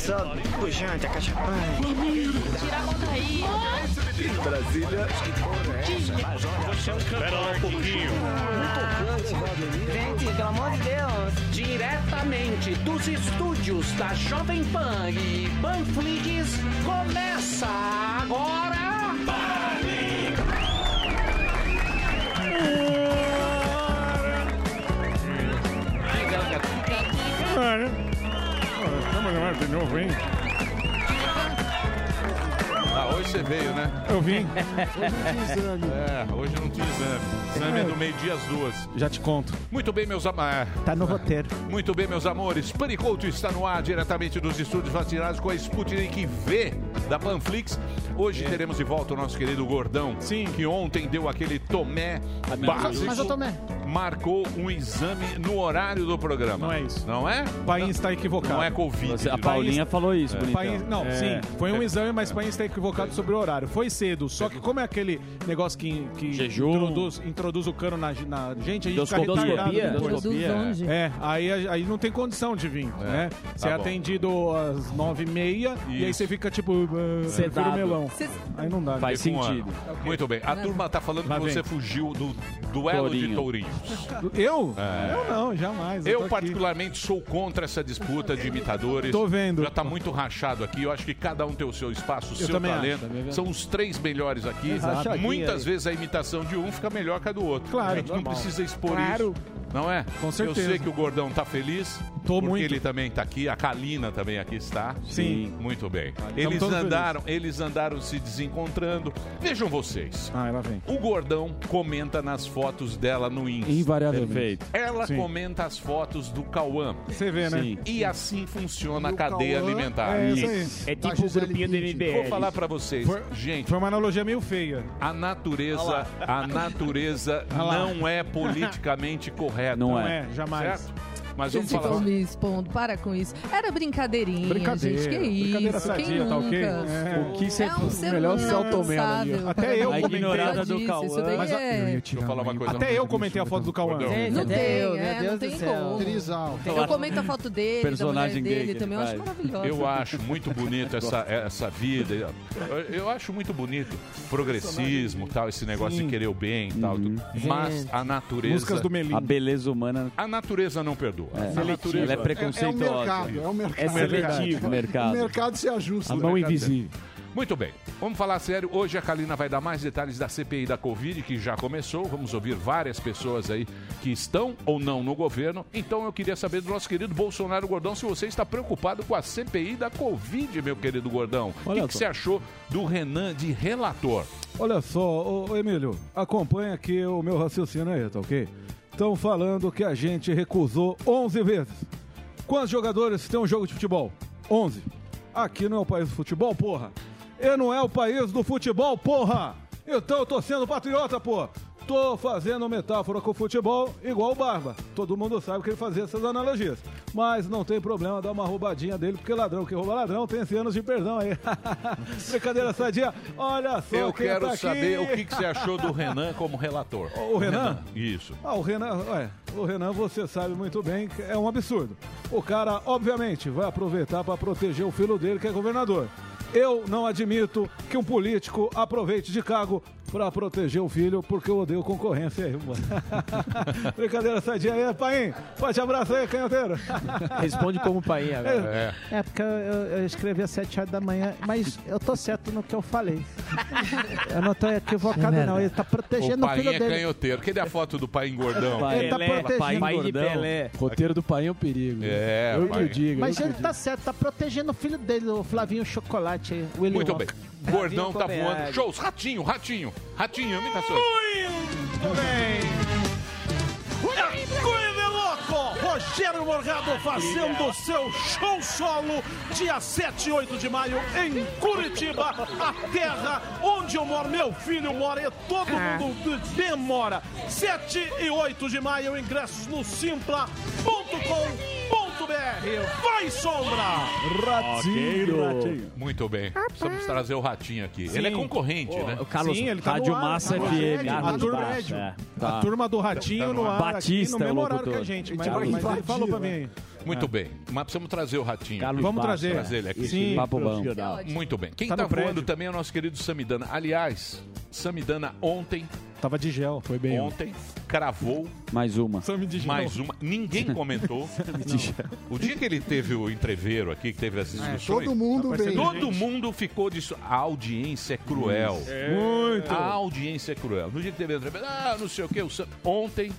Sol, pujante, acachapante. Tira a mão daí. Brasília. Espera lá um pouquinho. Gente, pelo amor de Deus. Diretamente dos estúdios da Jovem Pan e Panflix, começa agora. De novo, hein? Ah, hoje você veio, né? Eu vim. É, hoje não tinha exame. Exame é do meio-dia às duas. Já te conto. Muito bem, meus amores. Tá no roteiro. Muito bem, meus amores. Paniculto está no ar, diretamente dos estúdios vacinados com a Sputnik V da Panflix. Hoje teremos de volta o nosso querido Gordão. Sim. Que ontem deu aquele tomé básico. Mas eu tomei. Marcou um exame no horário do programa. Não é isso. Não é? O país está equivocado. Não é Covid. Você- a País- Paulinha falou isso, É. bonitão. País- não, É. sim, foi um exame, mas o país está equivocado sobre o horário. Foi cedo, só que como é aquele negócio que, que introduz, introduz o cano na, na gente, a gente fica Endoscopia. retardado onde? É, aí, aí não tem condição de vir, né? Você é tá bom. atendido às nove e meia e aí você fica tipo, uh, prefiro Sedado. melão. Cês- Aí não dá. né? Faz um sentido. ano. Muito bem. A turma tá falando Lá que você vem. fugiu do duelo de Tourinho. tourinhos. Eu? Eu não, jamais. É. Eu, aqui. particularmente, sou contra essa disputa de imitadores. Tô vendo. Já tá muito rachado aqui. Eu acho que cada um tem o seu espaço, o Eu seu acho, talento. também, viu? São os três melhores aqui. Muitas aí. vezes a imitação de um fica melhor que a do outro. Claro, a gente não normal. precisa expor Claro. isso. Não é? Com certeza. Eu sei que o Gordão tá feliz. Tô porque muito. ele também tá aqui. A Kalina também aqui está. Sim. Muito bem. Eles andaram, eles andaram se desencontrando. Vejam vocês. Ah, ela vem. O Gordão comenta nas fotos dela no Insta. Invariavelmente. Perfeito. Ela Sim. comenta as fotos do Cauã. Você vê, né? Sim. E assim funciona a cadeia Cauã alimentar. É isso. É Da tipo o grupinho do. MBL. Vou falar pra vocês, Foi- gente, Foi uma analogia meio feia. a natureza, a natureza não é politicamente correta. Não Não é. é, jamais. Certo? Mas Vocês vamos ficam falar. me expondo, para com isso. Era brincadeirinha, Brincadeira. gente. Que Brincadeira isso? sadia, Quem tá nunca? ok? É. O que você É um ser melhor incansável. Até eu A ignorada do Cauã. Daí Mas a- é... Deixa eu falar uma coisa. Até eu comentei a foto do Cauã. Gordão. Não Meu tem, Deus, é, meu do céu. Trisal. Eu comento a foto dele, Personagem dele também, eu acho maravilhoso. Eu acho muito bonito essa, essa vida. Eu, eu acho muito bonito progressismo, tal, esse negócio de querer o bem e tal. tudo. Mas a natureza. Músicas do Melim. A beleza humana A natureza não perdoa. É, A natureza ela é É o preconceituosa. mercado, é o mercado. É seletivo o O mercado. mercado se ajusta. A mão invisível. Muito bem, vamos falar sério. Hoje a Kalina vai dar mais detalhes da CPI da Covid, que já começou. Vamos ouvir várias pessoas aí que estão ou não no governo. Então eu queria saber do nosso querido Bolsonaro Gordão se você está preocupado com a CPI da Covid, meu querido Gordão. O que, que você achou do Renan de relator? Olha só, ô, ô, Emílio, acompanha aqui o meu raciocínio aí, tá ok? Estão falando que a gente recusou 11 vezes. Quantos jogadores tem um jogo de futebol? 11. Aqui não é o país do futebol, porra. E não é o país do futebol, porra. Então eu tô sendo patriota, porra. Tô fazendo metáfora com o futebol igual o Barba. Todo mundo sabe que ele fazia essas analogias. Mas não tem problema dar uma roubadinha dele, porque ladrão que rouba ladrão tem 100 anos de perdão aí. Brincadeira sadia. Olha só Eu quero tá saber o que, que você achou do Renan como relator. O Renan? Isso. Ah, o Renan, ué, o Renan, você sabe muito bem que é um absurdo. O cara, obviamente, vai aproveitar para proteger o filho dele, que é governador. Eu não admito que um político aproveite de cargo para proteger o filho, porque eu odeio concorrência aí, mano. Brincadeira sadia aí, Paim. Forte abraço aí, canhoteiro. Responde como pai agora. É, porque eu, eu- eu escrevi às 7 horas da manhã, mas eu tô certo no que eu falei. Eu não tô equivocado, não. Ele tá O protegendo o, pai filho é dele. canhoteiro. Cadê a foto do pai engordão? Ele tá protegendo. pai, pai de Pelé. Roteiro do pai é um perigo. É, eu pai. que digo. Mas eu ele que tá certo, tá protegendo o filho dele, o Flavinho Chocolate aí, o Willy Muito bem. Gordão tá voando. Shows. Ratinho, ratinho. Ratinho, imitações. Muito bem. Rogério Morgado fazendo seu show solo dia 7 e 8 de maio em Curitiba, a terra onde eu moro, meu filho mora e todo mundo bem mora. 7 e 8 de maio, ingressos no simpla.com.br. Vai, Sombra! Ratinho. Muito bem. Precisamos trazer o ratinho aqui. Ele é concorrente, né? O Carlos Sim, ele tá Rádio no ar, Massa tá no FM. ar. Carlos A turma- é. A Tá. turma do Ratinho no ar Batista aqui, no é o mesmo horário que a gente, mas, Ele mas vai ele falou pra mim. Muito bem. Mas precisamos trazer o ratinho. Carlos Vamos Bastos. trazer. trazer ele aqui. Sim. Papo bom. Muito bem. Quem Tá tá, voando também é o nosso querido Samidana. Aliás, Samidana ontem. Tava de gel, foi bem. Ontem cravou Mais uma. mais uma. Ninguém comentou. o dia que ele teve o entreveiro aqui, que teve as discussões. todo mundo veio. Todo mundo ficou disso. A audiência é cruel. Muito. A audiência é cruel. No dia que teve a entrevista, ah, não sei o que. Ontem.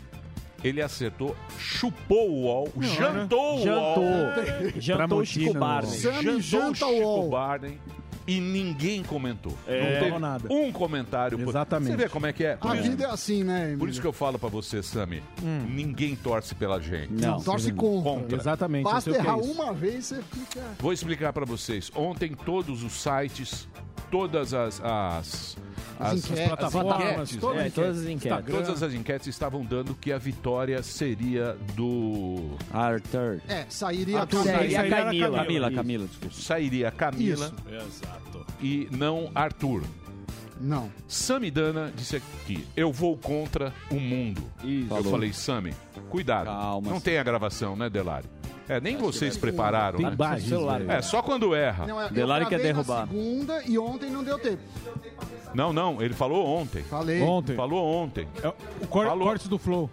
Ele acertou, chupou o UOL, jantou o Jantou. UOL. Jantou o Chico Barney. Sammy Jantou janta o Chico UOL. Barney e ninguém comentou. É. Não Não teve falou nada. um comentário. por- Exatamente. Você vê como é que é? Por A isso, vida é assim, né? Emílio? por isso que eu falo pra você, Sami, ninguém torce pela gente. Não, torce contra. Contra. Exatamente. Basta é errar uma vez, você fica. Vou explicar pra vocês. Ontem todos os sites, todas as as, As enquetes. plataformas, enquetes, todas as todas as enquetes. Todas as enquetes estavam dando que a vitória seria do Arthur. É, sairia Arthur, a sairia Seria Camila. Camila. Camila, Isso. Camila, desculpa. sairia Camila Exato. e não Arthur. Não. Samidana disse aqui: Eu vou contra o mundo. Eu Falou. falei, Sami, cuidado. Calma. Não tem a gravação, né, Delari? É, nem vocês prepararam. Tem né? celular. É, só quando erra. não é, Delari eu quer gravei na derrubar. segunda e ontem não deu tempo. Não, não, ele falou ontem. Falei. Ontem. Falou ontem. É o cor, Falou. corte do Flow.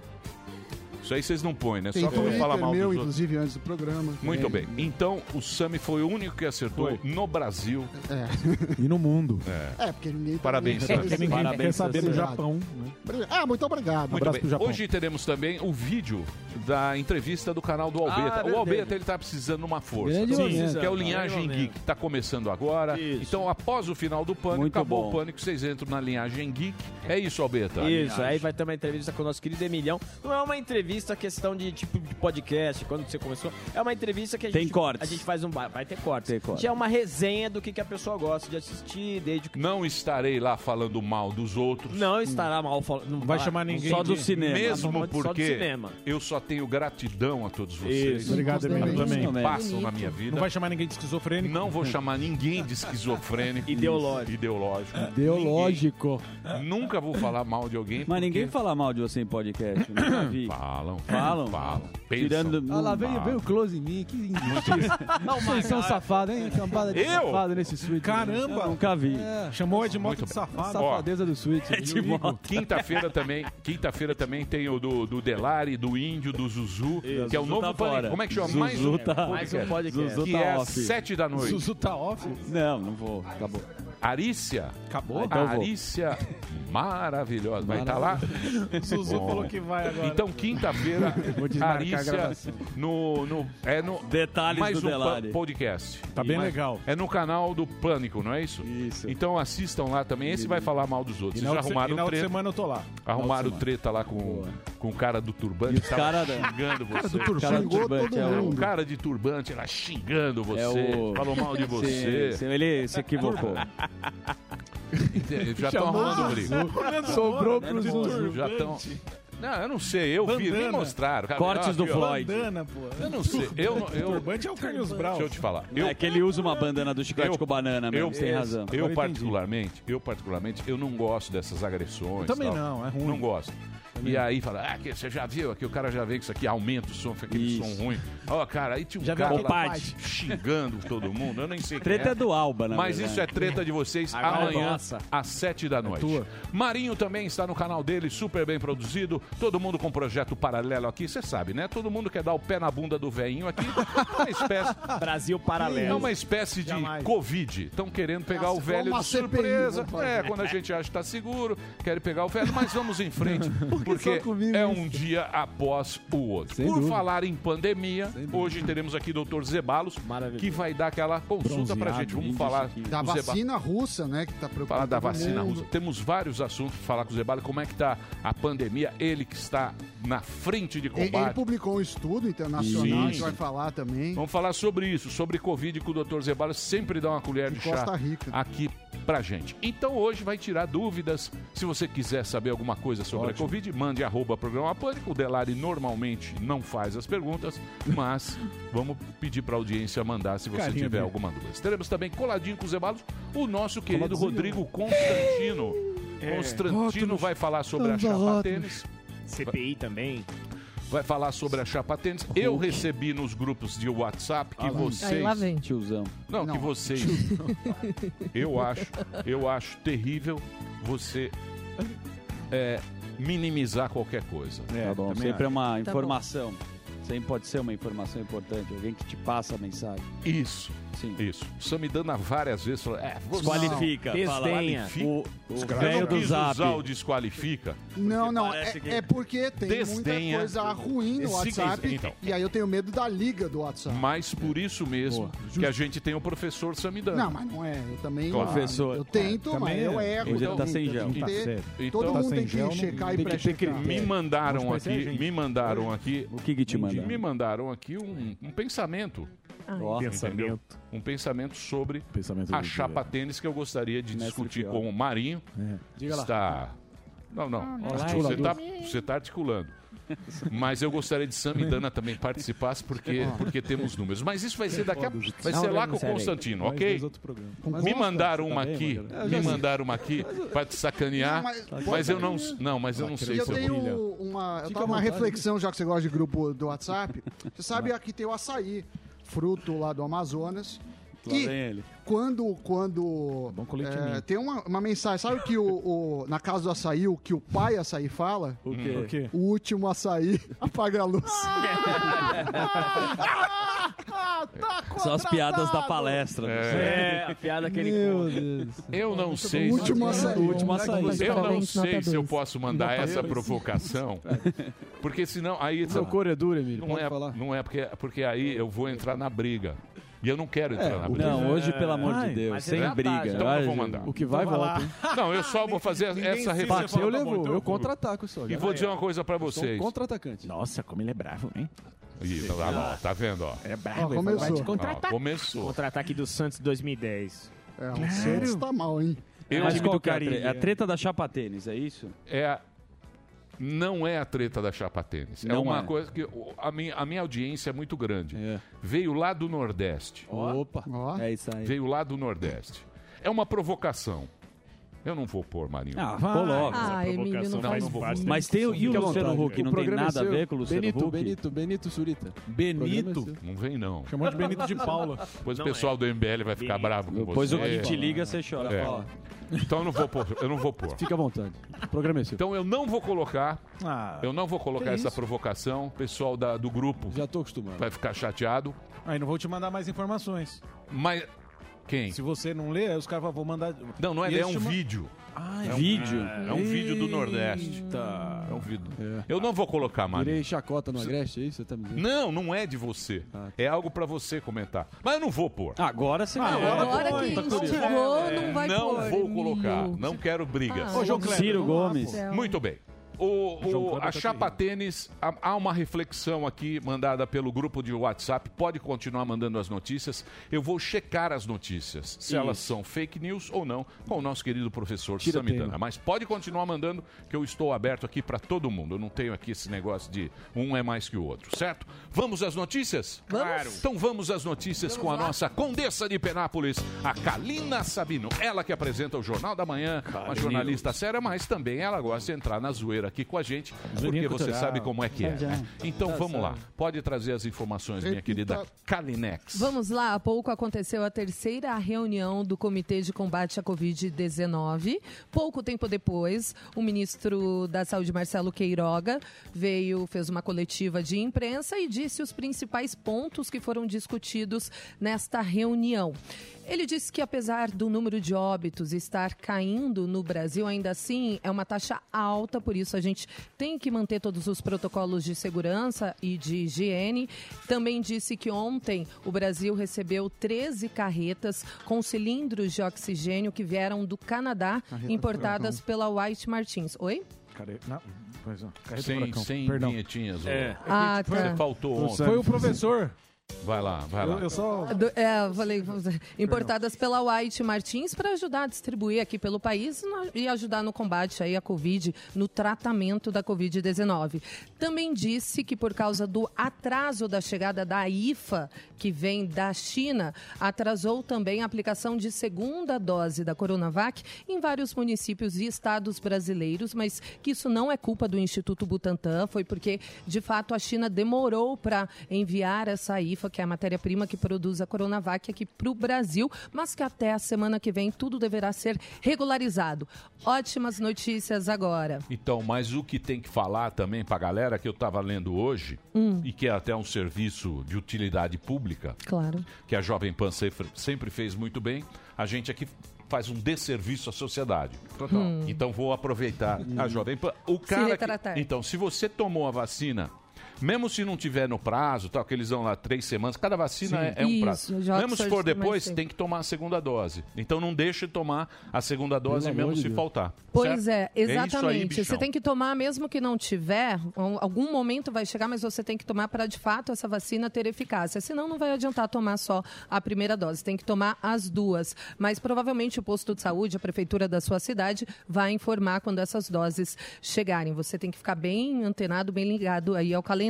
Isso aí vocês não põem, né? Tem Só quando Twitter fala mal meu, dos outros. inclusive, antes do programa. Muito É. bem. Então, o Sami foi o único que acertou Foi. no Brasil. É. E no mundo. É, porque ninguém... tá Parabéns, Sami. Porque ninguém Parabéns, quer saber do. Japão. né? Ah, muito obrigado. Muito abraço bem. Hoje teremos também o vídeo da entrevista do canal do Albeta. Ah, o verdade. Albeta ele tá precisando de uma força. Grande momento. que é o Linhagem Grande Geek, que tá começando agora. Isso. Então, após o final do Pânico, Muito acabou bom. o Pânico, vocês entram na Linhagem Geek. É isso, Albeta? Isso, aí vai ter uma entrevista com o nosso querido Emilhão. Não é uma entrevista questão de tipo de podcast, quando você começou. É uma entrevista que a Tem gente. cortes. A gente faz um. ba- Vai ter cortes. Tem cortes. Que é uma resenha do que, que a pessoa gosta de assistir, desde que. Não estarei lá falando mal dos outros. Não estará mal falando. Não vai chamar ninguém Só do de- cinema. Mesmo Só do porque cinema. eu só tenho gratidão a todos vocês. Isso. Obrigado, Emílio, também. que passam na minha vida. Não vai chamar ninguém de esquizofrênico? Não vou chamar ninguém de esquizofrênico. Ideológico. Ideológico. Ideológico. Nunca vou falar mal de alguém. Mas ninguém fala mal de você em podcast. Nunca vi. Falam. Falam? Falam. Pensam. Tirando. Olha lá, veio, veio o close em mim. Que injustiça. Não, Vocês são safados, hein? Cambada de Eu? safado nesse suíte. Caramba! Nunca vi. É, Chamou o Edmoto Muito de safado. Ó, safadeza do suíte. Quinta-feira também, quinta-feira também tem o do, do Delari, do Índio, do Zuzu, que é o Zuzu novo tá. Como é que chama? Zuzu mais um tá- Mais um podcast. Zuzu que tá é às off. sete da noite. Zuzu tá off? Não, não vou. Acabou. Arícia. Acabou? então eu vou. Arícia maravilhosa. Vai estar lá? Zuzu Bom. falou que vai agora. Então, quinta-feira, Arícia no, no, é no Detalhes mais do um Delari. podcast. Tá bem Mas legal. É no canal do Pânico, não é isso? Isso. Então assistam lá também. Esse vai falar mal dos outros. E Vocês já outra, e arrumaram na outra treta. semana eu tô lá. Arrumaram treta lá com, com o cara do turbante. E os tava cara da- xingando você. do turbante. Cara do Xingou turbante todo é É, o. um cara de turbante lá xingando você, É o- falou mal de você. Sim, sim, ele se equivocou. Já estão arrumando briga. Sobrou pro Zuzu. Já estão. Não, eu não sei, eu vi, me Bandana. mostraram. Cara, Cortes do. Floyd. Bandana, pô. Eu não sei, eu, não- eu, Turbante é o Carlos Brown. deixa eu te falar. Eu, É que ele usa uma bandana do chiclete Eu- com banana mesmo, eu, você tem razão. eu particularmente, eu particularmente, eu não gosto dessas agressões. Também tal. não, é ruim. Não gosto. E aí fala, ah, que você já viu aqui, o cara já vê que isso aqui aumenta o som, fica aquele Isso. som ruim. Ó, cara, aí tinha um Já cara lá xingando todo mundo, eu nem sei Treta é do Alba, na Mas verdade. isso é treta de vocês Agora amanhã, nossa. às sete da noite. tua. Marinho também está no canal dele, super bem produzido. Todo mundo com projeto paralelo aqui, você sabe, né? Todo mundo quer dar o pé na bunda do velhinho aqui. É uma espécie, Brasil é paralelo. uma espécie de Jamais. Covid. Estão querendo pegar Ah, o velho de CPI, surpresa. fazer. É, quando a gente acha que está seguro, querem pegar o velho, mas vamos em frente, porque é isso? um dia após o outro. Sem Por dúvida. falar em pandemia, hoje teremos aqui o Dr. Zebalos, que vai dar aquela consulta pra gente. Vamos falar. Da Zeba- vacina russa, né? Que tá preocupando Falar da todo vacina mundo. russa. Temos vários assuntos para falar com o Zebala. Como é que está a pandemia? Ele que está na frente de Ele, ele combate. publicou um estudo internacional Sim. que vai falar também. Vamos falar sobre isso, sobre Covid, que o Dr. Zebala sempre dá uma colher de, De chá Costa Rica. aqui pra gente. Então hoje vai tirar dúvidas. Se você quiser saber alguma coisa sobre a Covid, mande arroba programa Pânico. O Delari normalmente não faz as perguntas, mas vamos pedir pra audiência mandar se você Carinha tiver alguma dúvida. Teremos também coladinho com os Zebalos o nosso querido Coladinho. Rodrigo Constantino. É. Constantino vai falar sobre a chapa tênis. CPI também. vai falar sobre a chapa tênis. Eu recebi nos grupos de WhatsApp que Aí vocês. lá vem. Tiozão. Não, que vocês. eu acho, eu acho terrível você é, minimizar qualquer coisa. É, tá bom. Sempre é uma Tá informação. Sempre pode ser uma informação importante. Alguém que te passa a mensagem. Isso. Sim. Isso. O Samidana várias vezes falou: é, você Desqualifica, fala. Desdenha. O- o eu velho não do quis Zap. usar o desqualifica. Não, não, é, que- é porque tem Desdenha. muita coisa ruim no Esse- WhatsApp. então. E aí eu tenho medo da liga do WhatsApp. Mas por isso mesmo que a gente tem o professor Samidana. Não, mas não é. Eu também. Professor. Eu tento, É, mas eu é. erro. Hoje ele tá também, sem gel. que Tá sério. Todo Então- mundo Tá tem sem gel, que não- checar e que- pré-checar. Me mandaram aqui, me mandaram aqui. O que que te mandaram? Me mandaram aqui um pensamento. Ai. Entendeu? Um pensamento sobre Pensamento a chapa tênis que eu gostaria de Mestre discutir Fiel. com o Marinho. Diga lá. Está. Não, não. Olá, você está você tá articulando. Mas eu gostaria de Sam e Dana também participasse porque, porque temos números. Mas isso vai ser daqui a Vai ser lá com o. Constantino, ok? Me mandaram uma Tá aqui, me mandaram uma aqui para te sacanear, mas- eu não, não, mas eu não sei se eu tenho vou. uma, eu tava uma reflexão, já que você gosta de grupo do WhatsApp. Você sabe aqui tem o açaí, fruto lá do Amazonas. Lá E ele. quando, quando leite é, tem uma, uma mensagem, sabe que o, o- na casa do açaí, o que o pai açaí fala? O O quê? quê? O último açaí apaga a luz. São as piadas da palestra. É, a piada que ele Meu conta. Deus. Eu não sei. O último se... açaí. Último açaí. Eu não sei se eu posso mandar essa provocação, porque senão aí Seu é duro, Emílio. não é, falar. não é porque, porque aí eu vou entrar na briga. E eu não quero entrar na briga. Não, hoje, pelo amor de Deus, mas sem é briga. Então eu vou mandar. O que vai, volta. Não, eu só vou fazer essa reflexão. Bateu, tá levou. Eu contra-ataco só. E vou dizer uma coisa pra vocês. contra-atacante. Nossa, como ele é bravo, hein? Ih, tá, lá, ó, tá vendo, ó? É Ó, bravo. começou. Vai te Ó, contratar. começou. Contra-ataque do Santos 2010. É, o Santos tá mal, hein? Eu, Mas qual que é a? É a é. treta da chapa tênis, é isso? é a- não é a treta da chapa tênis. é Não uma é. coisa que a minha, a minha audiência é muito grande. É. Veio lá do Nordeste. Opa. É isso aí. Veio lá do Nordeste. É uma provocação. Eu não vou pôr, Marinho. Ah, coloca. Ah, Emílio, não Não, faz não vou. Mas tem o, e o Luciano. Huck? Não tem é nada a ver com o Luciano Benito, Huck? Benito, Benito Surita. Benito? É. Não vem, não. Chamou de Benito de Paula. Depois o pessoal do MBL vai ficar bravo com Depois você. o que te liga, você chora. É. Então eu não vou pôr. Eu não vou pôr. Fica à vontade. Programa é seu. Então eu não vou colocar. Ah, Eu não vou colocar essa isso? provocação. O pessoal da- do grupo já tô acostumado. vai ficar chateado. Aí não vou te mandar mais informações. Mas. Quem? Se você não ler, aí os caras vão mandar. Não, não é, E é um te ma- vídeo. Ah, É um Vídeo? É um vídeo do Nordeste. Tá. É um vídeo. É. Eu não vou colocar, Marinho. Virei chacota no Agreste, é isso você tá me dizendo? Não, não é de você. Ah, tá. É algo pra você comentar. Mas eu não vou pôr. Agora você Agora Pô, que tá instigou, não vai não pôr, vou Emílio. colocar. Não quero brigas. Ah, Ô, João Kleber. Ciro Gomes. Céu. Muito bem. O, o- a tá chapa tênis, há, há uma reflexão aqui mandada pelo grupo de WhatsApp. Pode continuar mandando as notícias. Eu vou checar as notícias, se elas são fake news ou não, com o nosso querido professor Tira Samidana. tema. Mas pode continuar mandando, que eu estou aberto aqui para todo mundo. Eu não tenho aqui esse negócio de um é mais que o outro, certo? Vamos às notícias? Vamos. Então vamos às notícias com a nossa condessa de Penápolis, a Kalina Sabino. Ela que apresenta o Jornal da Manhã, uma jornalista séria, mas também ela gosta de entrar na zoeira aqui com a gente, porque Zoeirinha você cultural. sabe como é que é. né? Então vamos lá. Pode trazer as informações, minha querida Kalinex. Vamos lá, há pouco aconteceu a terceira reunião do Comitê de Combate à Covid-19. Pouco tempo depois, o ministro da Saúde, Marcelo Queiroga, veio, fez uma coletiva de imprensa e disse os principais pontos que foram discutidos nesta reunião. Ele disse que apesar do número de óbitos estar caindo no Brasil, ainda assim é uma taxa alta, por isso a gente tem que manter todos os protocolos de segurança e de higiene. Também disse que ontem o Brasil recebeu 13 carretas com cilindros de oxigênio que vieram do Canadá, Carreta importadas pela White Martins. Oi? Care... Não, pois não. Carreta Sem, sem Perdão. vinhetinhas. ô. É. Ah, Você tá. faltou ontem. Foi o professor. Vai lá, vai lá. Eu, eu só. Do- é, eu falei, importadas pela White Martins para ajudar a distribuir aqui pelo país e ajudar no combate aí à Covid, no tratamento da Covid-19. Também disse que por causa do atraso da chegada da IFA, que vem da China, atrasou também a aplicação de segunda dose da Coronavac em vários municípios e estados brasileiros, mas que isso não é culpa do Instituto Butantan, foi porque, de fato, a China demorou para enviar essa IFA, que é a matéria-prima que produz a Coronavac, aqui para o Brasil, mas que até a semana que vem tudo deverá ser regularizado. Ótimas notícias agora. Então, mas o que tem que falar também pra galera que eu tava lendo hoje, Hum. e que é até um serviço de utilidade pública, Claro. que a Jovem Pan sempre, sempre fez muito bem, a gente aqui faz um desserviço à sociedade. Total. Hum. Então vou aproveitar a Jovem Pan. O cara que- retratar. Então, se você tomou a vacina, mesmo se não tiver no prazo, tal, que eles dão lá três semanas, cada vacina Sim. é, é um Isso, prazo. já Mesmo se for depois, tem que tomar a segunda dose. Então não deixe de tomar a segunda dose Pelo mesmo amor de se Deus. faltar. Pois certo? é, isso aí, exatamente. bichão. você tem que tomar, mesmo que não tiver, um- algum momento vai chegar, mas você tem que tomar para de fato essa vacina ter eficácia. Senão não vai adiantar tomar só a primeira dose, tem que tomar as duas. Mas provavelmente o posto de saúde, a prefeitura da sua cidade, vai informar quando essas doses chegarem. Você tem que ficar bem antenado, bem ligado aí ao calendário.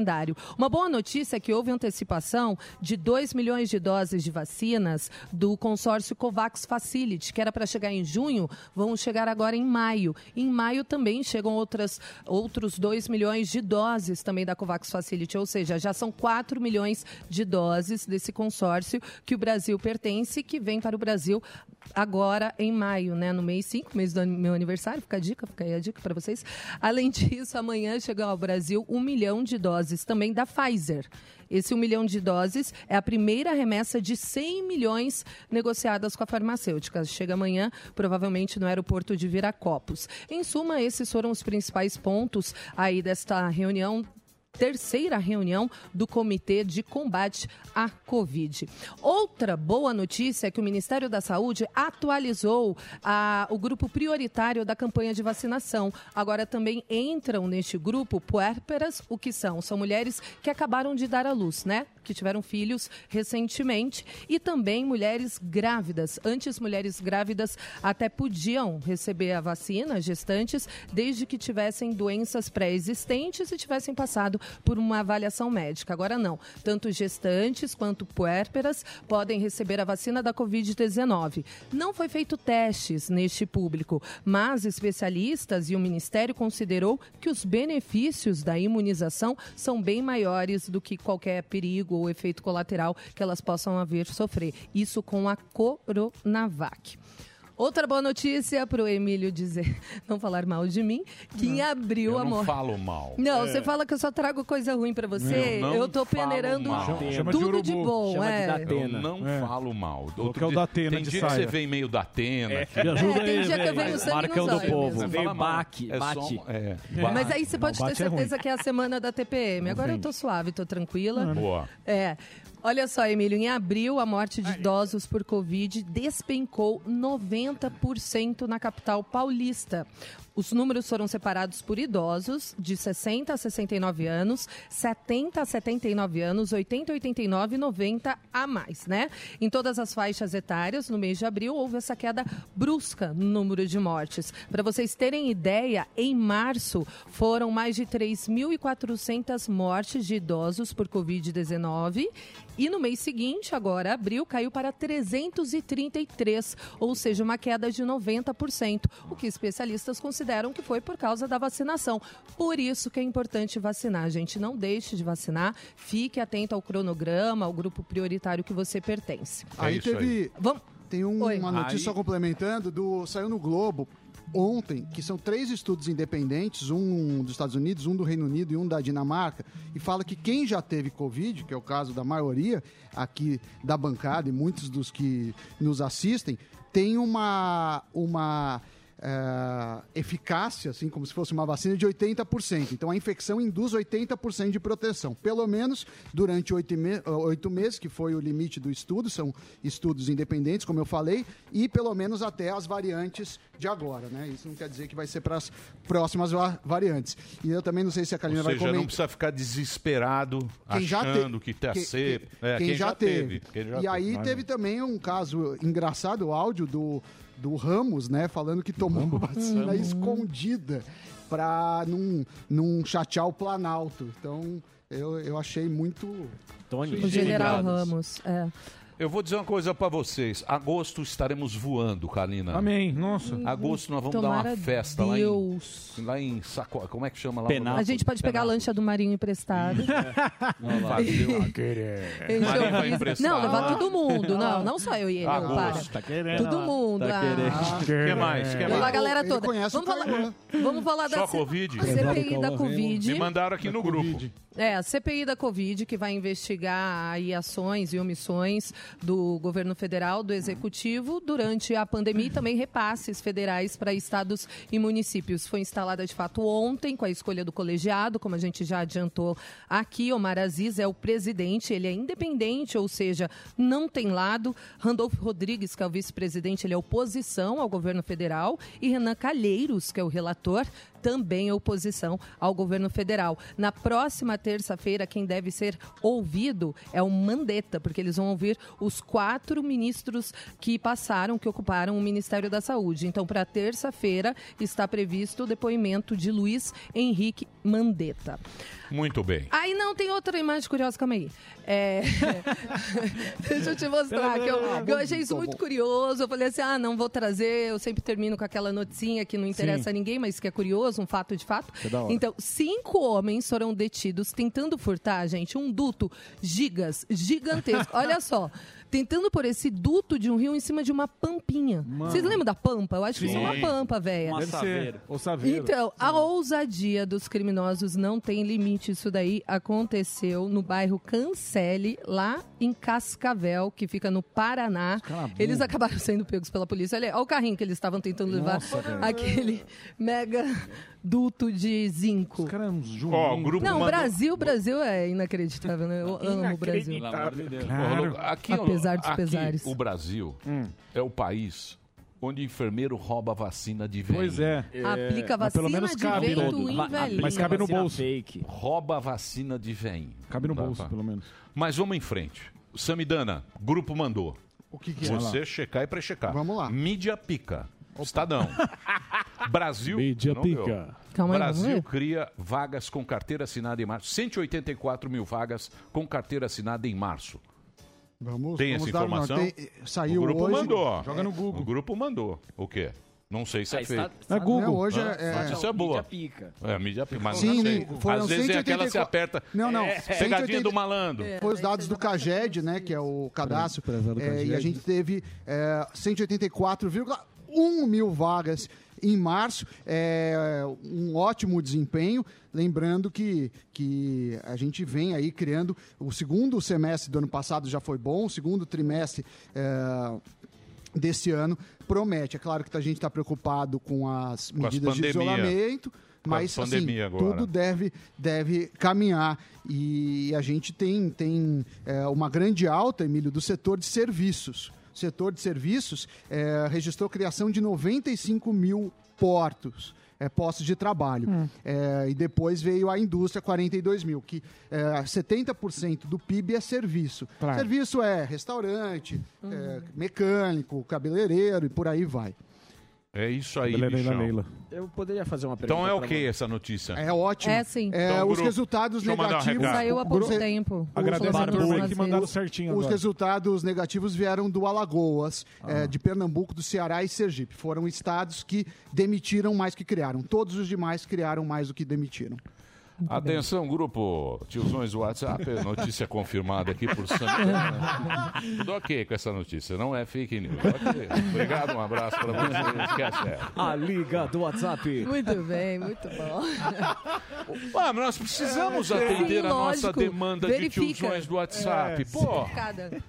Uma boa notícia é que houve antecipação de 2 milhões de doses de vacinas do consórcio COVAX Facility, que era para chegar em junho, vão chegar agora em maio. Em maio também chegam outras, outros 2 milhões de doses também da COVAX Facility, ou seja, já são 4 milhões de doses desse consórcio que o Brasil pertence, que vem para o Brasil agora em maio, né? No mês 5, mês do meu aniversário, fica a dica, fica aí a dica para vocês. Além disso, amanhã chega ao Brasil um milhão de doses também da Pfizer. Esse um milhão de doses é a primeira remessa de 100 milhões negociadas com a farmacêutica. Chega amanhã, provavelmente no aeroporto de Viracopos. Em suma, esses foram os principais pontos aí desta reunião terceira reunião do Comitê de Combate à Covid. Outra boa notícia é que o Ministério da Saúde atualizou a- o grupo prioritário da campanha de vacinação. Agora também entram neste grupo puérperas, o que são? São mulheres que acabaram de dar à luz, né? Que tiveram filhos recentemente e também mulheres grávidas. Antes, mulheres grávidas até podiam receber a vacina, gestantes, desde que tivessem doenças pré-existentes e tivessem passado por uma avaliação médica. Agora não. Tanto gestantes quanto puérperas podem receber a vacina da Covid-19. Não foi feito testes neste público, mas especialistas e o Ministério considerou que os benefícios da imunização são bem maiores do que qualquer perigo ou efeito colateral que elas possam haver sofrer. Isso com a Coronavac. Outra boa notícia para o Emílio dizer, não falar mal de mim, que em abril Eu a não falo mal. Não, É. você fala que eu só trago coisa ruim pra você. Eu não Eu, tô peneirando tudo de, bom, é. Eu não falo mal. Que é o Datena Tem de dia que saia. você vem meio da Atena. É, me ajuda É, tem aí, dia que eu venho sangue Marcão nos do olhos povo. mesmo. Veio baque, É bate. é, Mas aí você pode ter é certeza que é a semana da TPM. Agora eu tô suave, tô tranquila. Boa. É. Olha só, Emílio, em abril a morte de idosos por Covid despencou 90% na capital paulista. Os números foram separados por idosos de 60 a 69 anos, 70 a 79 anos, 80 a 89 e 90 a mais, né? Em todas as faixas etárias, no mês de abril, houve essa queda brusca no número de mortes. Para vocês terem ideia, em março foram mais de 3.400 mortes de idosos por Covid-19 e no mês seguinte, agora abril, caiu para 333, ou seja, uma queda de 90%, o que especialistas consideram que foi por causa da vacinação. Por isso que é importante vacinar, gente. Não deixe de vacinar, fique atento ao cronograma, ao grupo prioritário que você pertence. Aí teve. Tem um- uma notícia Aí- só complementando do saiu no Globo ontem que são três estudos independentes, um dos Estados Unidos, um do Reino Unido e um da Dinamarca, e fala que quem já teve Covid, que é o caso da maioria aqui da bancada e muitos dos que nos assistem, tem uma uma é, eficácia, assim como se fosse uma vacina, de 80%. Então a infecção induz 80% de proteção, pelo menos durante oito, me- oito meses, que foi o limite do estudo, são estudos independentes, como eu falei, e pelo menos até as variantes de agora, né? Isso não quer dizer que vai ser para as próximas va- variantes. E eu também não sei se a Kalina Ou vai seja, comentar. não precisa ficar desesperado, Quem já achando te- que tá que- cedo. que- É, quem, já, teve. Quem já e aí teve. teve também um caso engraçado, o áudio do, do Ramos, né? Falando que tomou vacina Uhum. escondida pra não, não chatear o Planalto. Então, eu, eu achei muito... O general Ramos. É. Eu vou dizer uma coisa pra vocês. Agosto estaremos voando, Kalina. Amém. Nossa. Agosto nós vamos dar Tomara uma festa lá em, Deus. lá em Saco... Como é que chama lá? A gente pode pegar a lancha do Marinho emprestada. Fazer uma- Encher o Marinho vai freezer. emprestar. Não, levar todo mundo. Não, não só eu e ele. não, Agosto. para. Tá querendo. Todo mundo. Tá ah. querendo. Que mais? Que Levar a mais? galera toda. Vamos falar, Cauã. vamos falar da Só C- Covid? a CPI da Covid. Me mandaram aqui no grupo. É, a CPI da Covid, que vai investigar aí ações e omissões do governo federal, do executivo, durante a pandemia e também repasses federais para estados e municípios. Foi instalada de fato ontem, com a escolha do colegiado, como a gente já adiantou aqui. Omar Aziz é o presidente, ele é independente, ou seja, não tem lado. Randolfo Rodrigues, que é o vice-presidente, ele é oposição ao governo federal. E Renan Calheiros, que é o relator, também oposição ao governo federal. Na próxima terça-feira, quem deve ser ouvido é o Mandetta, porque eles vão ouvir os quatro ministros que passaram, que ocuparam o Ministério da Saúde. Então, para terça-feira, está previsto o depoimento de Luiz Henrique Mandetta. Muito bem. Aí não tem outra imagem curiosa, calma aí. É... Deixa eu te mostrar, que eu, que eu achei isso muito curioso. Eu falei assim: ah, não vou trazer. Eu sempre termino com aquela notinha que não interessa Sim. a ninguém, mas que é curioso, um fato de fato. É. Então, cinco homens foram detidos tentando furtar, gente, um duto gigas, gigantesco. Olha só. Tentando pôr esse duto de um rio em cima de uma pampinha. Vocês lembram da pampa? Eu acho que isso é uma Sim. pampa, velha. Deve ser. O saveiro. Então, a ousadia dos criminosos não tem limite. Isso daí aconteceu no bairro Cancele, lá em Cascavel, que fica no Paraná. Eles acabaram sendo pegos pela polícia. Olha, olha o carrinho que eles estavam tentando levar. Nossa, velho. aquele mega duto de zinco. Ó, o grupo Não, o mandou- Brasil, o Brasil é inacreditável, né? Eu amo o Brasil. Claro. Aqui, Apesar dos aqui, pesares. o Brasil é o país onde enfermeiro rouba vacina de velho. Pois é. Aplica Mas pelo vacina menos de cabe vento todo. em velhinho. Mas cabe no bolso. Rouba vacina de velho. Cabe no Tá, bolso, tá. pelo menos. Mas vamos em frente. Samidana, grupo mandou. O que, que é? Você checar e prechecar. Vamos lá. Mídia pica. Estadão. Brasil. Mídia não pica. Calma aí, vamos Brasil ver. cria vagas com carteira assinada em março. 184 mil vagas com carteira assinada em março. Vamos, Tem vamos essa dar uma- informação? tem- saiu o grupo hoje. mandou. Joga no Google. O grupo mandou. O quê? Não sei se é, É, feito. está- É Google. Não, hoje Ah, é- mas é- Isso é boa. Mídia pica. É, mídia pica. Mas Sim, não sei. foram Às vezes é aquela que você 184 aperta. Não, não. É, pegadinha 180 do malandro. Foi os dados do CAGED, né, que é o cadastro, Prezado é, e CAGED. a gente teve é, 184,1 mil vagas em março, é, um ótimo desempenho. Lembrando que, que a gente vem aí criando. O segundo semestre do ano passado já foi bom, o segundo trimestre é, desse ano promete. É claro que a gente está preocupado com as Com as medidas de isolamento, mas as assim, tudo deve, deve caminhar. E a gente tem, tem é, uma grande alta, Emílio, do setor de serviços. Setor de serviços é, registrou criação de 95 mil portos. É, postos de trabalho. É, e depois veio a indústria, 42 mil, que é, 70% do PIB é serviço. Claro. Serviço é restaurante, é, mecânico, cabeleireiro e por aí vai. É isso aí, Cabeleireira bichão. Leila. Eu poderia fazer uma pergunta. Então é pra ok você? essa notícia. É ótimo. É, sim. É, Então, os grupo, resultados deixa eu mandar um negativos. recado. Saiu há pouco Os- tempo. Agradece Os a turma aí que mandaram certinho Os agora. resultados negativos vieram do Alagoas, eh, de Pernambuco, do Ceará e Sergipe. Foram estados que demitiram mais que criaram. Todos os demais criaram mais do que demitiram. Atenção, grupo Tiozões do WhatsApp, notícia confirmada aqui por Santana. Tudo ok com essa notícia, não é fake news. Ok. Obrigado, um abraço para vocês. Esquece. é. A liga do WhatsApp. Muito bem, muito bom. Ah, mas nós precisamos Sim, atender a nossa lógico. demanda de Verifica. tiozões do WhatsApp. É, Pô,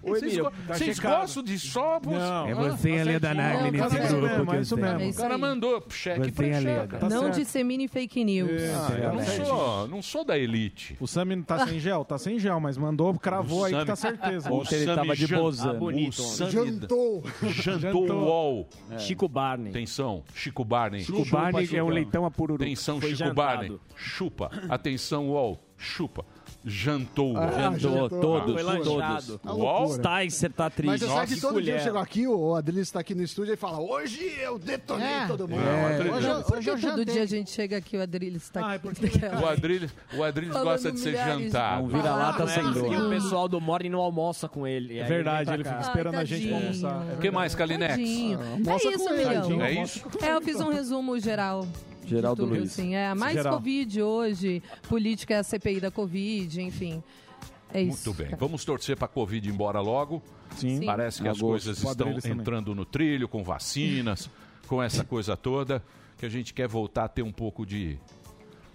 vocês, go- tá vocês gostam de só... Não. Ah, É você e a Leda Nagli nesse grupo certo. que eu sei. É O isso cara mandou cheque Você pra cheque. Tá não certo. dissemine fake news. Ah, eu não sou, não sou da elite. O Sami não tá sem gel? Tá sem gel, mas mandou, cravou O aí que Sami- tá certeza. o Sami jan- Ah, o bonito. Sami Jantou. Jantou o UOL. Chico Barney. Atenção, Chico Barney. Chico Barney é um leitão a pururu. Atenção, Foi Chico jantado. Barney. Chupa. Atenção, UOL. Chupa. Jantou. Ah, Jantou, jantou. todos, Foi todos. lanchado. Uma UOL? loucura. Sticer tá triste. Mas você sabe que todo dia eu colher. chego aqui, o Adriles está aqui no estúdio e fala: Hoje eu detonei É. todo mundo. É. Hoje, eu- Por hoje que eu todo jantei. dia a gente chega aqui o Adriles está Ai, aqui? porque- O Adriles, o Adriles Falando gosta de ser jantado. Um vira-lata Ah, sem é, dor. E o pessoal do Morning não almoça com ele. É verdade, ele fica Ai, esperando a gente pra tadinho. almoçar. O que mais, Kalinex? Tadinho. Almoça É isso, ele, Milhão. tadinho. É isso? É, eu fiz um resumo geral. De Geraldo tudo, Luiz. Assim, é, mais Geral. Covid hoje, política é a CPI da Covid, enfim. É isso. Muito bem. Vamos torcer para a Covid ir embora logo. Sim. Sim. Parece que as Agosto. coisas estão também. entrando no trilho, com vacinas, com essa coisa toda, que a gente quer voltar a ter um pouco de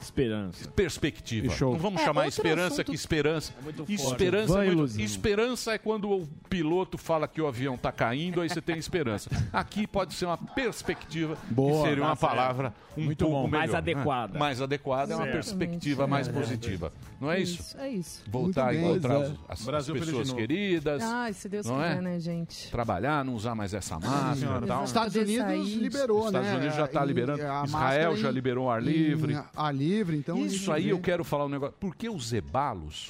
Esperança. perspectiva. Show. Não vamos É, chamar esperança assunto- que esperança. muito forte. esperança, é muito- esperança é quando o piloto fala que o avião está caindo, aí você tem esperança. Aqui pode ser uma perspectiva, Boa, que seria tá uma certo. palavra um Muito pouco bom. melhor. Mais adequada. Mais adequada é uma perspectiva mais positiva. Não é isso? É isso. Voltar a Muito encontrar é. as, as Brasil pessoas queridas, Ai, se Deus Não quiser, é? né, gente? trabalhar, não usar mais essa máscara e tal. Estados Poder Unidos liberou, Estados né? Unidos já está liberando. Israel já liberou ar livre. Ar livre, então. a Isso aí vê. eu quero falar um negócio. Por que os zebalos?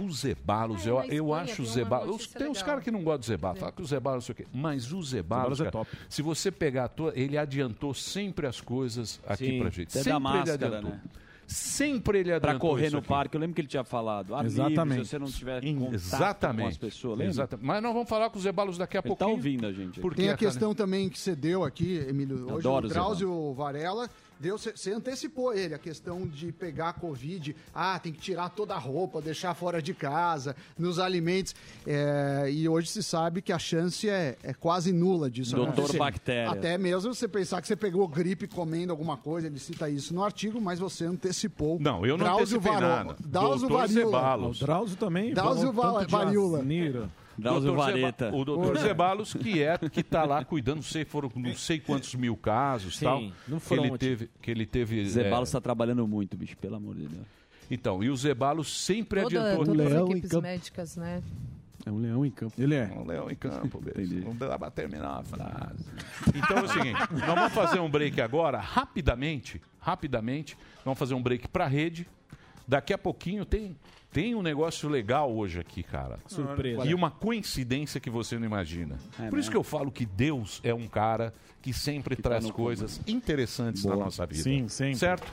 Os zebalos, Ah, eu, eu acho tem os zebalos. Tem uns legal. caras que não gostam de zebalos, falam que os zebalos não sei o quê. Mas os zebalos, Zebalos é top. se você pegar, ele adiantou sempre as coisas aqui Sim, pra gente. até da Sempre ele máscara, adiantou. né? Sempre ele adiantou Pra correr isso no aqui. parque, eu lembro que ele tinha falado. Livre, Exatamente. se você não tiver Exatamente. com as pessoas, lembra? Exatamente. Mas nós vamos falar com os zebalos daqui a Ele tá pouquinho. ouvindo a gente. Porque Tem a questão também que você deu aqui, Emílio. Hoje Adoro o o Drauzio Varela deu, você antecipou ele, a questão de pegar a Covid. Ah, tem que tirar toda a roupa, deixar fora de casa, nos alimentos. É, e hoje se sabe que a chance é, é quase nula disso Doutor acontecer. Bactéria. Até mesmo você pensar que você pegou gripe comendo alguma coisa, ele cita isso no artigo, mas você antecipou. Não, eu não Drauzio antecipei Varó- nada. Drauzio Doutor Varíola. O. Drauzio também. Drauzio falou Va- tanto de Varíola. asneira. Drauzio Vareta. o doutor Zebalos, que é que tá lá cuidando, não sei, foram não sei quantos mil casos Sim, tal. no que ele teve. Que ele teve Zebalos é, está trabalhando muito, bicho, pelo amor de Deus. Então, e o Zebalos sempre Toda, adiantou. todas as Leão em equipes campo. médicas, né? É um leão em campo. Ele é. Um leão em campo, beleza. Não dá pra terminar a frase. Então é o seguinte, nós vamos fazer um break agora, rapidamente, rapidamente. Vamos fazer um break pra rede. Daqui a pouquinho tem, tem um negócio legal hoje aqui, cara. Surpresa. E uma coincidência que você não imagina. É Por isso mesmo? que eu falo que Deus é um cara que sempre tá traz no coisas interessantes na Boa. nossa vida. Sim, sempre. Certo?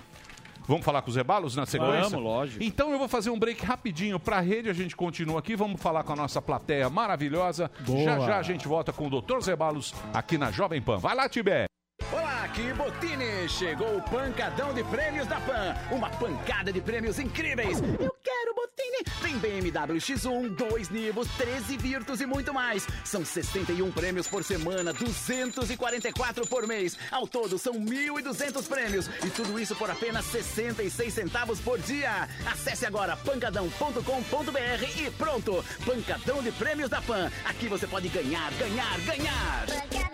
Vamos falar com os Zebalos na sequência? Vamos, lógico. Então eu vou fazer um break rapidinho pra rede, a gente continua aqui, vamos falar com a nossa plateia maravilhosa. Boa. Já já a gente volta com o Dr. Zebalos aqui na Jovem Pan. Vai lá, Tibé! Olá, aqui Botini. Chegou o pancadão de prêmios da Pan. Uma pancada de prêmios incríveis. Eu quero Botini. Tem BMW X1, 2 Nivos, 13 Virtus e muito mais. São 61 prêmios por semana, 244 por mês. Ao todo são 1.200 prêmios. E tudo isso por apenas 66 centavos por dia. Acesse agora pancadão.com.br e pronto. Pancadão de prêmios da Pan. Aqui você pode ganhar, ganhar, ganhar. Nós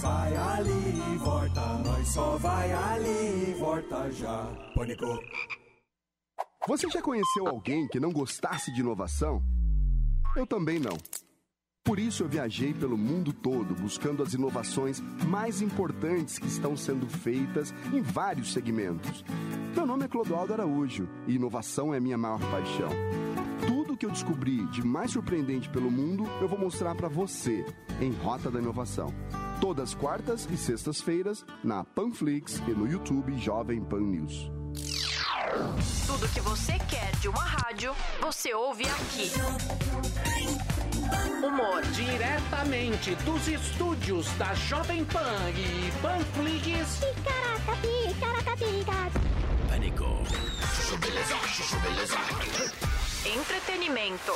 vai ali e volta, nós só vai ali e volta já. Pânico. Você já conheceu alguém que não gostasse de inovação? Eu também não. Por isso eu viajei pelo mundo todo buscando as inovações mais importantes que estão sendo feitas em vários segmentos. Meu nome é Clodoaldo Araújo e inovação é minha maior paixão. Que eu descobri de mais surpreendente pelo mundo eu vou mostrar para você em Rota da Inovação. Todas quartas e sextas-feiras na Panflix e no YouTube Jovem Pan News. Tudo que você quer de uma rádio, você ouve aqui. Humor. Diretamente dos estúdios da Jovem Pan e Panflix. Pânico. Entretenimento.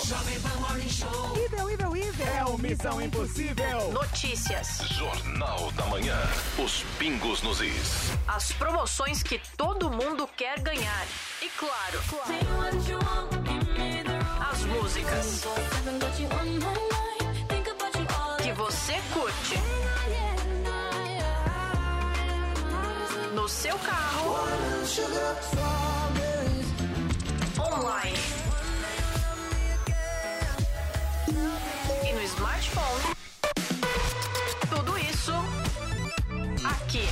Ível, ível, ível. É o Missão Impossível. Notícias. Jornal da Manhã. Os pingos nos is. As promoções que todo mundo quer ganhar. E claro, as músicas que você curte. No seu carro. Online. E no smartphone. Tudo isso aqui.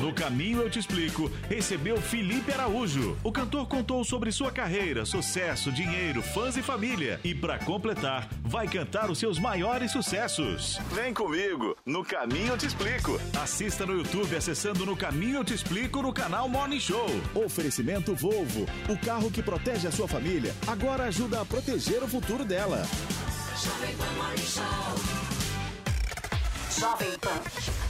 No caminho eu te explico, recebeu Felipe Araújo. O cantor contou sobre sua carreira, sucesso, dinheiro, fãs e família. E para completar, vai cantar os seus maiores sucessos. Vem comigo, no caminho eu te explico. Assista no YouTube acessando No Caminho Eu Te Explico no canal Morning Show. Oferecimento Volvo, o carro que protege a sua família, agora ajuda a proteger o futuro dela. Jovem Pan.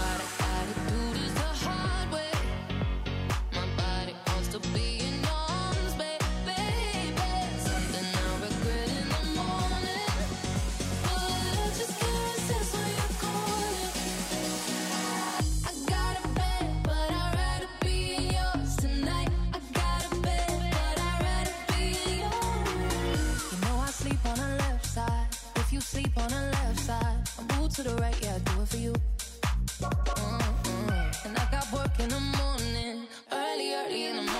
to the right, yeah, I do it for you. Mm-mm. And I got work in the morning, early, early in the morning.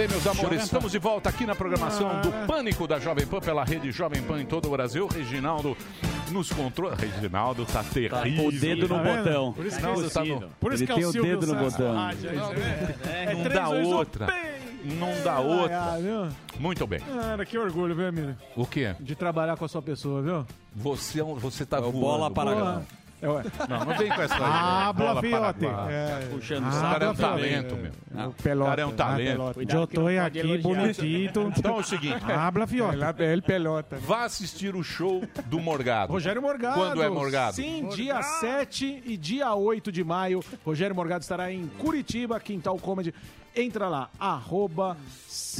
Bem, meus amores, estamos de volta aqui na programação Ah. do Pânico da Jovem Pan pela rede Jovem Pan em todo o Brasil. Reginaldo nos controla. Reginaldo tá terrível. o dedo no Tá botão. Por isso que Reginaldo é tá o no-. Por isso Ele que é o tem o Silvio dedo no botão. é. É Não dá outra. Não dá outra. Muito bem. Cara, que orgulho, viu, Emílio? O quê? De trabalhar com a sua pessoa, viu? Você, é um- você tá voando. bola para. É. Não, não vem com essa aí. Habla, Bola fiote. para- É. Tá puxando o cara é um talento, É. meu. O pelota. O cara é um Ah, talento. Eu tô aqui bonitito. Então é o seguinte. Habla, fiote. Ele pelota. Vá assistir o show do Morgado. Rogério Morgado. Quando é Morgado? Sim, dia 7 e dia 8 de maio. Rogério Morgado estará em Curitiba, Quintal Comedy. Entra lá, arroba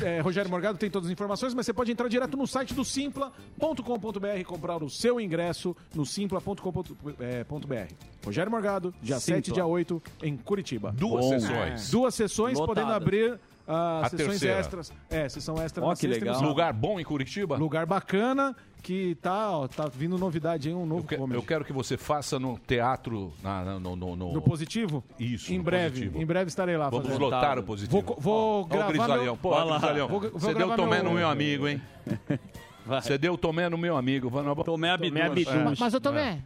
é, Rogério Morgado, tem todas as informações, mas você pode entrar direto no site do simpla.com.br e comprar o seu ingresso no simpla.com.br. Rogério Morgado, dia Simpla. 7 e dia 8, em Curitiba. Duas sessões. Duas sessões, Lotadas. podendo abrir ah, A sessões terceira. extras. É, sessão extra Ó, na que sexta e no legal. sábado. Lugar bom em Curitiba? Lugar bacana, que tá, ó, tá vindo novidade aí, um novo Eu, que- eu quero que você faça no teatro. Na, na- no, no, no- No positivo? Isso. Em breve, positivo. em breve estarei lá. Vamos fazendo. lotar o positivo. Vou, vou Ó, ó gravar o Grisalhão. meu... Pô, Grisalhão. Vou- vou Você deu tomé meu- no meu amigo, hein? Você deu tomé no meu amigo. Tomé Abduz. Mas eu tomei.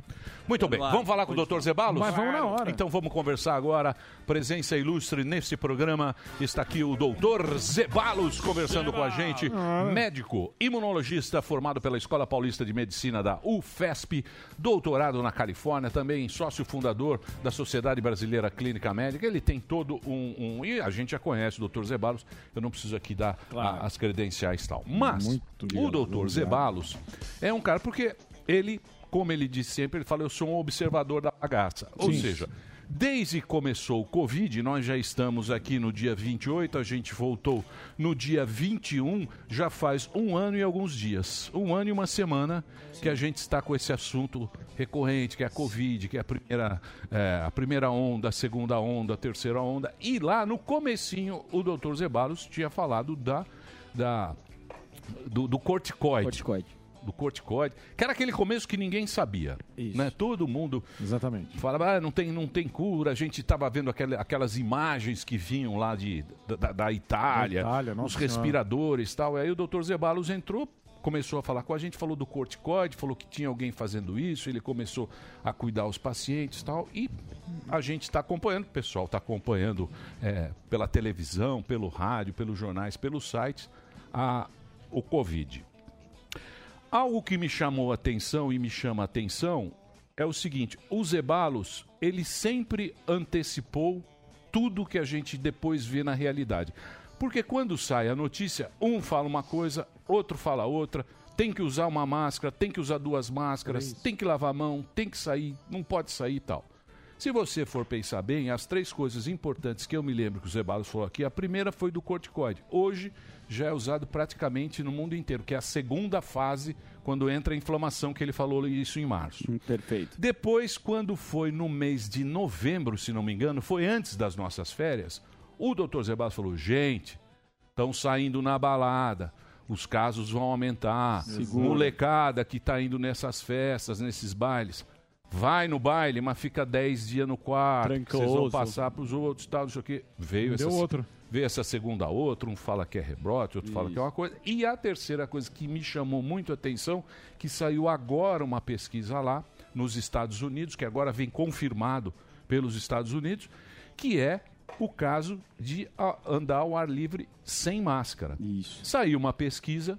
Muito bem, vamos falar com o Dr. Zebalos? Mas vamos na hora. Então vamos conversar agora. Presença ilustre nesse programa. Está aqui o Dr. Zebalos conversando com a gente. Médico, imunologista formado pela Escola Paulista de Medicina da UFESP, doutorado na Califórnia, também sócio fundador da Sociedade Brasileira Clínica Médica. Ele tem todo um. um- e a gente já conhece o Dr. Zebalos, eu não preciso aqui dar a- as credenciais e tal. Mas Muito o Dr. Zebalos é um cara, porque ele, como ele disse sempre, ele fala: eu sou um observador da bagaça. Ou Sim. seja, desde que começou o Covid, nós já estamos aqui no dia 28, a gente voltou no dia 21, já faz um ano e alguns dias. Um ano e uma semana que a gente está com esse assunto recorrente, que é a Covid, que é a primeira, é, a primeira onda, a segunda onda, a terceira onda. E lá no comecinho, o Dr. Zebalos tinha falado da, da, do, do corticoide. Do corticoide. Que era aquele começo que ninguém sabia. Né? Todo mundo Exatamente. falava, ah, não tem, não tem cura. A gente estava vendo aquela- aquelas imagens que vinham lá de, da, da- Itália, Da Itália, os respiradores e tal. Aí o doutor Zebalos entrou, começou a falar com a gente, falou do corticoide, falou que tinha alguém fazendo isso, ele começou a cuidar os pacientes e tal. E a gente está acompanhando, o pessoal está acompanhando é, pela televisão, pelo rádio, pelos jornais, pelos sites, a, o Covid. Algo que me chamou a atenção e me chama a atenção é o seguinte: o Zebalos, ele sempre antecipou tudo que a gente depois vê na realidade. Porque quando sai a notícia, um fala uma coisa, outro fala outra, tem que usar uma máscara, tem que usar duas máscaras, tem que lavar a mão, tem que sair, não pode sair e tal. Se você for pensar bem, as três coisas importantes que eu me lembro que o Zebalos falou aqui, a primeira foi do corticoide. Hoje já é usado praticamente no mundo inteiro, que é a segunda fase, quando entra a inflamação, que ele falou isso em março. Perfeito. Depois, quando foi no mês de novembro, se não me engano, foi antes das nossas férias, o doutor Zebalos falou, gente, estão saindo na balada, os casos vão aumentar, Segura. molecada que está indo nessas festas, nesses bailes, vai no baile, mas fica 10 dias no quarto, que vocês vão Trancoso. passar para os outros, tal, não sei o quê. Veio Deu essa, outro. veio essa segunda outra, um fala que é rebrote, outro fala que é uma coisa. E a terceira coisa que me chamou muito a atenção, que saiu agora uma pesquisa lá nos Estados Unidos, que agora vem confirmado pelos Estados Unidos, que é o caso de andar ao ar livre sem máscara. Saiu uma pesquisa,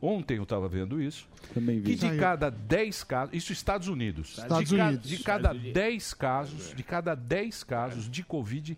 ontem eu estava vendo isso, Também vi. que de cada 10 casos, isso Estados Unidos, Estados de, ca- Unidos. de cada Estados 10 casos, de cada 10 casos de Covid,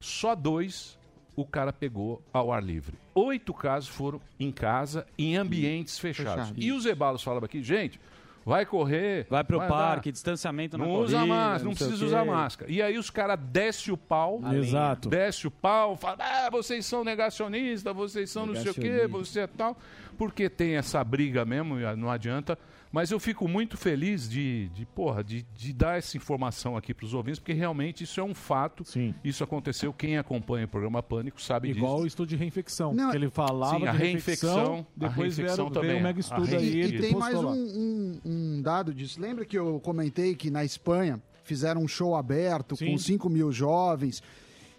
só dois o cara pegou ao ar livre. Oito casos foram em casa, em ambientes fechados. Fechado. E o Zebalos falava aqui, gente, vai correr, Vai pro andar, parque, distanciamento na não corrida. usa máscara, não sei o precisa usar máscara. E aí os caras descem o pau. Exato. Desce o pau, fala, ah, vocês são negacionistas, vocês são não sei o quê, você é tal. Porque tem essa briga mesmo, e não adianta. Mas eu fico muito feliz de, de porra, de, de dar essa informação aqui para os ouvintes, porque realmente isso é um fato. Isso aconteceu. Quem acompanha o programa Pânico sabe Igual disso. o estudo de reinfecção. Não, que ele falava Sim, a de reinfecção, a depois reinfecção vieram, também. veio um mega A estudo aí. E ele tem mais um, um- um dado disso. Lembra que eu comentei que na Espanha fizeram um show aberto Sim. com 5 mil jovens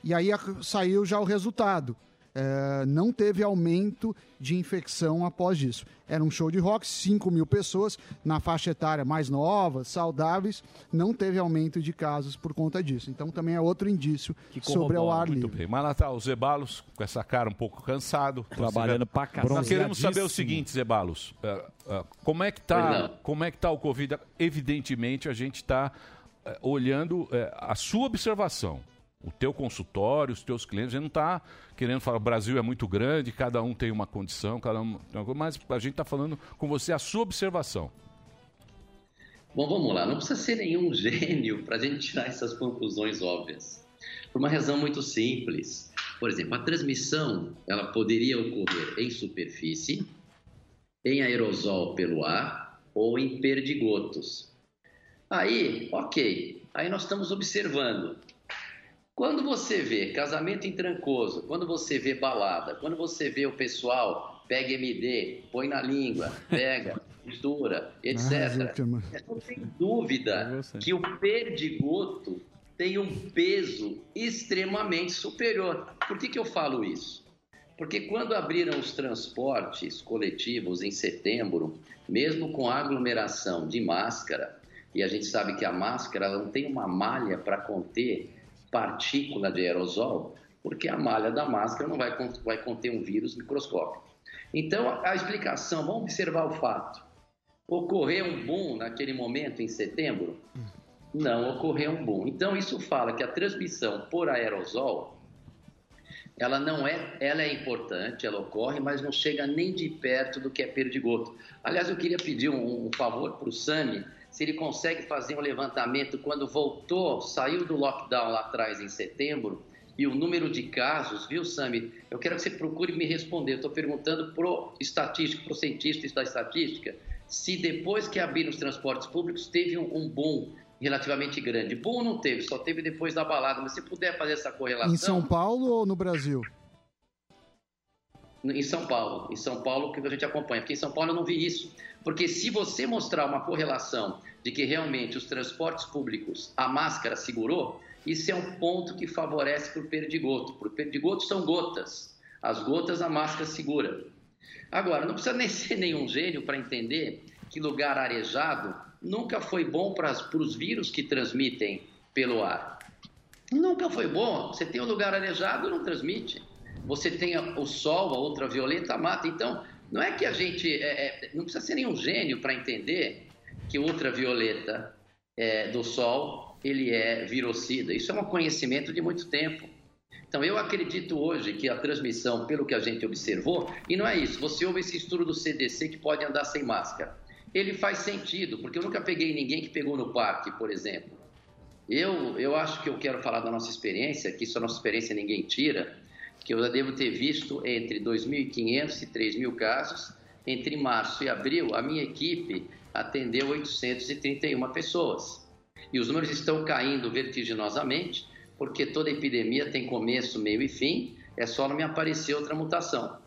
e aí a- saiu já o resultado. É, não teve aumento de infecção após isso. Era um show de rock, 5 mil pessoas na faixa etária mais nova, saudáveis, não teve aumento de casos por conta disso. Então também é outro indício sobre o ar Muito livre. bem. Mas lá tá o Zebalos, com essa cara um pouco cansado. Trabalhando pra cacete. Nós queremos saber o seguinte, Zebalos. é, é, como é que tá, como é que tá o Covid? Evidentemente, a gente está olhando é, a sua observação. O teu consultório, os teus clientes, a gente não está querendo falar, o Brasil é muito grande, cada um tem uma condição, cada um tem uma coisa, mas a gente está falando com você a sua observação. Bom, vamos lá. Não precisa ser nenhum gênio para a gente tirar essas conclusões óbvias. Por uma razão muito simples. Por exemplo, a transmissão ela poderia ocorrer em superfície, em aerosol pelo ar ou em perdigotos. Aí, ok, aí nós estamos observando. Quando você vê casamento em Trancoso, quando você vê balada, quando você vê o pessoal pega MD, põe na língua, pega, mistura, etc. Zuckerman. Não tem dúvida que o perdigoto tem um peso extremamente superior. Por que, que eu falo isso? Porque quando abriram os transportes coletivos em setembro, mesmo com aglomeração de máscara, e a gente sabe que a máscara não tem uma malha para conter partícula de aerosol, porque a malha da máscara não vai, vai conter um vírus microscópico. Então, a a explicação, vamos observar o fato. Ocorreu um boom naquele momento, em setembro? Não ocorreu um boom. Então, isso fala que a transmissão por aerosol, ela não é, ela é importante, ela ocorre, mas não chega nem de perto do que é perdigoto. Aliás, eu queria pedir um, um favor para o Sami, se ele consegue fazer um levantamento quando voltou, saiu do lockdown lá atrás em setembro, e o número de casos, viu, Sami? Eu quero que você procure me responder. Estou perguntando pro estatístico, pro cientista da estatística, se depois que abriram os transportes públicos teve um, um boom relativamente grande. Boom não teve, só teve depois da balada. Mas se puder fazer essa correlação. Em São Paulo ou no Brasil? Em São Paulo, em São Paulo que a gente acompanha, porque em São Paulo eu não vi isso. Porque se você mostrar uma correlação de que realmente os transportes públicos, a máscara segurou, isso é um ponto que favorece para o perdigoto. Porque perdigoto são gotas. As gotas a máscara segura. Agora, não precisa nem ser nenhum gênio para entender que lugar arejado nunca foi bom para os vírus que transmitem pelo ar. Nunca foi bom. Você tem um lugar arejado, não transmite. Você tem a- o sol, a ultravioleta mata. Então, não é que a gente. é, é, não precisa ser nenhum gênio para entender que ultravioleta é, do sol ele é virocida. Isso é um conhecimento de muito tempo. Então, eu acredito hoje que a transmissão, pelo que a gente observou, e não é isso, você ouve esse estudo do CDC que pode andar sem máscara. Ele faz sentido, porque eu nunca peguei ninguém que pegou no parque, por exemplo. Eu, eu acho que eu quero falar da nossa experiência, que isso a nossa experiência ninguém tira, que eu devo ter visto entre 2.500 e 3.000 casos. Entre março e abril, a minha equipe atendeu 831 pessoas. E os números estão caindo vertiginosamente, porque toda epidemia tem começo, meio e fim, é só não me aparecer outra mutação,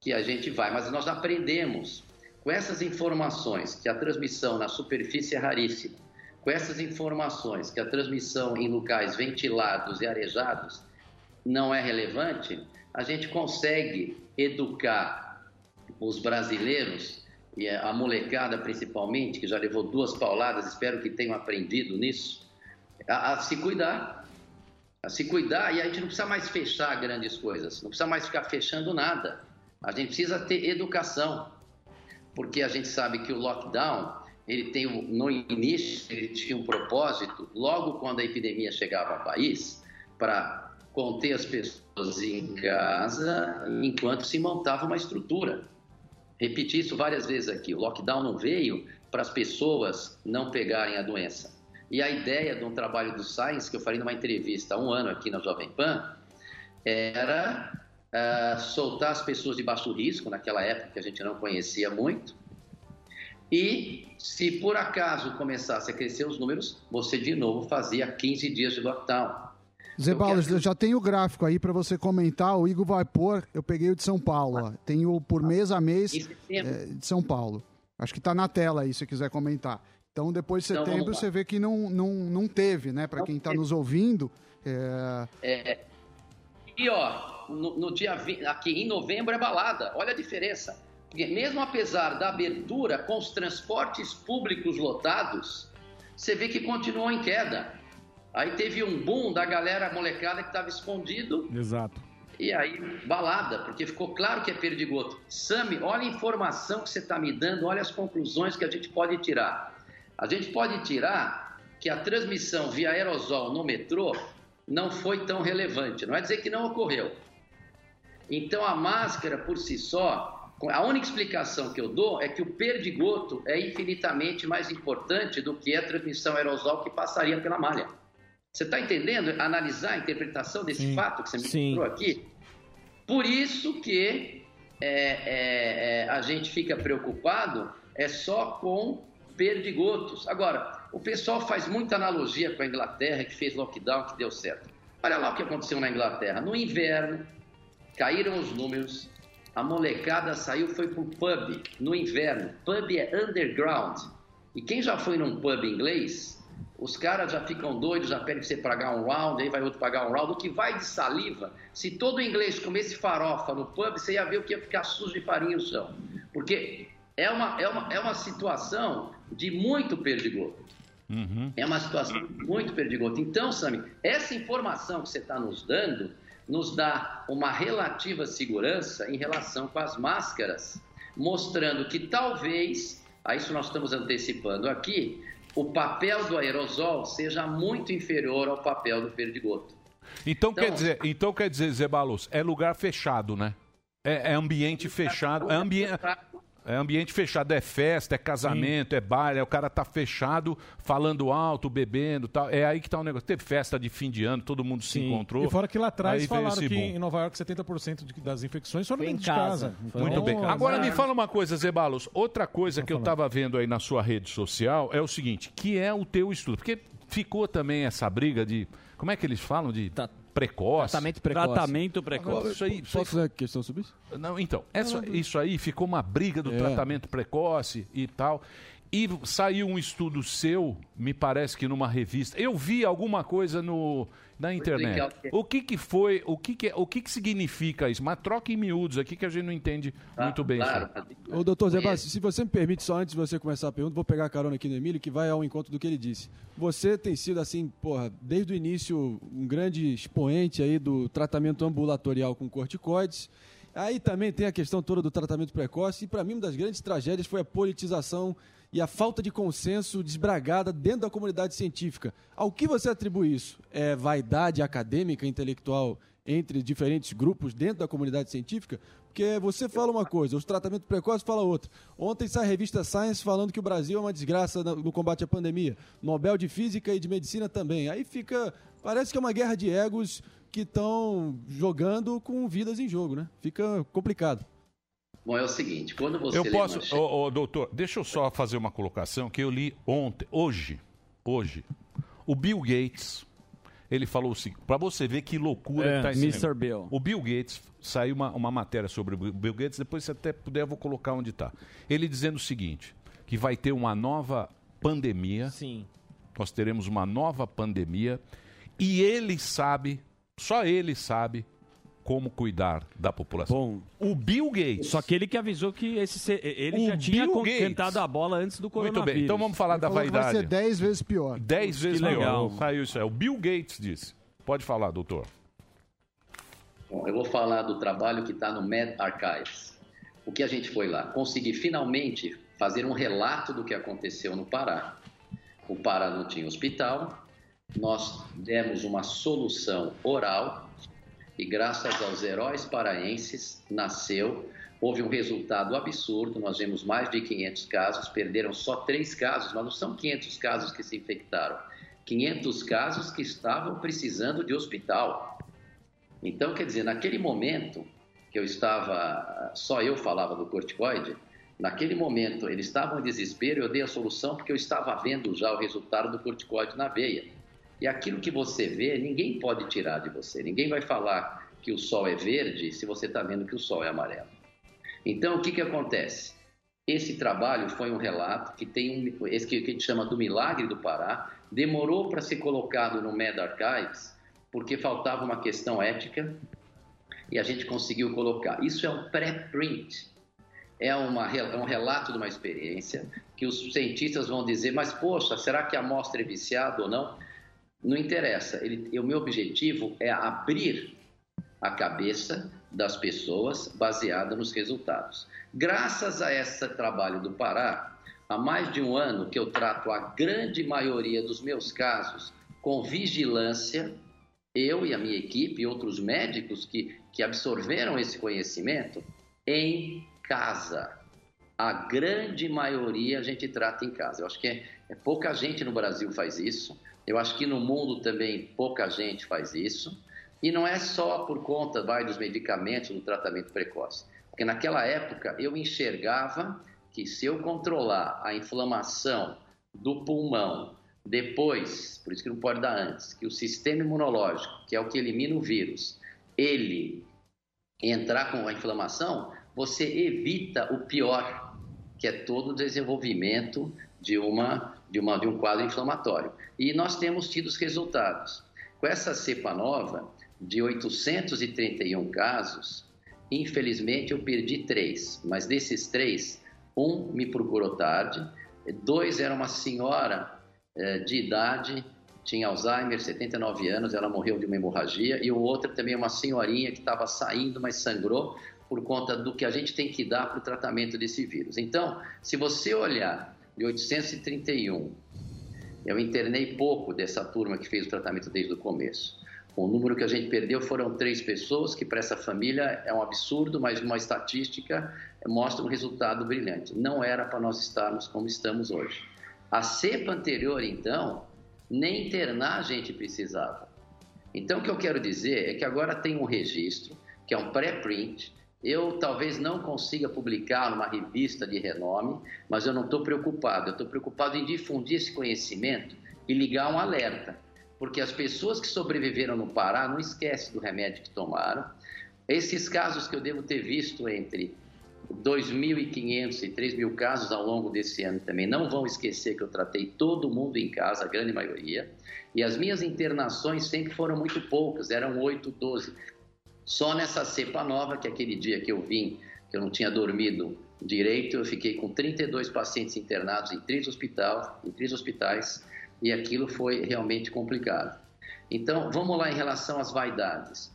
que a gente vai. Mas nós aprendemos com essas informações que a transmissão na superfície é raríssima, com essas informações que a transmissão em locais ventilados e arejados não é relevante, a gente consegue educar os brasileiros e a molecada principalmente, que já levou duas pauladas, espero que tenham aprendido nisso, a, a se cuidar. A se cuidar e a gente não precisa mais fechar grandes coisas, não precisa mais ficar fechando nada. A gente precisa ter educação, porque a gente sabe que o lockdown, ele tem no início, ele tinha um propósito, logo quando a epidemia chegava ao país, para conter as pessoas em casa enquanto se montava uma estrutura. Repeti isso várias vezes aqui. O lockdown não veio para as pessoas não pegarem a doença. E a ideia de um trabalho do Science, que eu falei numa entrevista há um ano aqui na Jovem Pan, era ah, soltar as pessoas de baixo risco, naquela época que a gente não conhecia muito, e se por acaso começasse a crescer os números, você de novo fazia 15 dias de lockdown. Zé Paulo, eu já tenho o gráfico aí para você comentar. O Igor vai pôr. Eu peguei o de São Paulo. Ó. Tenho por mês a mês é, de São Paulo. Acho que está na tela aí, se quiser comentar. Então, depois de Então, setembro, lá. você vê que não, não, não teve, né? Para quem está nos ouvindo. é, É, e ó, no, no dia 20, aqui em novembro é balada. Olha a diferença. Porque mesmo apesar da abertura com os transportes públicos lotados, você vê que continuou em queda. Aí teve um boom da galera molecada que estava escondido Exato. e aí balada, porque ficou claro que é perdigoto. Sami, olha a informação que você está me dando, olha as conclusões que a gente pode tirar. A gente pode tirar que a transmissão via aerosol no metrô não foi tão relevante. Não é dizer que não ocorreu. Então a máscara por si só, a única explicação que eu dou é que o perdigoto é infinitamente mais importante do que a transmissão aerosol que passaria pela malha. Você está entendendo? Analisar a interpretação desse fato que você me mostrou aqui? Por isso que é, é, é, a gente fica preocupado é só com perdigotos. Agora, o pessoal faz muita analogia com a Inglaterra, que fez lockdown, que deu certo. Olha lá o que aconteceu na Inglaterra. No inverno, caíram os números, a molecada saiu, foi pro pub no inverno. Pub é underground. E quem já foi num pub inglês, os caras já ficam doidos, já pedem você pagar um round, aí vai outro pagar um round. O que vai de saliva, se todo inglês comesse farofa no pub, você ia ver o que ia ficar sujo de farinha o chão. Porque é uma, é uma, é uma situação de muito perdigoto. É uma situação muito perdigoto. Então, Sami, essa informação que você está nos dando nos dá uma relativa segurança em relação com as máscaras, mostrando que talvez, a isso nós estamos antecipando aqui, o papel do aerosol seja muito inferior ao papel do perdigoto. Então, quer dizer, então quer dizer, Zé Balos, é lugar fechado, né? É, é ambiente fechado, é, ambi é ambiente fechado, é festa, é casamento, é baile, é o cara tá fechado, falando alto, bebendo, tal. É aí que tá o negócio. Teve festa de fim de ano, todo mundo se encontrou. E fora que lá atrás Aí falaram que boom. em Nova York 70% de- das infecções foram dentro de casa. casa. Então, Muito bem. Agora me fala uma coisa, Zebalos. Outra coisa que eu estava vendo aí na sua rede social é o seguinte, que é o teu estudo. Porque ficou também essa briga de... Como é que eles falam? De precoce. Tratamento precoce. Tratamento precoce. Isso aí, Posso fazer questão sobre isso? Não, então, essa- isso aí ficou uma briga do É. tratamento precoce e tal. E saiu um estudo seu, me parece que numa revista. Eu vi alguma coisa no, na internet. o que que foi, o que que, o que que significa isso? Mas troca em miúdos aqui que a gente não entende muito bem claro, isso. Ô, doutor Zé Bassi, se você me permite, só antes de você começar a pergunta, vou pegar a carona aqui no Emílio, que vai ao encontro do que ele disse. Você tem sido, assim, porra, desde o início, um grande expoente aí do tratamento ambulatorial com corticoides. Aí também tem a questão toda do tratamento precoce, e para mim uma das grandes tragédias foi a politização e a falta de consenso desbragada dentro da comunidade científica. Ao que você atribui isso? É vaidade acadêmica, intelectual entre diferentes grupos dentro da comunidade científica? Porque você fala uma coisa, os tratamentos precoces fala outra. Ontem sai a revista Science falando que o Brasil é uma desgraça no combate à pandemia. Nobel de Física e de Medicina também. Aí fica. Parece que é uma guerra de egos que estão jogando com vidas em jogo, né? Fica complicado. Bom, é o seguinte, quando você Eu lê posso, manchete- ô, ô, doutor, deixa eu só fazer uma colocação que eu li ontem, hoje, hoje. O Bill Gates, ele falou assim, para você ver que loucura É, que tá esse Mr. Bill. O Bill Gates, saiu uma, uma matéria sobre o Bill Gates, depois se até puder eu vou colocar onde está. Ele dizendo o seguinte, que vai ter uma nova pandemia. Sim. Nós teremos uma nova pandemia e ele sabe, só ele sabe como cuidar da população. o Bill Gates. Só que ele que avisou que esse se- ele O já tinha Bill cantado a bola antes do Muito coronavírus. bem, então vamos falar da Falou que vai vaidade. ser 10 vezes pior. 10 Que vezes legal. legal. Saiu isso aí. O Bill Gates disse. Pode falar, doutor. Bom, eu vou falar do trabalho que está no Med Archives. O que a gente foi lá? Conseguir finalmente fazer um relato do que aconteceu no Pará. O Pará não tinha hospital, nós demos uma solução oral e graças aos heróis paraenses nasceu, houve um resultado absurdo, nós vimos mais de 500 casos, perderam só três casos, mas não são 500 casos que se infectaram, 500 casos que estavam precisando de hospital. Então, quer dizer, naquele momento que eu estava, só eu falava do corticoide, naquele momento eles estavam em desespero, eu dei a solução porque eu estava vendo já o resultado do corticoide na veia. E aquilo que você vê, ninguém pode tirar de você. Ninguém vai falar que o sol é verde se você está vendo que o sol é amarelo. Então, o que, que acontece? Esse trabalho foi um relato que tem um, esse que, a gente chama do milagre do Pará, demorou para ser colocado no Med Archives porque faltava uma questão ética e a gente conseguiu colocar. Isso é um pré-print, é, uma, é um relato de uma experiência que os cientistas vão dizer, mas poxa, será que a amostra é viciada ou não? Não interessa. Ele, o meu objetivo é abrir a cabeça das pessoas baseada nos resultados. Graças a esse trabalho do Pará, há mais de um ano que eu trato a grande maioria dos meus casos com vigilância, eu e a minha equipe e outros médicos que, que absorveram esse conhecimento em casa. A grande maioria a gente trata em casa. Eu acho que é, é pouca gente no Brasil faz isso. Eu acho que no mundo também pouca gente faz isso. E não é só por conta vai, dos medicamentos do tratamento precoce. Porque naquela época eu enxergava que se eu controlar a inflamação do pulmão, depois, por isso que não pode dar antes, que o sistema imunológico, que é o que elimina o vírus, ele entrar com a inflamação, você evita o pior, que é todo o desenvolvimento de, uma, de, uma, de um quadro inflamatório. E nós temos tido os resultados. Com essa cepa nova, de 831 casos, infelizmente eu perdi três, mas desses três, um me procurou tarde, dois era uma senhora eh, de idade, tinha Alzheimer, 79 anos, ela morreu de uma hemorragia, e o outro também uma senhorinha que estava saindo, mas sangrou por conta do que a gente tem que dar para o tratamento desse vírus. Então, se você olhar de 831, eu internei pouco dessa turma que fez o tratamento desde o começo. O número que a gente perdeu foram três pessoas, que para essa família é um absurdo, mas uma estatística mostra um resultado brilhante. Não era para nós estarmos como estamos hoje. A cepa anterior, então, nem internar a gente precisava. Então, o que eu quero dizer é que agora tem um registro, que é um pré-print. Eu talvez não consiga publicar numa revista de renome, mas eu não estou preocupado. Eu estou preocupado em difundir esse conhecimento e ligar um alerta porque as pessoas que sobreviveram no Pará não esquecem do remédio que tomaram. Esses casos que eu devo ter visto entre 2.500 e 3.000 casos ao longo desse ano também, não vão esquecer que eu tratei todo mundo em casa, a grande maioria, e as minhas internações sempre foram muito poucas, eram 8, 12. Só nessa cepa nova, que aquele dia que eu vim, que eu não tinha dormido direito, eu fiquei com 32 pacientes internados em três, hospital, em três hospitais, e aquilo foi realmente complicado. Então, vamos lá em relação às vaidades.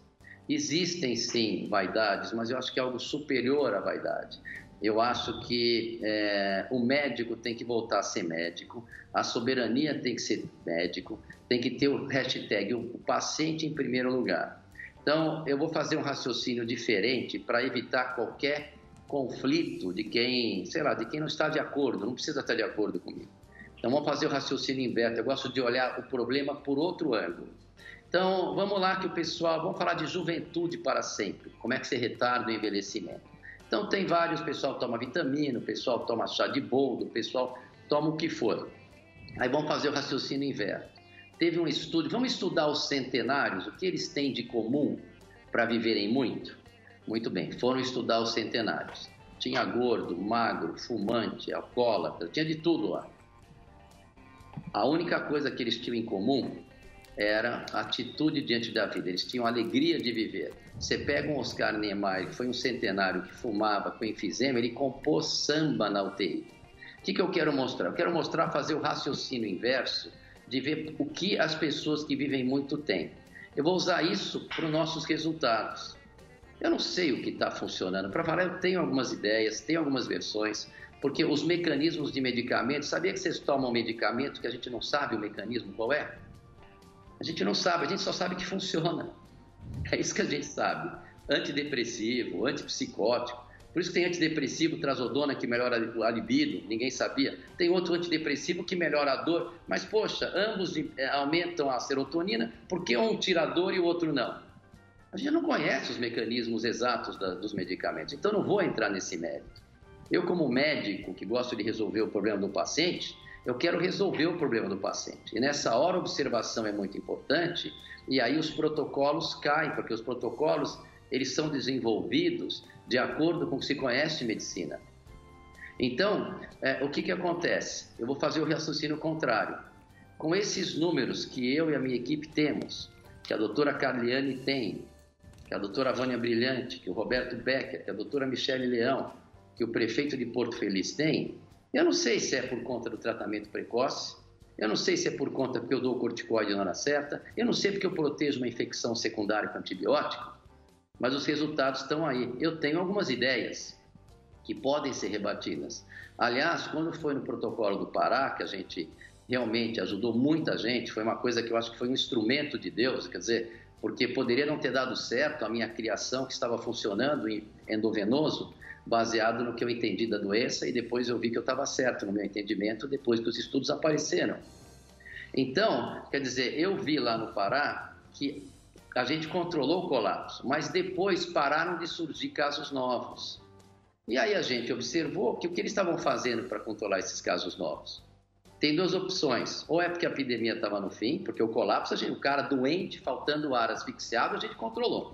Existem sim vaidades, mas eu acho que é algo superior à vaidade. Eu acho que é, o médico tem que voltar a ser médico, a soberania tem que ser médico, tem que ter o hashtag o paciente em primeiro lugar. Então, eu vou fazer um raciocínio diferente para evitar qualquer conflito de quem, sei lá, de quem não está de acordo, não precisa estar de acordo comigo. Então vamos fazer o raciocínio inverso. Eu gosto de olhar o problema por outro ângulo. Então vamos lá que o pessoal, vamos falar de juventude para sempre. Como é que você retarda o envelhecimento? Então tem vários, o pessoal toma vitamina, o pessoal toma chá de boldo, o pessoal toma o que for. Aí vamos fazer o raciocínio inverso. Teve um estudo, vamos estudar os centenários, o que eles têm de comum para viverem muito? Muito bem, foram estudar os centenários. Tinha gordo, magro, fumante, alcoólatra, tinha de tudo lá. A única coisa que eles tinham em comum era a atitude diante da vida. Eles tinham alegria de viver. Você pega um Oscar Niemeyer, que foi um centenário que fumava com enfisema, ele compôs samba na UTI. O que, que eu quero mostrar? Eu quero mostrar, fazer o raciocínio inverso de ver o que as pessoas que vivem muito têm. Eu vou usar isso para os nossos resultados. Eu não sei o que está funcionando. Para falar, eu tenho algumas ideias, tenho algumas versões, porque os mecanismos de medicamento, sabia que vocês tomam medicamento que a gente não sabe o mecanismo qual é? A gente não sabe, a gente só sabe que funciona. É isso que a gente sabe. Antidepressivo, antipsicótico. Por isso tem antidepressivo, trazodona, que melhora a libido, ninguém sabia. Tem outro antidepressivo que melhora a dor. Mas, poxa, ambos eh, aumentam a serotonina, por que um tira a dor e o outro não? A gente não conhece os mecanismos exatos da, dos medicamentos, então não vou entrar nesse mérito. Eu, como médico que gosto de resolver o problema do paciente, eu quero resolver o problema do paciente. E nessa hora a observação é muito importante e aí os protocolos caem, porque os protocolos eles são desenvolvidos de acordo com o que se conhece de medicina. Então, é, o que, que acontece? Eu vou fazer o raciocínio contrário. Com esses números que eu e a minha equipe temos, que a doutora Carliane tem, que a doutora Vânia Brilhante, que o Roberto Becker, que a doutora Michele Leão, que o prefeito de Porto Feliz tem, eu não sei se é por conta do tratamento precoce, eu não sei se é por conta porque eu dou corticoide na hora certa, eu não sei porque eu protejo uma infecção secundária com antibiótico, mas os resultados estão aí. Eu tenho algumas ideias que podem ser rebatidas. Aliás, quando foi no protocolo do Pará, que a gente realmente ajudou muita gente, foi uma coisa que eu acho que foi um instrumento de Deus, quer dizer, porque poderia não ter dado certo a minha criação que estava funcionando em endovenoso, baseado no que eu entendi da doença e depois eu vi que eu estava certo no meu entendimento depois que os estudos apareceram. Então, quer dizer, eu vi lá no Pará que a gente controlou o colapso, mas depois pararam de surgir casos novos. E aí a gente observou que o que eles estavam fazendo para controlar esses casos novos? Tem duas opções. Ou é porque a epidemia estava no fim, porque o colapso, gente- o cara doente, faltando ar, asfixiado, a gente controlou.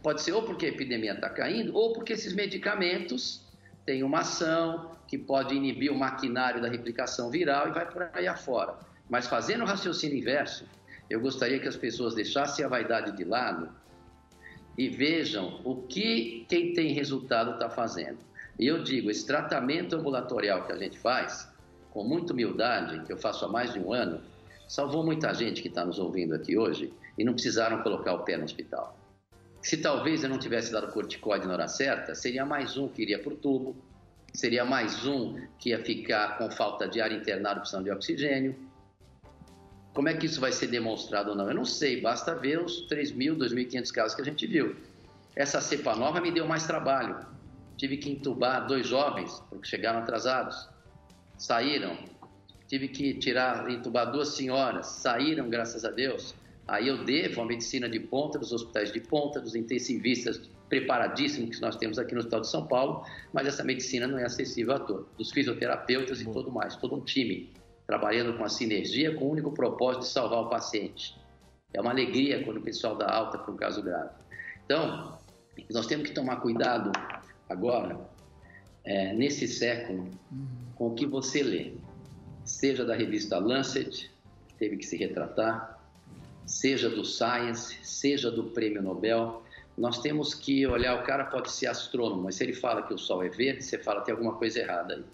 Pode ser ou porque a epidemia está caindo, ou porque esses medicamentos têm uma ação que pode inibir o maquinário da replicação viral e vai por aí afora. Mas fazendo o raciocínio inverso, eu gostaria que as pessoas deixassem a vaidade de lado e vejam o que quem tem resultado está fazendo. E eu digo, esse tratamento ambulatorial que a gente faz, com muita humildade, que eu faço há mais de um ano, salvou muita gente que está nos ouvindo aqui hoje e não precisaram colocar o pé no hospital. Se talvez eu não tivesse dado corticoide na hora certa, seria mais um que iria para o tubo, seria mais um que ia ficar com falta de ar internado, precisando de oxigênio. Como é que isso vai ser demonstrado ou não? Eu não sei, basta ver os 3.000, 2.500 casos que a gente viu. Essa cepa nova me deu mais trabalho. Tive que entubar dois jovens, porque chegaram atrasados. Saíram. Tive que tirar, entubar duas senhoras. Saíram, graças a Deus. Aí eu devo a medicina de ponta, dos hospitais de ponta, dos intensivistas preparadíssimos que nós temos aqui no Hospital de São Paulo, mas essa medicina não é acessível a todos. Dos fisioterapeutas e tudo mais, todo um time trabalhando com a sinergia, com o único propósito de salvar o paciente. É uma alegria quando o pessoal dá alta para um caso grave. Então, nós temos que tomar cuidado agora, é, nesse século, com o que você lê. Seja da revista Lancet, que teve que se retratar, seja do Science, seja do Prêmio Nobel. Nós temos que olhar, o cara pode ser astrônomo, mas se ele fala que o Sol é verde, você fala que tem alguma coisa errada aí.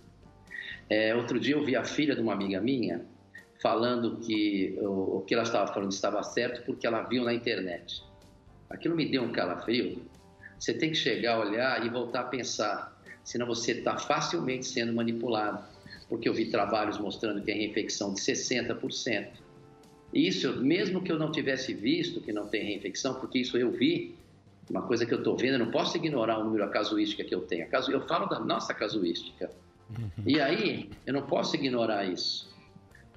É, outro dia eu vi a filha de uma amiga minha falando que o, que ela estava falando estava certo porque ela viu na internet. Aquilo me deu um calafrio. Você tem que chegar, olhar e voltar a pensar, senão você está facilmente sendo manipulado. Porque eu vi trabalhos mostrando que tem reinfecção de 60%. E Isso, mesmo que eu não tivesse visto que não tem reinfecção, porque isso eu vi, uma coisa que eu estou vendo, eu não posso ignorar o número, a casuística que eu tenho. A Eu falo da nossa casuística. E aí, eu não posso ignorar isso.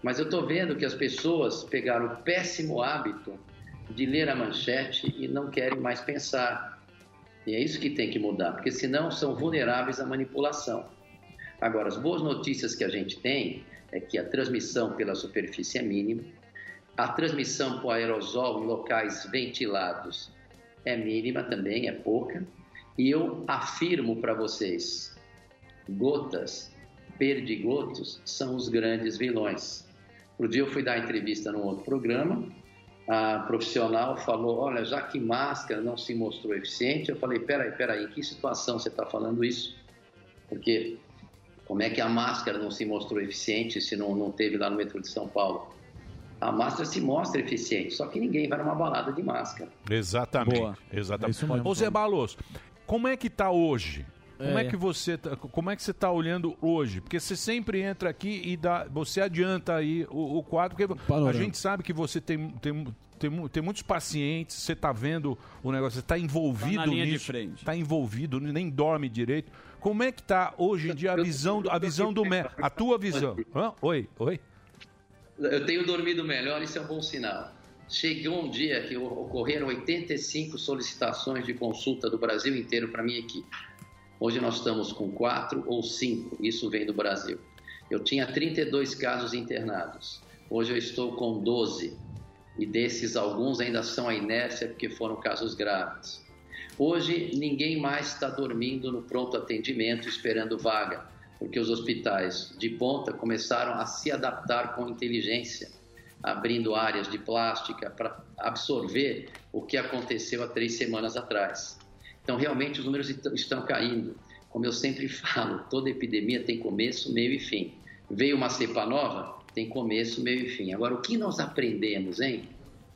Mas eu estou vendo que as pessoas pegaram o péssimo hábito de ler a manchete e não querem mais pensar. E é isso que tem que mudar, porque senão são vulneráveis à manipulação. Agora, as boas notícias que a gente tem é que a transmissão pela superfície é mínima, a transmissão por aerosol em locais ventilados é mínima também, é pouca, e eu afirmo para vocês, gotas, perdigotos são os grandes vilões. Outro dia eu fui dar entrevista num outro programa, a profissional falou, olha, já que máscara não se mostrou eficiente, eu falei, peraí, peraí, em que situação você está falando isso? Porque como é que a máscara não se mostrou eficiente se não, não teve lá no metrô de São Paulo? A máscara se mostra eficiente, só que ninguém vai numa balada de máscara. Exatamente. Boa. Exatamente. É. Ô Zé Balos, como é que tá hoje? Como é, É. que você tá, como é que você tá olhando hoje? Porque você sempre entra aqui e dá, você adianta aí o, o quadro, porque a Panorama. gente sabe que você tem, tem, tem, tem muitos pacientes, você tá vendo o negócio, você tá envolvido Tá na linha de nisso, frente. tá envolvido, nem dorme direito. Como é que tá hoje em dia a visão, do- a visão do médico, a tua visão? Hã? Oi, oi. Eu tenho dormido melhor, isso é um bom sinal. Chegou um dia que ocorreram 85 solicitações de consulta do Brasil inteiro para minha equipe. Hoje nós estamos com quatro ou cinco, isso vem do Brasil. Eu tinha 32 casos internados. Hoje eu estou com 12. E desses, alguns ainda são a inércia porque foram casos graves. Hoje, ninguém mais está dormindo no pronto atendimento esperando vaga, porque os hospitais de ponta começaram a se adaptar com inteligência, abrindo áreas de plástica para absorver o que aconteceu há três semanas atrás. Então, realmente, os números est- estão caindo. Como eu sempre falo, toda epidemia tem começo, meio e fim. Veio uma cepa nova, tem começo, meio e fim. Agora, o que nós aprendemos, hein?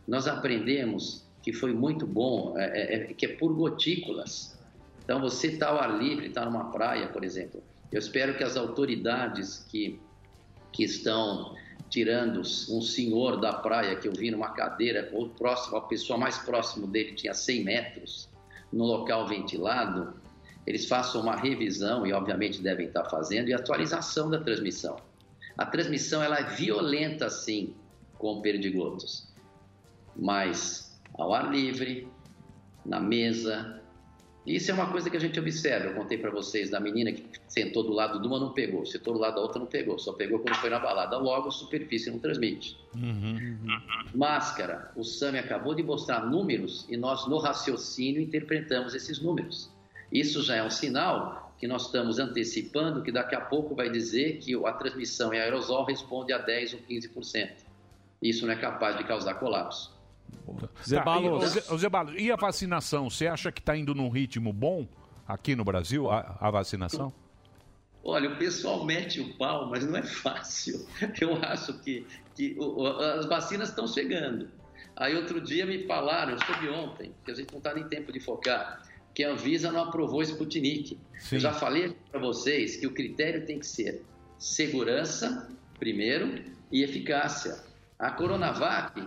Nós aprendemos que foi muito bom, é, é, é, que é por gotículas. Então, você está ao ar livre, está numa praia, por exemplo. Eu espero que as autoridades que, que estão tirando um senhor da praia que eu vi numa cadeira, ou próximo, a pessoa mais próximo dele tinha 100 metros, no local ventilado, eles façam uma revisão, e obviamente devem estar fazendo, e atualização da transmissão. A transmissão ela é violenta, sim, com perdigotos, mas ao ar livre, na mesa. Isso é uma coisa que a gente observa. Eu contei para vocês da menina que sentou do lado de uma não pegou, sentou do lado da outra não pegou, só pegou quando foi na balada. Logo, a superfície não transmite. Máscara. O Sami acabou de mostrar números e nós, no raciocínio, interpretamos esses números. Isso já é um sinal que nós estamos antecipando que daqui a pouco vai dizer que a transmissão em aerosol responde a 10 ou 15%. Isso não é capaz de causar colapso. Tá, e, ô, Zé Balos, e a vacinação? Você acha que está indo num ritmo bom aqui no Brasil, a, a vacinação? Olha, o pessoal mete o pau, mas não é fácil. Eu acho que, que o- as vacinas estão chegando. Aí outro dia me falaram, eu soube ontem, que a gente não está nem tempo de focar, que a Anvisa não aprovou o Sputnik. Eu já falei para vocês que o critério tem que ser segurança, primeiro, e eficácia. A Coronavac,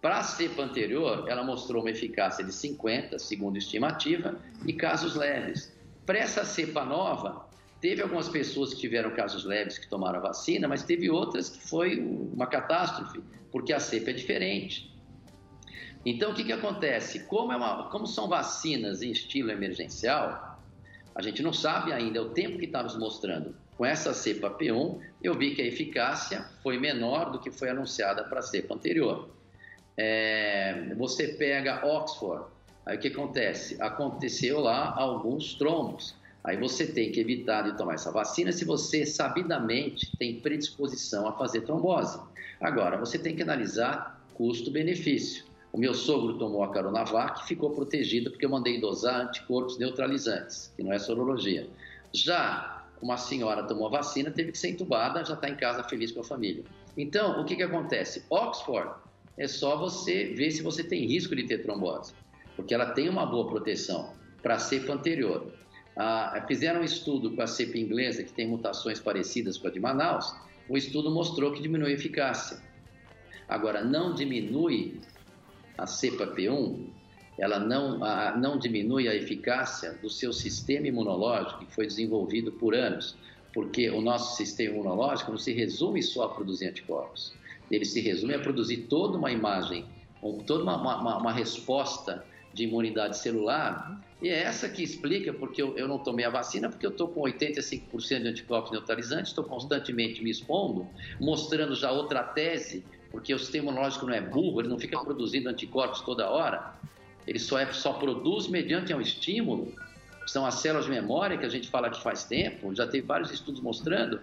para a cepa anterior, ela mostrou uma eficácia de 50, segundo estimativa, e casos leves. Para essa cepa nova, teve algumas pessoas que tiveram casos leves que tomaram a vacina, mas teve outras que foi uma catástrofe, porque a cepa é diferente. Então, o que, que acontece? Como, é uma- como são vacinas em estilo emergencial, a gente não sabe ainda é o tempo que está nos mostrando. Com essa cepa P1, eu vi que a eficácia foi menor do que foi anunciada para a cepa anterior. É, você pega Oxford, aí o que acontece? Aconteceu lá alguns trombos. Aí você tem que evitar de tomar essa vacina se você sabidamente tem predisposição a fazer trombose. Agora, você tem que analisar custo-benefício. O meu sogro tomou a Coronavac e ficou protegido porque eu mandei dosar anticorpos neutralizantes, que não é sorologia. Já uma senhora tomou a vacina, teve que ser entubada, já está em casa feliz com a família. Então, o que, que acontece? Oxford é só você ver se você tem risco de ter trombose, porque ela tem uma boa proteção para a cepa anterior. Ah, fizeram um estudo com a cepa inglesa, que tem mutações parecidas com a de Manaus, o estudo mostrou que diminui a eficácia. Agora, não diminui a cepa P1, ela não, a- não diminui a eficácia do seu sistema imunológico, que foi desenvolvido por anos, porque o nosso sistema imunológico não se resume só a produzir anticorpos, ele se resume a produzir toda uma imagem, toda uma, uma- uma resposta de imunidade celular, e é essa que explica porque eu, eu não tomei a vacina, porque eu estou com 85% de anticorpos neutralizantes, estou constantemente me expondo, mostrando já outra tese, porque o sistema imunológico não é burro, ele não fica produzindo anticorpos toda hora, ele só, é, só produz mediante um estímulo, são as células de memória que a gente fala que faz tempo, já tem vários estudos mostrando,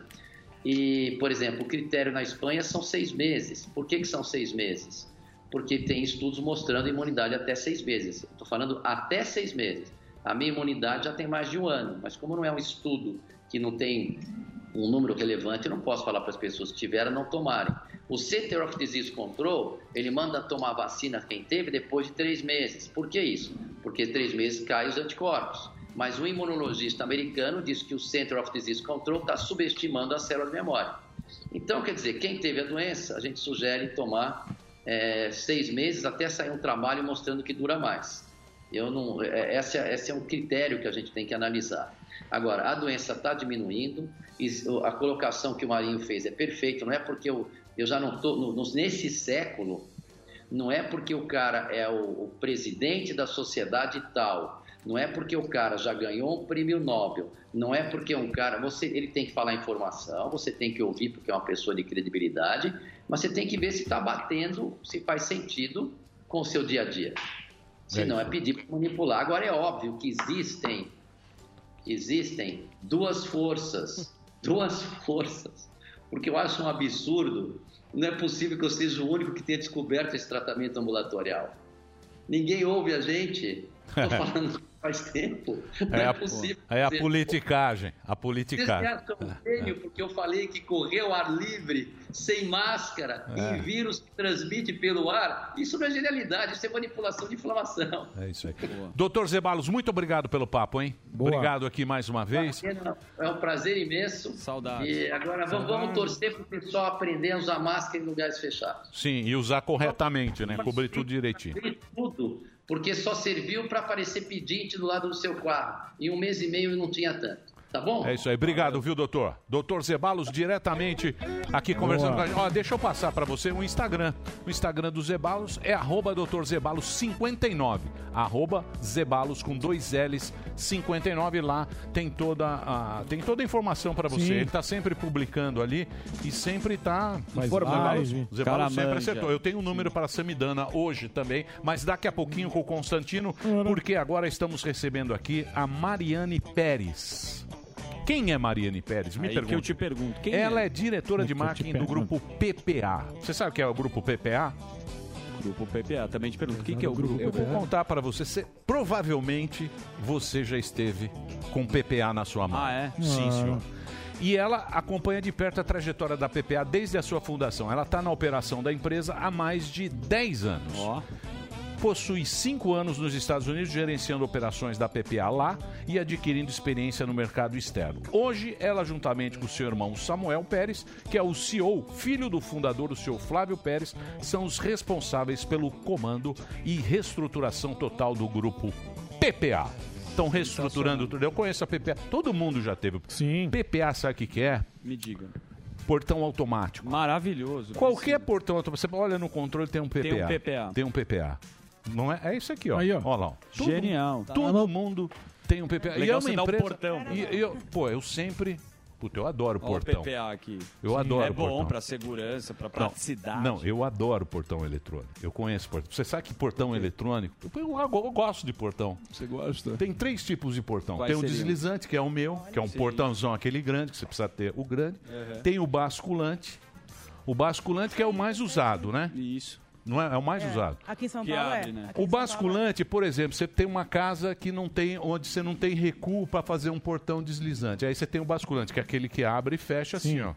e, por exemplo, o critério na Espanha são seis meses. Por que, que são seis meses? Porque tem estudos mostrando imunidade até seis meses. Estou falando até seis meses. A minha imunidade já tem mais de um ano, mas como não é um estudo que não tem um número relevante, eu não posso falar para as pessoas que tiveram não tomarem. O Center of Disease Control, ele manda tomar vacina quem teve depois de três meses. Por que isso? Porque três meses caem os anticorpos. Mas o imunologista americano diz que o Center of Disease Control está subestimando a célula de memória. Então, quer dizer, quem teve a doença, a gente sugere tomar é, seis meses até sair um trabalho mostrando que dura mais. Eu não, é, esse, é, esse é um critério que a gente tem que analisar. Agora, a doença está diminuindo, a colocação que o Marinho fez é perfeita, não é porque eu, eu já não estou, nesse século, não é porque o cara é o, o presidente da sociedade tal, não é porque o cara já ganhou um prêmio Nobel, não é porque um cara, você, ele tem que falar informação, você tem que ouvir porque é uma pessoa de credibilidade, mas você tem que ver se está batendo, se faz sentido com o seu dia a dia. Se não, é pedir para manipular. Agora é óbvio que existem, existem duas forças, duas forças, porque eu acho um absurdo, não é possível que eu seja o único que tenha descoberto esse tratamento ambulatorial. Ninguém ouve a gente, estou falando faz tempo, não É é, a, possível. é a dizer, politicagem. A politicagem. gênio porque eu falei que correr ao ar livre, sem máscara, É. em vírus que transmite pelo ar, isso não é genialidade, isso é manipulação de inflamação. É isso aí. Doutor Zebalos, muito obrigado pelo papo, hein? Obrigado aqui mais uma vez. É um prazer imenso. Saudades. E agora vamos, vamos torcer para o pessoal aprender a usar máscara em lugares fechados. Sim, e usar corretamente, né? Cobrir tudo direitinho. Tudo, porque só serviu para aparecer pedinte do lado do seu carro. Em um mês e meio não tinha tanto. Tá bom? É isso aí. Obrigado, viu, doutor? Doutor Zebalos, diretamente aqui conversando Boa. com a gente. Ó, deixa eu passar pra você o Instagram. O Instagram do Zebalos é arroba doutor Zebalos 59. Arroba Zebalos com dois L's 59. Lá tem toda a, tem toda a informação pra você. Sim. Ele tá sempre publicando ali e sempre tá informando. Zebalos Cara sempre acertou. Eu tenho um número para a Samidana hoje também, mas daqui a pouquinho com o Constantino, porque agora estamos recebendo aqui a Mariane Pérez. Quem é Mariane Pérez? Me Aí que pergunta. eu te pergunto, quem Ela é? é, diretora de te marketing do grupo PPA. Você sabe o que é o grupo PPA? Grupo PPA. Também te pergunto, o que, que é o grupo Eu vou contar para você. Você- Provavelmente você já esteve com PPA na sua mão. Ah, é? Sim, Ah. senhor. E ela acompanha de perto a trajetória da PPA desde a sua fundação. Ela está na operação da empresa há mais de 10 anos. Possui cinco anos nos Estados Unidos gerenciando operações da PPA lá e adquirindo experiência no mercado externo. Hoje, ela, juntamente com seu irmão Samuel Pérez, que é o CEO, filho do fundador, o seu Flávio Pérez, são os responsáveis pelo comando e reestruturação total do grupo PPA. Estão reestruturando tudo. Eu conheço a PPA. Todo mundo já teve. Sim. PPA sabe o que que é? Me diga. Portão automático. Maravilhoso. Qualquer portão automático. Você olha no controle, tem um PPA. Tem um PPA. Tem um PPA. Não é? É isso aqui, ó. Aí, ó. Olha lá. ó. Todo- Genial. Todo mundo tem um PPA. Legal e é uma dar o empresa... portão. E, e eu, pô, eu sempre... Puta, eu adoro Ó, portão. o PPA aqui. Eu Sim. adoro É bom portão. pra segurança, pra Não, praticidade. Não, eu adoro portão eletrônico. Eu conheço portão. Você sabe que portão eletrônico... Eu, eu- eu gosto de portão. Você gosta? Tem três tipos de portão. Quais tem o seriam? deslizante, que é o meu, que é um Sim. portãozão aquele grande, que você precisa ter o grande. Uhum. Tem o basculante. O basculante que é o mais usado, né? Isso. Não é? É o mais É. usado. Aqui em São Que Paulo abre, é. né? Aqui em O basculante, por exemplo, você tem uma casa que não tem, onde você não tem recuo para fazer um portão deslizante. Aí você tem o basculante, que é aquele que abre e fecha assim, ó.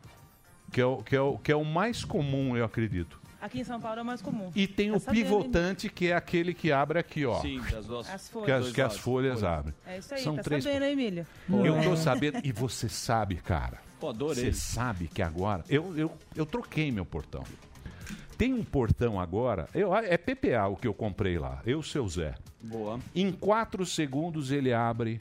Que é, o, que, é o, que é o mais comum, eu acredito. Aqui em São Paulo é o mais comum. E tem o Essa dele- pivotante, que é aquele que abre aqui, ó. Sim. As Que folhas. as, que as folhas abrem. É isso aí, São tá três. sabendo, hein, Emília? Eu É. tô sabendo. E você sabe, cara. Pô, adorei. Você sabe que agora. Eu, eu, eu troquei meu portão. Tem um portão agora. Eu, é PPA o que eu comprei lá. Eu, seu Zé. Boa. Em quatro segundos ele abre.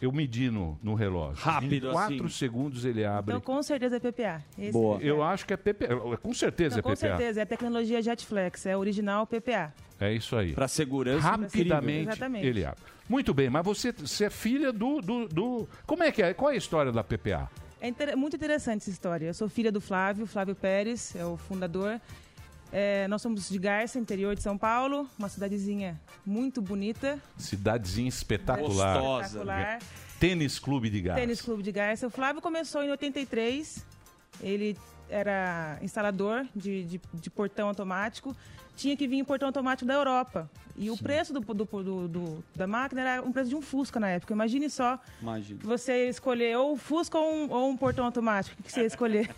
Eu medi no, no relógio. Rápido Em quatro assim. segundos ele abre. Então, com certeza é PPA. Esse Eu acho que é PPA. Com certeza Então, é com PPA. certeza, é a tecnologia Jetflex, é original PPA. É isso aí. Pra segurança. Rapidamente Exatamente. ele abre. Muito bem, mas você, você é filha do, do, do- Como é que é? Qual é a história da PPA? É inter- muito interessante essa história. Eu sou filha do Flávio, Flávio Pérez, é o fundador. É, nós somos de Garça, interior de São Paulo, uma cidadezinha muito bonita. Cidadezinha espetacular. Espetacular. Tênis Clube de Gás. Tênis Clube de Garça. O Flávio começou em 83. Ele era instalador de, de, de portão automático. Tinha que vir em portão automático da Europa. E o preço do, do, do- do- da máquina era um preço de um Fusca na época. Imagine só Imagina. você escolher ou um Fusca ou um, ou um portão automático. O que você ia escolher?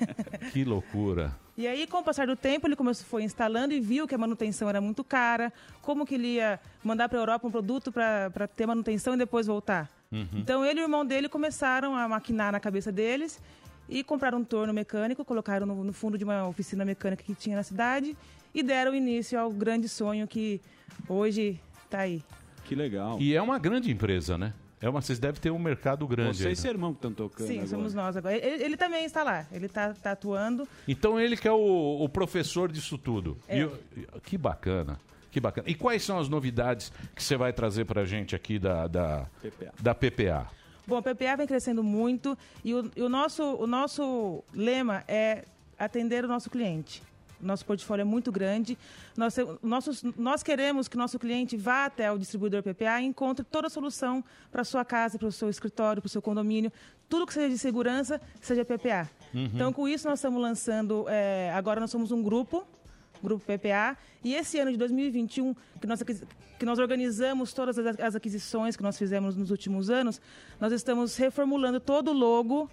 Que loucura. E aí, com o passar do tempo, ele começou, foi instalando e viu que a manutenção era muito cara. Como que ele ia mandar para a Europa um produto para ter manutenção e depois voltar? Uhum. Então, ele e o irmão dele começaram a maquinar na cabeça deles e compraram um torno mecânico, colocaram no, no fundo de uma oficina mecânica que tinha na cidade e deram início ao grande sonho que hoje está aí. Que legal. E é uma grande empresa, né? É uma, vocês devem ter um mercado grande Você aí. e seu irmão que estão tocando Sim, agora. somos nós agora. Ele, ele também está lá, ele está tá atuando. Então ele que é o, o professor disso tudo. É. E eu- que bacana. Que bacana. E quais são as novidades que você vai trazer pra gente aqui da, da, PPA. da PPA? Bom, a PPA vem crescendo muito e o, e o nosso, o nosso lema é atender o nosso cliente. Nosso portfólio é muito grande. Nós, nossos, nós queremos que o nosso cliente vá até o distribuidor PPA e encontre toda a solução para a sua casa, para o seu escritório, para o seu condomínio. Tudo que seja de segurança, seja PPA. Uhum. Então, com isso, nós estamos lançando. é, agora, nós somos um grupo, Grupo PPA. E esse ano de 2021, que nós, que nós organizamos todas as as aquisições que nós fizemos nos últimos anos, nós estamos reformulando todo o logo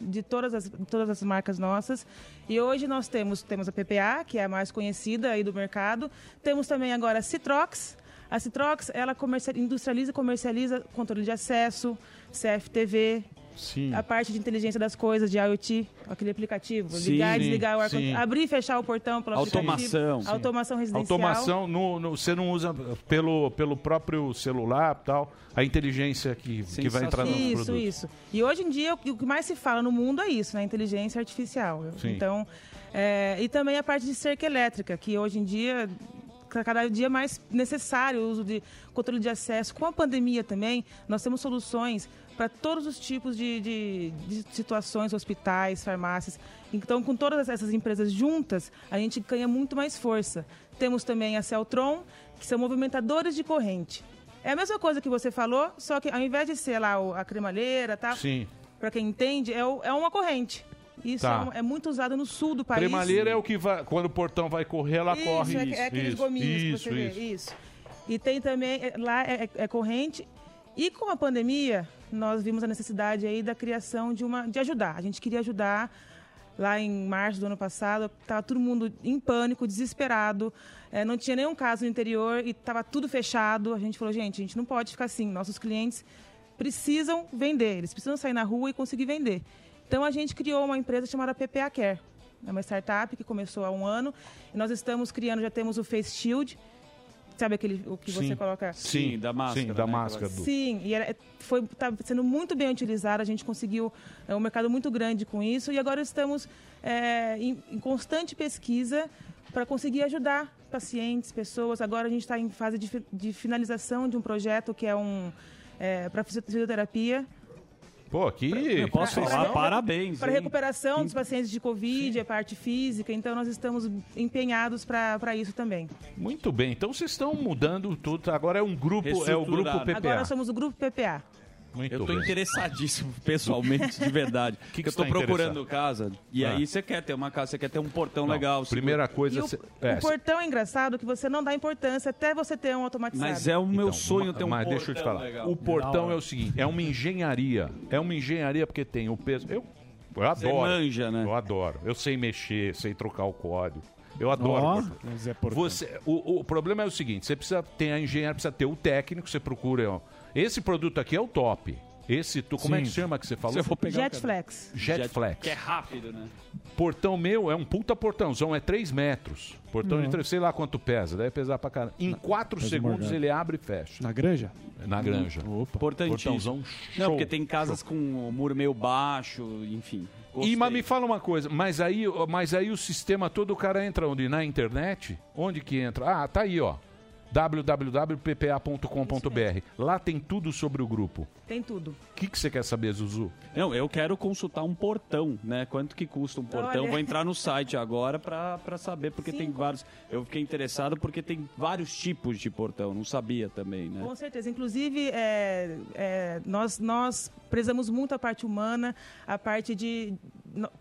de todas as, todas as marcas nossas. E hoje nós temos, temos a PPA, que é a mais conhecida aí do mercado. Temos também agora a Citrox. A Citrox, ela industrializa e comercializa controle de acesso, CFTV, Sim. A parte de inteligência das coisas, de IoT, aquele aplicativo. Sim, ligar e desligar o ar sim. Abrir e fechar o portão pelo Automação. aplicativo. Automação residencial. Automação, no, no- você não usa pelo, pelo próprio celular tal, a inteligência que, que vai entrar no Isso, produto. isso. E hoje em dia, o que mais se fala no mundo é isso, né? Inteligência artificial. Sim. Então, é, e também a parte de cerca elétrica, que hoje em dia, ca- cada dia mais necessário o uso de controle de acesso. Com a pandemia também, nós temos soluções para todos os tipos de, de- de situações, hospitais, farmácias. Então, com todas essas empresas juntas, a gente ganha muito mais força. Temos também a Celtron, que são movimentadores de corrente. É a mesma coisa que você falou, só que ao invés de ser lá a cremalheira, tá? Sim. Para quem entende, é, o- é uma corrente. Isso Tá. é, é muito usado no sul do país. Cremalheira é o que vai. Quando o portão vai correr, ela isso, corre. é, isso, é aqueles isso, gominhos isso, que você isso. vê. Isso. E tem também, é, lá é, é- é corrente. E com a pandemia, nós vimos a necessidade aí da criação de uma. de ajudar. A gente queria ajudar. Lá em março do ano passado, estava todo mundo em pânico, desesperado. eh, não tinha nenhum caso no interior e estava tudo fechado. A gente falou, gente, a gente não pode ficar assim. Nossos clientes precisam vender, eles precisam sair na rua e conseguir vender. Então a gente criou uma empresa chamada PPA Care. É uma startup que começou há um ano. Nós estamos criando, já temos o Face Shield. Sabe aquele o que você Sim. coloca? Sim, da máscara. Sim, da né, máscara. do- Sim, e era, foi tá sendo muito bem utilizado. A gente conseguiu é, um mercado muito grande com isso e agora estamos é, em, em constante pesquisa para conseguir ajudar pacientes, pessoas. Agora a gente está em fase de, de finalização de um projeto que é um para fisioterapia. Pô, aqui. Eu posso Pra- falar, pra- parabéns. Para recuperação dos pacientes de Covid, a parte física. Então nós estamos empenhados para isso também. Muito bem, então vocês estão mudando tudo. Agora é um grupo, é o grupo. PPA. Agora nós somos o grupo PPA. Muito eu tô bem. interessadíssimo, pessoalmente, de verdade. Que que eu tô você tá procurando casa. E Ah. aí você quer ter uma casa, você quer ter um portão Não, legal. primeira seguro. coisa, E o, o portão é engraçado que você não dá importância até você ter um automatizado. Mas é o meu sonho ter um Então, Mas portão deixa eu te falar. legal. O portão é o seguinte, é uma engenharia. É uma engenharia porque tem o peso. Eu, eu adoro. Você manja, né? Eu adoro. Eu sei mexer, sei trocar o código. Eu adoro. Zé Portão. Você, o, o problema é o seguinte: você precisa ter a engenharia, precisa ter o técnico, você procura. ó, esse produto aqui é o top. Esse, tu, como é que Sim. chama que você falou? Jetflex. Jetflex. Que é rápido, né? Portão meu é um puta portãozão, é 3 metros. Portão de Não. 3, sei lá quanto pesa, deve pesar pra caramba. Em 4 Pesa segundos morgado. ele abre e fecha. Na granja? Na granja. Importantíssimo. Portãozão Não, show. porque tem casas com o muro meio baixo, enfim. E mas me fala uma coisa, mas aí, mas aí o sistema todo o cara entra onde? Na internet? Onde que entra? Ah, tá aí, ó. www.ppa.com.br. Lá tem tudo sobre o grupo. Tem tudo. O que, que você quer saber, Zuzu? Não, eu quero consultar um portão, né? Quanto que custa um portão? Olha. Vou entrar no site agora pra saber, porque tem vários. Eu fiquei interessado porque tem vários tipos de portão, não sabia também, né? Com certeza. Inclusive, é, é, nós, nós prezamos muito a parte humana, a parte de.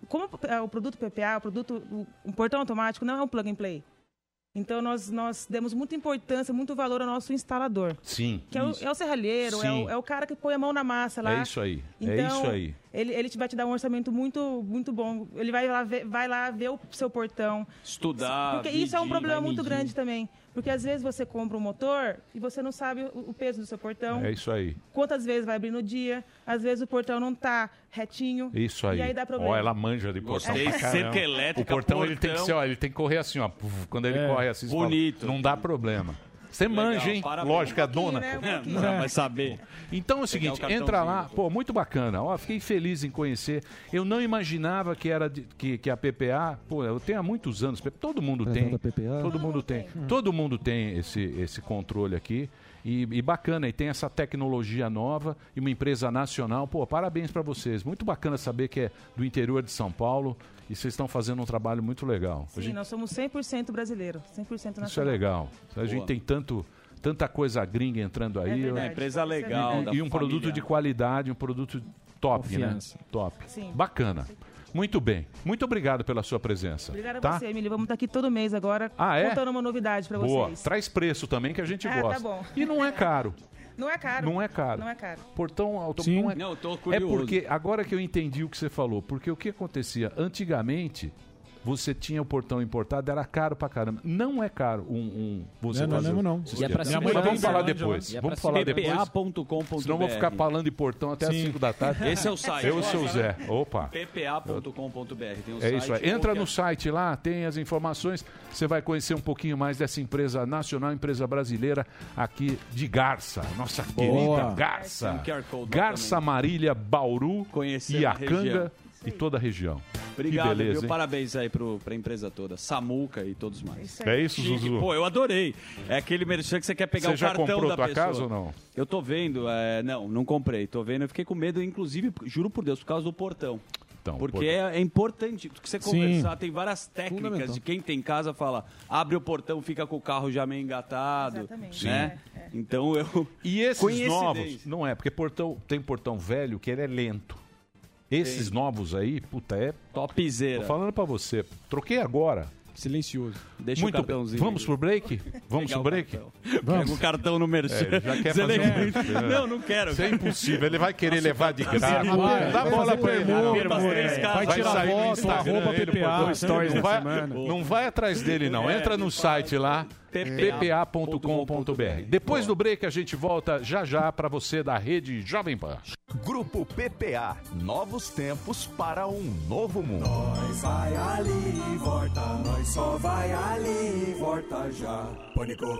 Como é, o produto PPA, o produto. O portão automático não é um plug and play. Então, nós, nós demos muita importância, muito valor ao nosso instalador. Sim. Que é o, é o serralheiro, é o, é o cara que põe a mão na massa lá. É isso aí. é Então, isso aí. Ele, ele vai te dar um orçamento muito, muito bom. Ele vai lá ver, vai lá ver o seu portão. Estudar. Porque isso é um problema muito grande também. Porque às vezes você compra um motor e você não sabe o, o peso do seu portão. É isso aí. Quantas vezes vai abrir no dia. Às vezes o portão não tá retinho. Isso aí. E aí dá problema. Ó, ela manja de portão Gostei. pra. Cerca elétrica, O portão, ele tem que portão. ser, ó, ele tem que correr assim, ó. Quando ele É, corre assim, você fala, bonito. não dá problema. Você manja, hein? parabéns. Lógico, é a Um pouquinho, dona. né? Um vai saber. Então é o seguinte, o entra lá, cartãozinho. pô, muito bacana. Ó, fiquei feliz em conhecer. Eu não imaginava que era de- que, que a PPA, pô, eu tenho há muitos anos, todo mundo tem. Todo mundo tem. Todo mundo tem esse, esse controle aqui. E, e bacana, e tem essa tecnologia nova e uma empresa nacional. Pô, parabéns para vocês. Muito bacana saber que é do interior de São Paulo e vocês estão fazendo um trabalho muito legal. Sim, gente- nós somos 100% brasileiro. 100% nacional. isso é legal. A gente Boa. tem tanto, tanta coisa gringa entrando aí. É verdade. Uma empresa é legal. E um produto família. de qualidade, um produto top, Confiança. né? Top. Sim. Bacana. Muito bem. Muito obrigado pela sua presença. Obrigada tá? a você, Emílio. Vamos estar aqui todo mês agora Ah, é? contando uma novidade para Boa. vocês. Traz preço também que a gente tá gosta. bom. E não é caro. Não é caro. Não é caro. Não é caro. Portão auto Sim. não é... Não, eu tô É curioso. porque agora que eu entendi o que você falou, porque o que acontecia antigamente você tinha o portão importado, era caro pra caramba. Não é caro um, um você Não, não é fazer não. sistema. E é pra Mas cima da vamos falar depois. E é Vamos falar depois. ppa.com.br. Senão eu vou ficar falando de portão até as Sim. 5 da tarde. Esse é o site. Eu e o seu Zé. Opa. ppa.com.br. Tem o É isso, é. entra no site lá, tem as informações, você vai conhecer um pouquinho mais dessa empresa nacional, empresa brasileira aqui de Garça, nossa Boa. querida Garça. Um Garça Marília, Bauru, Conhecendo a Iacanga região. E toda a região. Obrigado, que beleza, viu? Parabéns aí pro, pra empresa toda. Samuca e todos mais. É isso, Chique. Zuzu? Pô, eu adorei. É aquele merchan que você quer pegar Você o já cartão comprou da tua pessoa. casa ou não? Eu tô vendo, é, não, não comprei. Tô vendo, eu fiquei com medo, inclusive, juro por Deus, por causa do portão. Então, Porque portão. é, é importante que você Sim. conversar, tem várias técnicas de quem tem casa fala, abre o portão, fica com o carro já meio engatado, Sim. né? Então eu E esses novos, não é, porque portão, tem portão velho que ele é lento. Esses novos aí, puta, é topzera. Tô falando pra você, troquei agora. Silencioso. Deixa Muito o cartãozinho. Vamos pro break? Vamos pro o break? cartão. Pega o cartão no merchan. É, já quer fazer um- Não, não quero. Isso é impossível, ele vai querer levar de graça. Dá bola pra ele. caras. Vai tirar foto, arroba PPA, não vai-. Não vai atrás dele, não. É. Entra no site lá, ppa.com.br. Depois do break a gente volta já já pra você da rede Jovem Pan. Grupo PPA. Novos tempos para um novo mundo. Nós vai ali e volta, nós só vai ali e volta já. Pânico.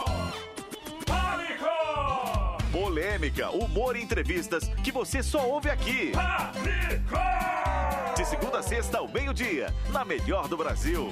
Polêmica, humor e entrevistas que você só ouve aqui. De segunda a sexta ao meio-dia, na melhor do Brasil.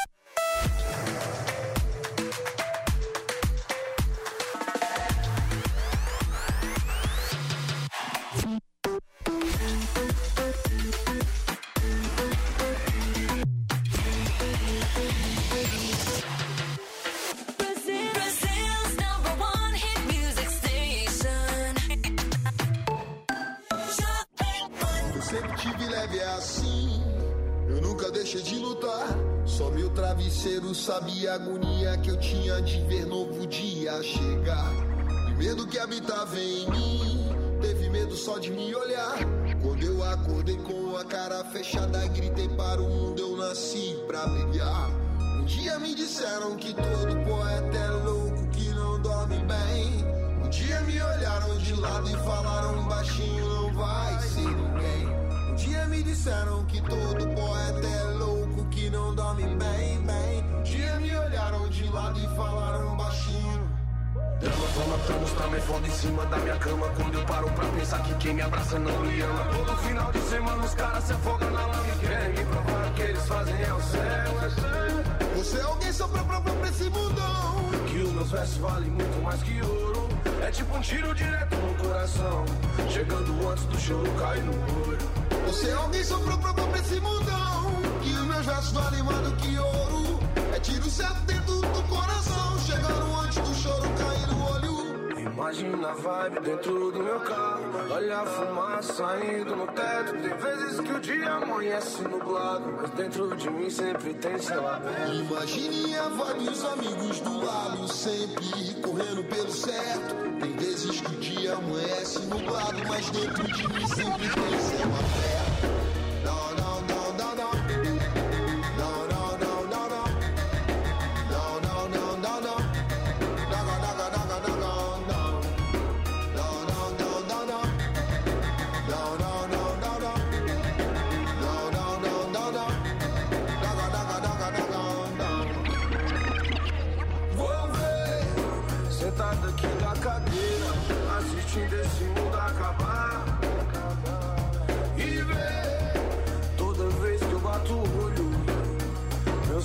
travesseiro sabia a agonia que eu tinha de ver novo dia chegar. E medo que habitava em mim. Teve medo só de me olhar. Quando eu acordei com a cara fechada, gritei para o mundo: eu nasci pra brilhar. Um dia me disseram que todo poeta é louco, que não dorme bem. Um dia me olharam de lado e falaram baixinho: não vai ser ninguém. Um dia me disseram que todo poeta Toma planos pra me foda em cima da minha cama Quando eu paro pra pensar que quem me abraça não me ama Todo final de semana os caras se afogam na lama E querem me provar que eles fazem é o céu, é Você é alguém só pra própria pra esse mundão. Que os meus versos valem muito mais que ouro É tipo um tiro direto no coração Chegando antes do choro cair no olho Você é alguém só pra própria pra esse mundão. Que os meus versos valem mais do que ouro. É tiro certo dentro do coração. Imagina a vibe dentro do meu carro Olha a fumaça saindo no teto Tem vezes que o dia amanhece nublado Mas dentro de mim sempre tem céu aberto Imagine a vibe os amigos do lado, sempre correndo pelo certo. Tem vezes que o dia amanhece nublado, mas dentro de mim sempre tem céu aberto.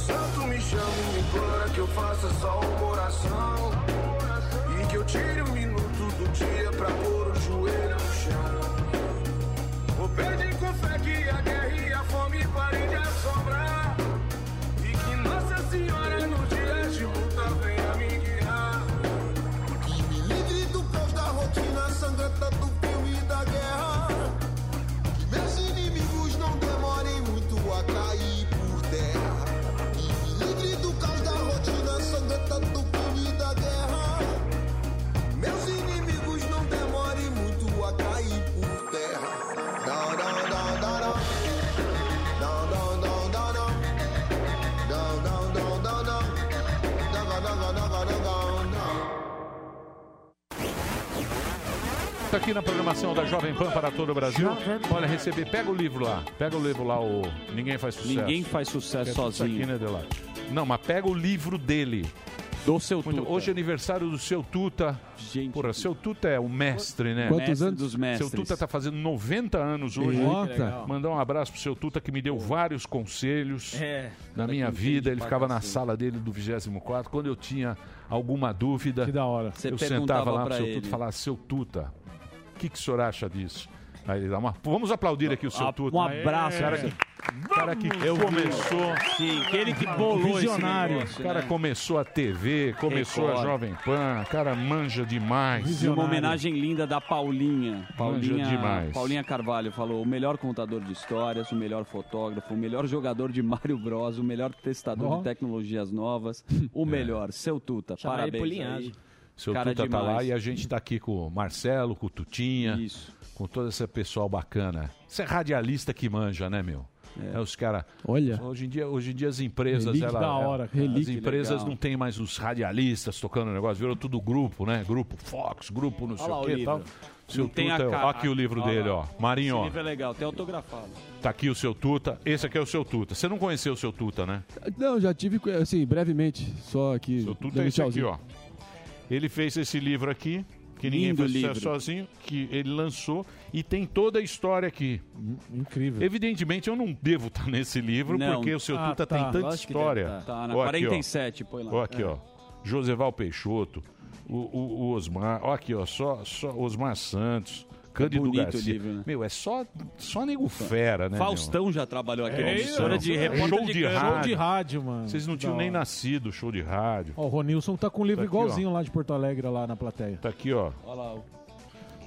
Santo me chama e implora que eu faça só uma oração. E que eu tire um minuto do dia pra pôr o joelho no chão. Vou pedir com fé que a guerra e a fome parem de assombrar. Aqui na programação da Jovem Pan para todo o Brasil. Olha, receber, pega o livro lá. Pega o livro lá, o Ninguém Faz Sucesso. Ninguém faz sucesso É tudo isso sozinho. Aqui, né? Não, mas pega o livro dele. Do seu Muito- Tuta. Hoje é aniversário do seu Tuta. Gente. Porra, seu Tuta é o mestre, né? Quantos Mestre anos? dos Seu mestres. Tuta tá fazendo 90 anos hoje. Eita. Que legal. Mandar um abraço pro seu Tuta que me deu vários conselhos É. na minha vida. Ele ficava na sala dele do 24 Quando eu tinha alguma dúvida, Que da hora. Você eu perguntava sentava lá pro pra seu ele. Tuta e falava, seu Tuta, que, que o senhor acha disso? Aí ele dá uma. Vamos aplaudir aqui o seu Ah, Tuta. um abraço, cara cara. que, cara que Eu começou. Sim, aquele que bolou esse negócio, O cara né? começou a TV, começou a Record. Jovem Pan, o cara manja demais. E uma homenagem linda da Paulinha. Paulinha, demais. Paulinha Carvalho falou: o melhor contador de histórias, o melhor fotógrafo, o melhor jogador de Mario Bros, o melhor testador Ó. de tecnologias novas, o melhor, seu Tuta. Ele Parabéns. aí. Seu Cara Tuta tá demais. lá e a gente tá aqui com o Marcelo, com o Tutinha. Isso. Com todo esse pessoal bacana. Você é radialista que manja, né, meu? É, os caras. Olha. Hoje em dia, hoje em dia as empresas. Relíquia ela- da hora, ela- as empresas Legal. não tem mais os radialistas tocando o negócio, virou tudo grupo, né? Grupo Fox, grupo não sei Olha lá o que e tal. Seu Não Tuta, a ó, ca- aqui o livro Olha dele, lá. ó. Marinho, Esse ó. livro é legal, tem autografado. Tá aqui o seu Tuta. Esse aqui é o seu Tuta. Você não conheceu o seu Tuta, né? Não, já tive, assim, brevemente, só aqui. Seu Tuta é esse aqui, ó. Ele fez esse livro aqui, que ninguém Lindo faz livro. sozinho, que ele lançou e tem toda a história aqui. Incrível. Evidentemente, eu não devo estar nesse livro, Não. porque o seu Ah, Tuta tá. tem tanta Lógico que história. tá. Tá, na Ó, aqui, ó. 47, põe lá. Ó, aqui, É. ó. Joseval Peixoto, o, o- o Osmar, ó aqui, ó, só, só Osmar Santos, Cândido bonito o Garcia. livro, né? Meu, é só, só nego fera, né? Faustão já trabalhou aqui, meu? na emissora de é repórter show de de, rádio. Show de rádio, mano. Vocês não Da tinham nem hora. nascido, show de rádio. Ó, o Ronilson tá com um livro Tá aqui, igualzinho lá de Porto Alegre, lá na plateia. Tá aqui, ó. Olha lá.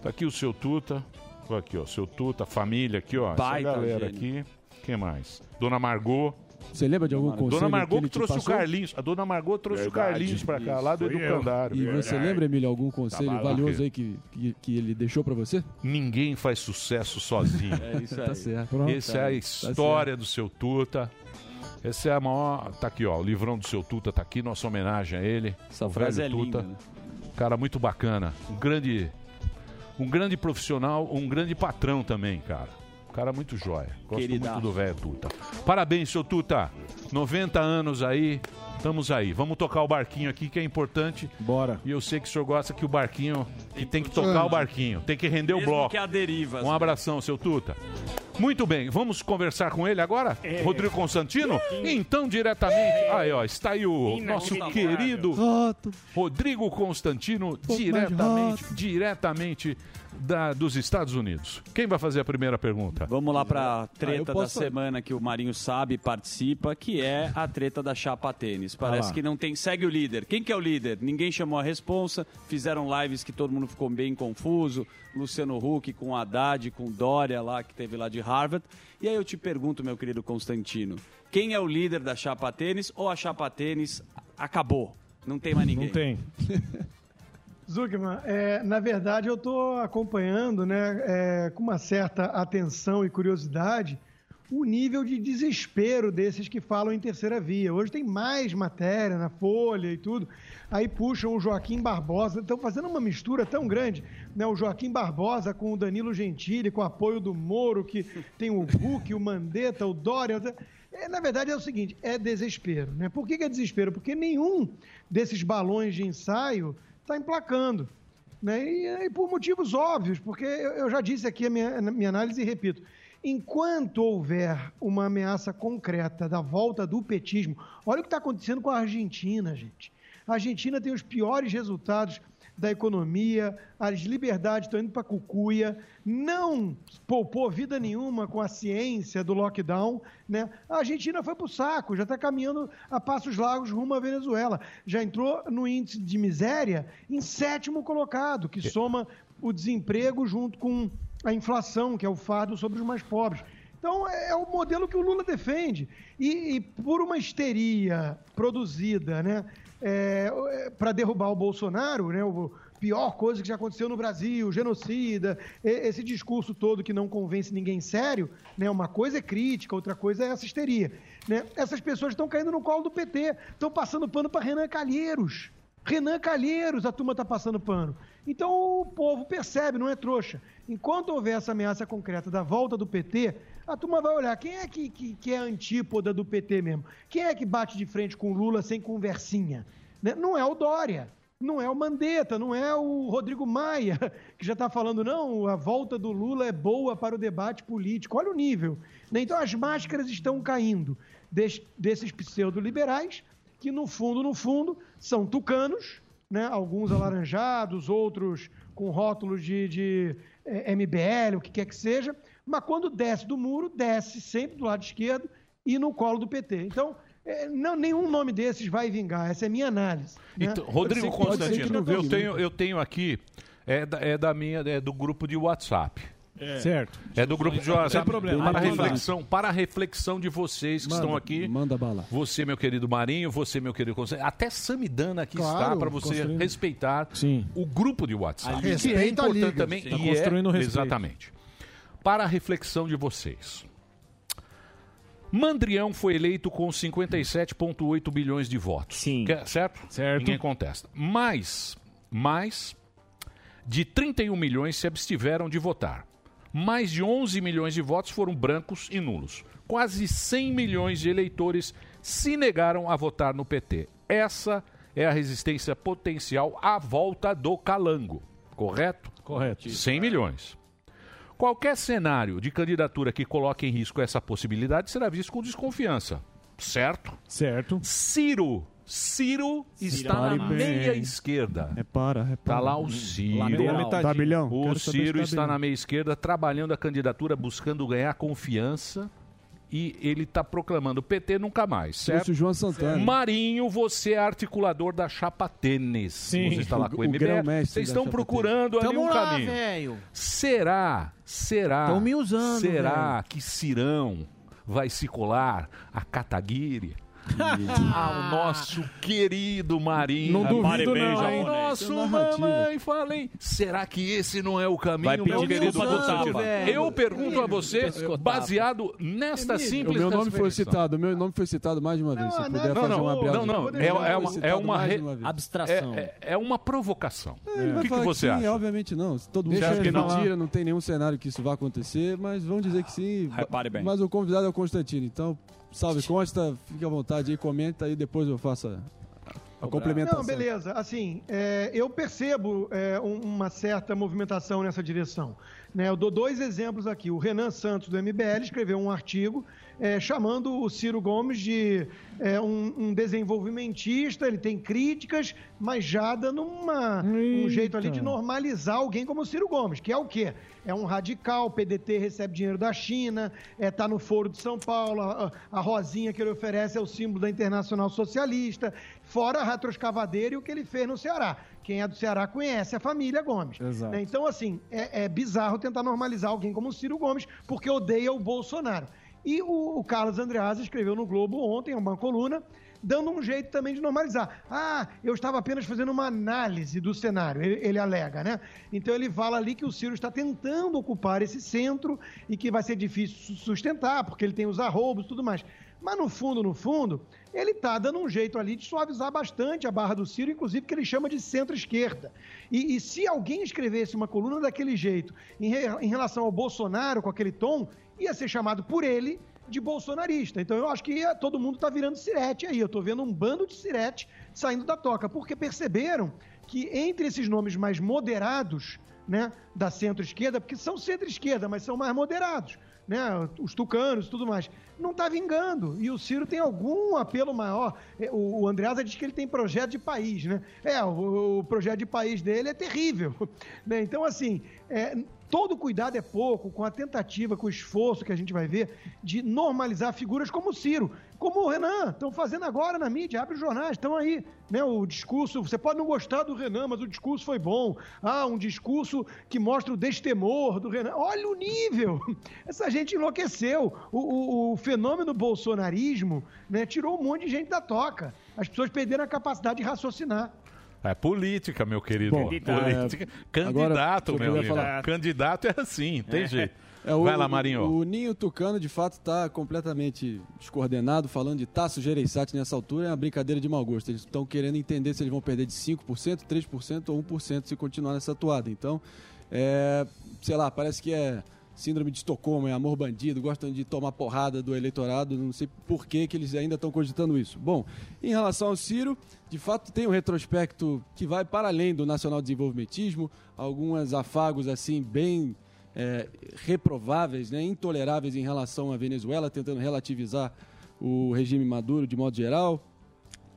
Tá aqui o seu Tuta. Ó, Aqui, ó. Seu Tuta, família aqui, ó. Baita Essa galera gênio. aqui. Quem mais? Dona Margot. Você lembra de algum conselho Dona Margot que que, trouxe o? Carlinhos. A Dona Margot trouxe o Verdade. Carlinhos pra cá, lá do. Educandário. E você lembra, Emílio, algum conselho Tava lá. valioso aí que, que, que ele deixou pra você? Ninguém faz sucesso sozinho. É isso aí. Tá certo. Essa é a Tá história do seu Tuta. Essa é a maior. Tá aqui, ó. O livrão do seu Tuta tá aqui, nossa homenagem a ele. Essa o frase é linda, Tuta. né? Cara muito bacana. Um grande. Um grande profissional, um grande patrão também, cara. Cara muito jóia. Gosto Queridaço. muito do velho Tuta. Parabéns, seu Tuta. 90 anos aí. Estamos aí. Vamos tocar o barquinho aqui, que é importante. Bora. E eu sei que o senhor gosta que o barquinho. que tem que tocar o barquinho. Tem que render o Mesmo bloco. que a deriva. Um abração, seu Tuta. Muito bem, vamos conversar com ele agora? É. Rodrigo Constantino? Então, diretamente. Aí, ó, está aí o nosso querido Rodrigo Constantino, diretamente, diretamente da- dos Estados Unidos. Quem vai fazer a primeira pergunta? Vamos lá pra Ah, treta da posso- semana que o Marinho sabe e participa, que é a treta da chapa tênis. Parece lá. que não tem. Segue o líder. Quem que é o líder? Ninguém chamou a responsa. Fizeram lives que todo mundo ficou bem confuso. Luciano Huck com Haddad, com Dória lá, que teve lá de Harvard. E aí eu te pergunto, meu querido Constantino, quem é o líder da chapa tênis ou a chapa tênis acabou? Não tem mais ninguém. Não tem. Zuckman, é, na verdade eu estou acompanhando né, é, com uma certa atenção e curiosidade o nível de desespero desses que falam em terceira via. Hoje tem mais matéria na Folha e tudo. Aí puxam o Joaquim Barbosa, estão fazendo uma mistura tão grande, né? O Joaquim Barbosa com o Danilo Gentili, com o apoio do Moro, que tem o Huck, o Mandetta, o Dória. É, na verdade é o seguinte, é desespero. Né? Por que, que é desespero? Porque nenhum desses balões de ensaio está emplacando. Né? E, e por motivos óbvios, porque eu, eu já disse aqui a minha, minha análise e repito. Enquanto houver uma ameaça concreta da volta do petismo, olha o que está acontecendo com a Argentina, gente. A Argentina tem os piores resultados da economia, as liberdades estão indo para cucuia, não poupou vida nenhuma com a ciência do lockdown, né? A Argentina foi para o saco, já está caminhando a passos largos rumo à Venezuela. Já entrou no índice de miséria em sétimo colocado, que soma o desemprego junto com a inflação, que é o fardo sobre os mais pobres. Então, é é o modelo que o Lula defende. E, e por uma histeria produzida né, para derrubar o Bolsonaro, né, o pior coisa que já aconteceu no Brasil, genocida, esse discurso todo que não convence ninguém sério, né, uma coisa é crítica, outra coisa é essa histeria. Né? Essas pessoas estão caindo no colo do PT, estão passando pano para Renan Calheiros. Renan Calheiros, a turma está passando pano. Então o povo percebe, não é trouxa. Enquanto houver essa ameaça concreta da volta do PT, a turma vai olhar quem é que, que, que é antípoda do PT mesmo. Quem é que bate de frente com Lula sem conversinha? Né? Não é o Dória, não é o Mandetta, não é o Rodrigo Maia, que já está falando, não, a volta do Lula é boa para o debate político. Olha o nível. né? Então as máscaras estão caindo des- desses pseudo-liberais que no fundo, no fundo, são tucanos, né? alguns alaranjados, outros com rótulos de, de MBL, o que quer que seja, mas quando desce do muro, desce sempre do lado esquerdo e no colo do PT. Então, eh, não, nenhum nome desses vai vingar, essa é a minha análise. né? Então, Rodrigo Constantino, eu tenho, eu tenho aqui, é da, é da minha, é do grupo de WhatsApp. É. Certo. É do grupo de Não tem WhatsApp. problema. Para reflexão, para a reflexão de vocês que Manda, estão aqui. Manda bala. Você, meu querido Marinho, você, meu querido Constantino. Até Samidana aqui Claro, está para você construindo. respeitar o grupo de WhatsApp. A que é importante liga. também. Tá e construindo é, respeito. Exatamente. Para a reflexão de vocês. Mandrião foi eleito com 57,8 bilhões de votos. Sim. certo? Certo. Ninguém contesta. Mas, mais de 31 milhões se abstiveram de votar. Mais de 11 milhões de votos foram brancos e nulos. Quase 100 milhões de eleitores se negaram a votar no PT. Essa é a resistência potencial à volta do calango. Correto? Correto. 100 milhões. Qualquer cenário de candidatura que coloque em risco essa possibilidade será visto com desconfiança. Certo? Certo. Ciro. Ciro está Pare na bem. meia esquerda. É para, é para. Tá lá o Ciro. Lateral. Tá, bilhão. O Ciro tá está na meia esquerda trabalhando a candidatura, buscando ganhar confiança. E ele está proclamando PT nunca mais, certo? Trouxe o João Santana. Marinho, você é articulador da chapa tênis. Sim. Você está lá com o MBL. Vocês estão procurando ali Tamo um lá, caminho. velho. Será, será, Tão me usando, será que Cirão vai se colar a Kataguiri? Ao nosso querido Marinho. Não duvido Pare bem, não, hein? Nosso mamãe, falem. Será que esse não é o caminho, Vai pedir meu querido tapa. Eu pergunto a você, baseado nesta O simples meu nome foi citado, o meu nome foi citado mais de uma vez. Se puder Não, fazer não, uma não, não. É, é uma, é uma, re- Abstração. É, é- é uma provocação. Ele o que, que você sim, acha? Obviamente não. Todo mundo Deixa acha que não mentira, não tem nenhum cenário que isso vai acontecer, mas vamos dizer que sim. Repare bem. Mas o convidado é o Constantino, então, salve Consta, fique à vontade aí, comenta aí, depois eu faço a, a complementação. Não, beleza. Assim, é, eu percebo é, um- uma certa movimentação nessa direção. Né? Eu dou dois exemplos aqui. O Renan Santos, do MBL, escreveu um artigo é, chamando o Ciro Gomes de é, um, um desenvolvimentista. Ele tem críticas, mas já dando uma, um jeito ali de normalizar alguém como o Ciro Gomes, que é o quê? É um radical, o PDT recebe dinheiro da China, está no Foro de São Paulo, a, a rosinha que ele oferece é o símbolo da Internacional Socialista, fora a retroescavadeira e o que ele fez no Ceará. Quem é do Ceará conhece a família Gomes. Exato. né? Então, assim, é, é bizarro tentar normalizar alguém como o Ciro Gomes, porque odeia o Bolsonaro. E o, o Carlos Andreasa escreveu no Globo ontem, uma coluna, dando um jeito também de normalizar. Ah, eu estava apenas fazendo uma análise do cenário, ele, ele alega, né? Então ele fala ali que o Ciro está tentando ocupar esse centro e que vai ser difícil su- sustentar, porque ele tem os arroubos e tudo mais. Mas no fundo, no fundo, ele está dando um jeito ali de suavizar bastante a barra do Ciro, inclusive que ele chama de centro-esquerda. E, e se alguém escrevesse uma coluna daquele jeito em, re- em relação ao Bolsonaro, com aquele tom, ia ser chamado por ele de bolsonarista. Então eu acho que todo mundo está virando sirete aí. Eu estou vendo um bando de sirete saindo da toca, porque perceberam que entre esses nomes mais moderados, né, da centro-esquerda, porque são centro-esquerda, mas são mais moderados, né, os tucanos tudo mais, não está vingando. E o Ciro tem algum apelo maior. É, O, o Andreasa diz que ele tem projeto de país, né? É, o, o projeto de país dele é terrível. né? Então, assim, é, todo cuidado é pouco com a tentativa, com o esforço que a gente vai ver de normalizar figuras como o Ciro, como o Renan, estão fazendo agora na mídia, abre os jornais, estão aí, né? O discurso, você pode não gostar do Renan, mas o discurso foi bom. Ah, um discurso que mostra o destemor do Renan. Olha o nível! Essa gente enlouqueceu. O, o- o fenômeno bolsonarismo né, tirou um monte de gente da toca. As pessoas perderam a capacidade de raciocinar. É política, meu querido. Bom, política. é, Candidato, agora, meu amigo. Candidato é assim, tem jeito. É, o- Vai lá, Marinho. O, o Ninho Tucano, de fato, está completamente descoordenado. Falando de Tasso Gereissati nessa altura é uma brincadeira de mau gosto. Eles estão querendo entender se eles vão perder de 5%, 3% ou 1% se continuar nessa atuada. Então, é, sei lá, parece que é síndrome de Estocolmo, é amor bandido, gostam de tomar porrada do eleitorado. Não sei por que, que eles ainda estão cogitando isso. Bom, em relação ao Ciro, de fato tem um retrospecto que vai para além do nacional desenvolvimentismo, alguns afagos assim bem é, reprováveis, né, intoleráveis em relação à Venezuela, tentando relativizar o regime Maduro de modo geral,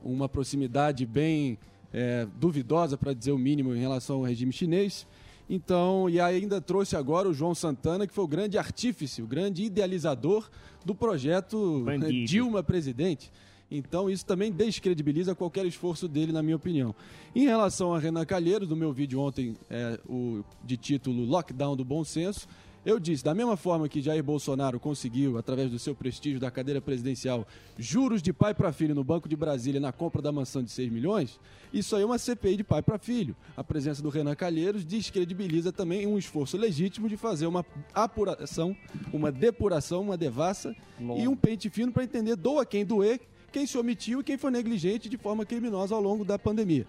uma proximidade bem é, duvidosa, para dizer o mínimo, em relação ao regime chinês. Então, e ainda trouxe agora o João Santana, que foi o grande artífice, o grande idealizador do projeto né. Dilma presidente. Então, isso também descredibiliza qualquer esforço dele, na minha opinião. Em relação a Renan Calheiros, no meu vídeo ontem, é, o, de título Lockdown do Bom Senso, eu disse, da mesma forma que Jair Bolsonaro conseguiu, através do seu prestígio da cadeira presidencial, juros de pai para filho no Banco de Brasília na compra da mansão de 6 milhões, isso aí é uma CPI de pai para filho. A presença do Renan Calheiros descredibiliza também um esforço legítimo de fazer uma apuração, uma depuração, uma devassa e um pente fino para entender doa quem doer, quem se omitiu e quem foi negligente de forma criminosa ao longo da pandemia.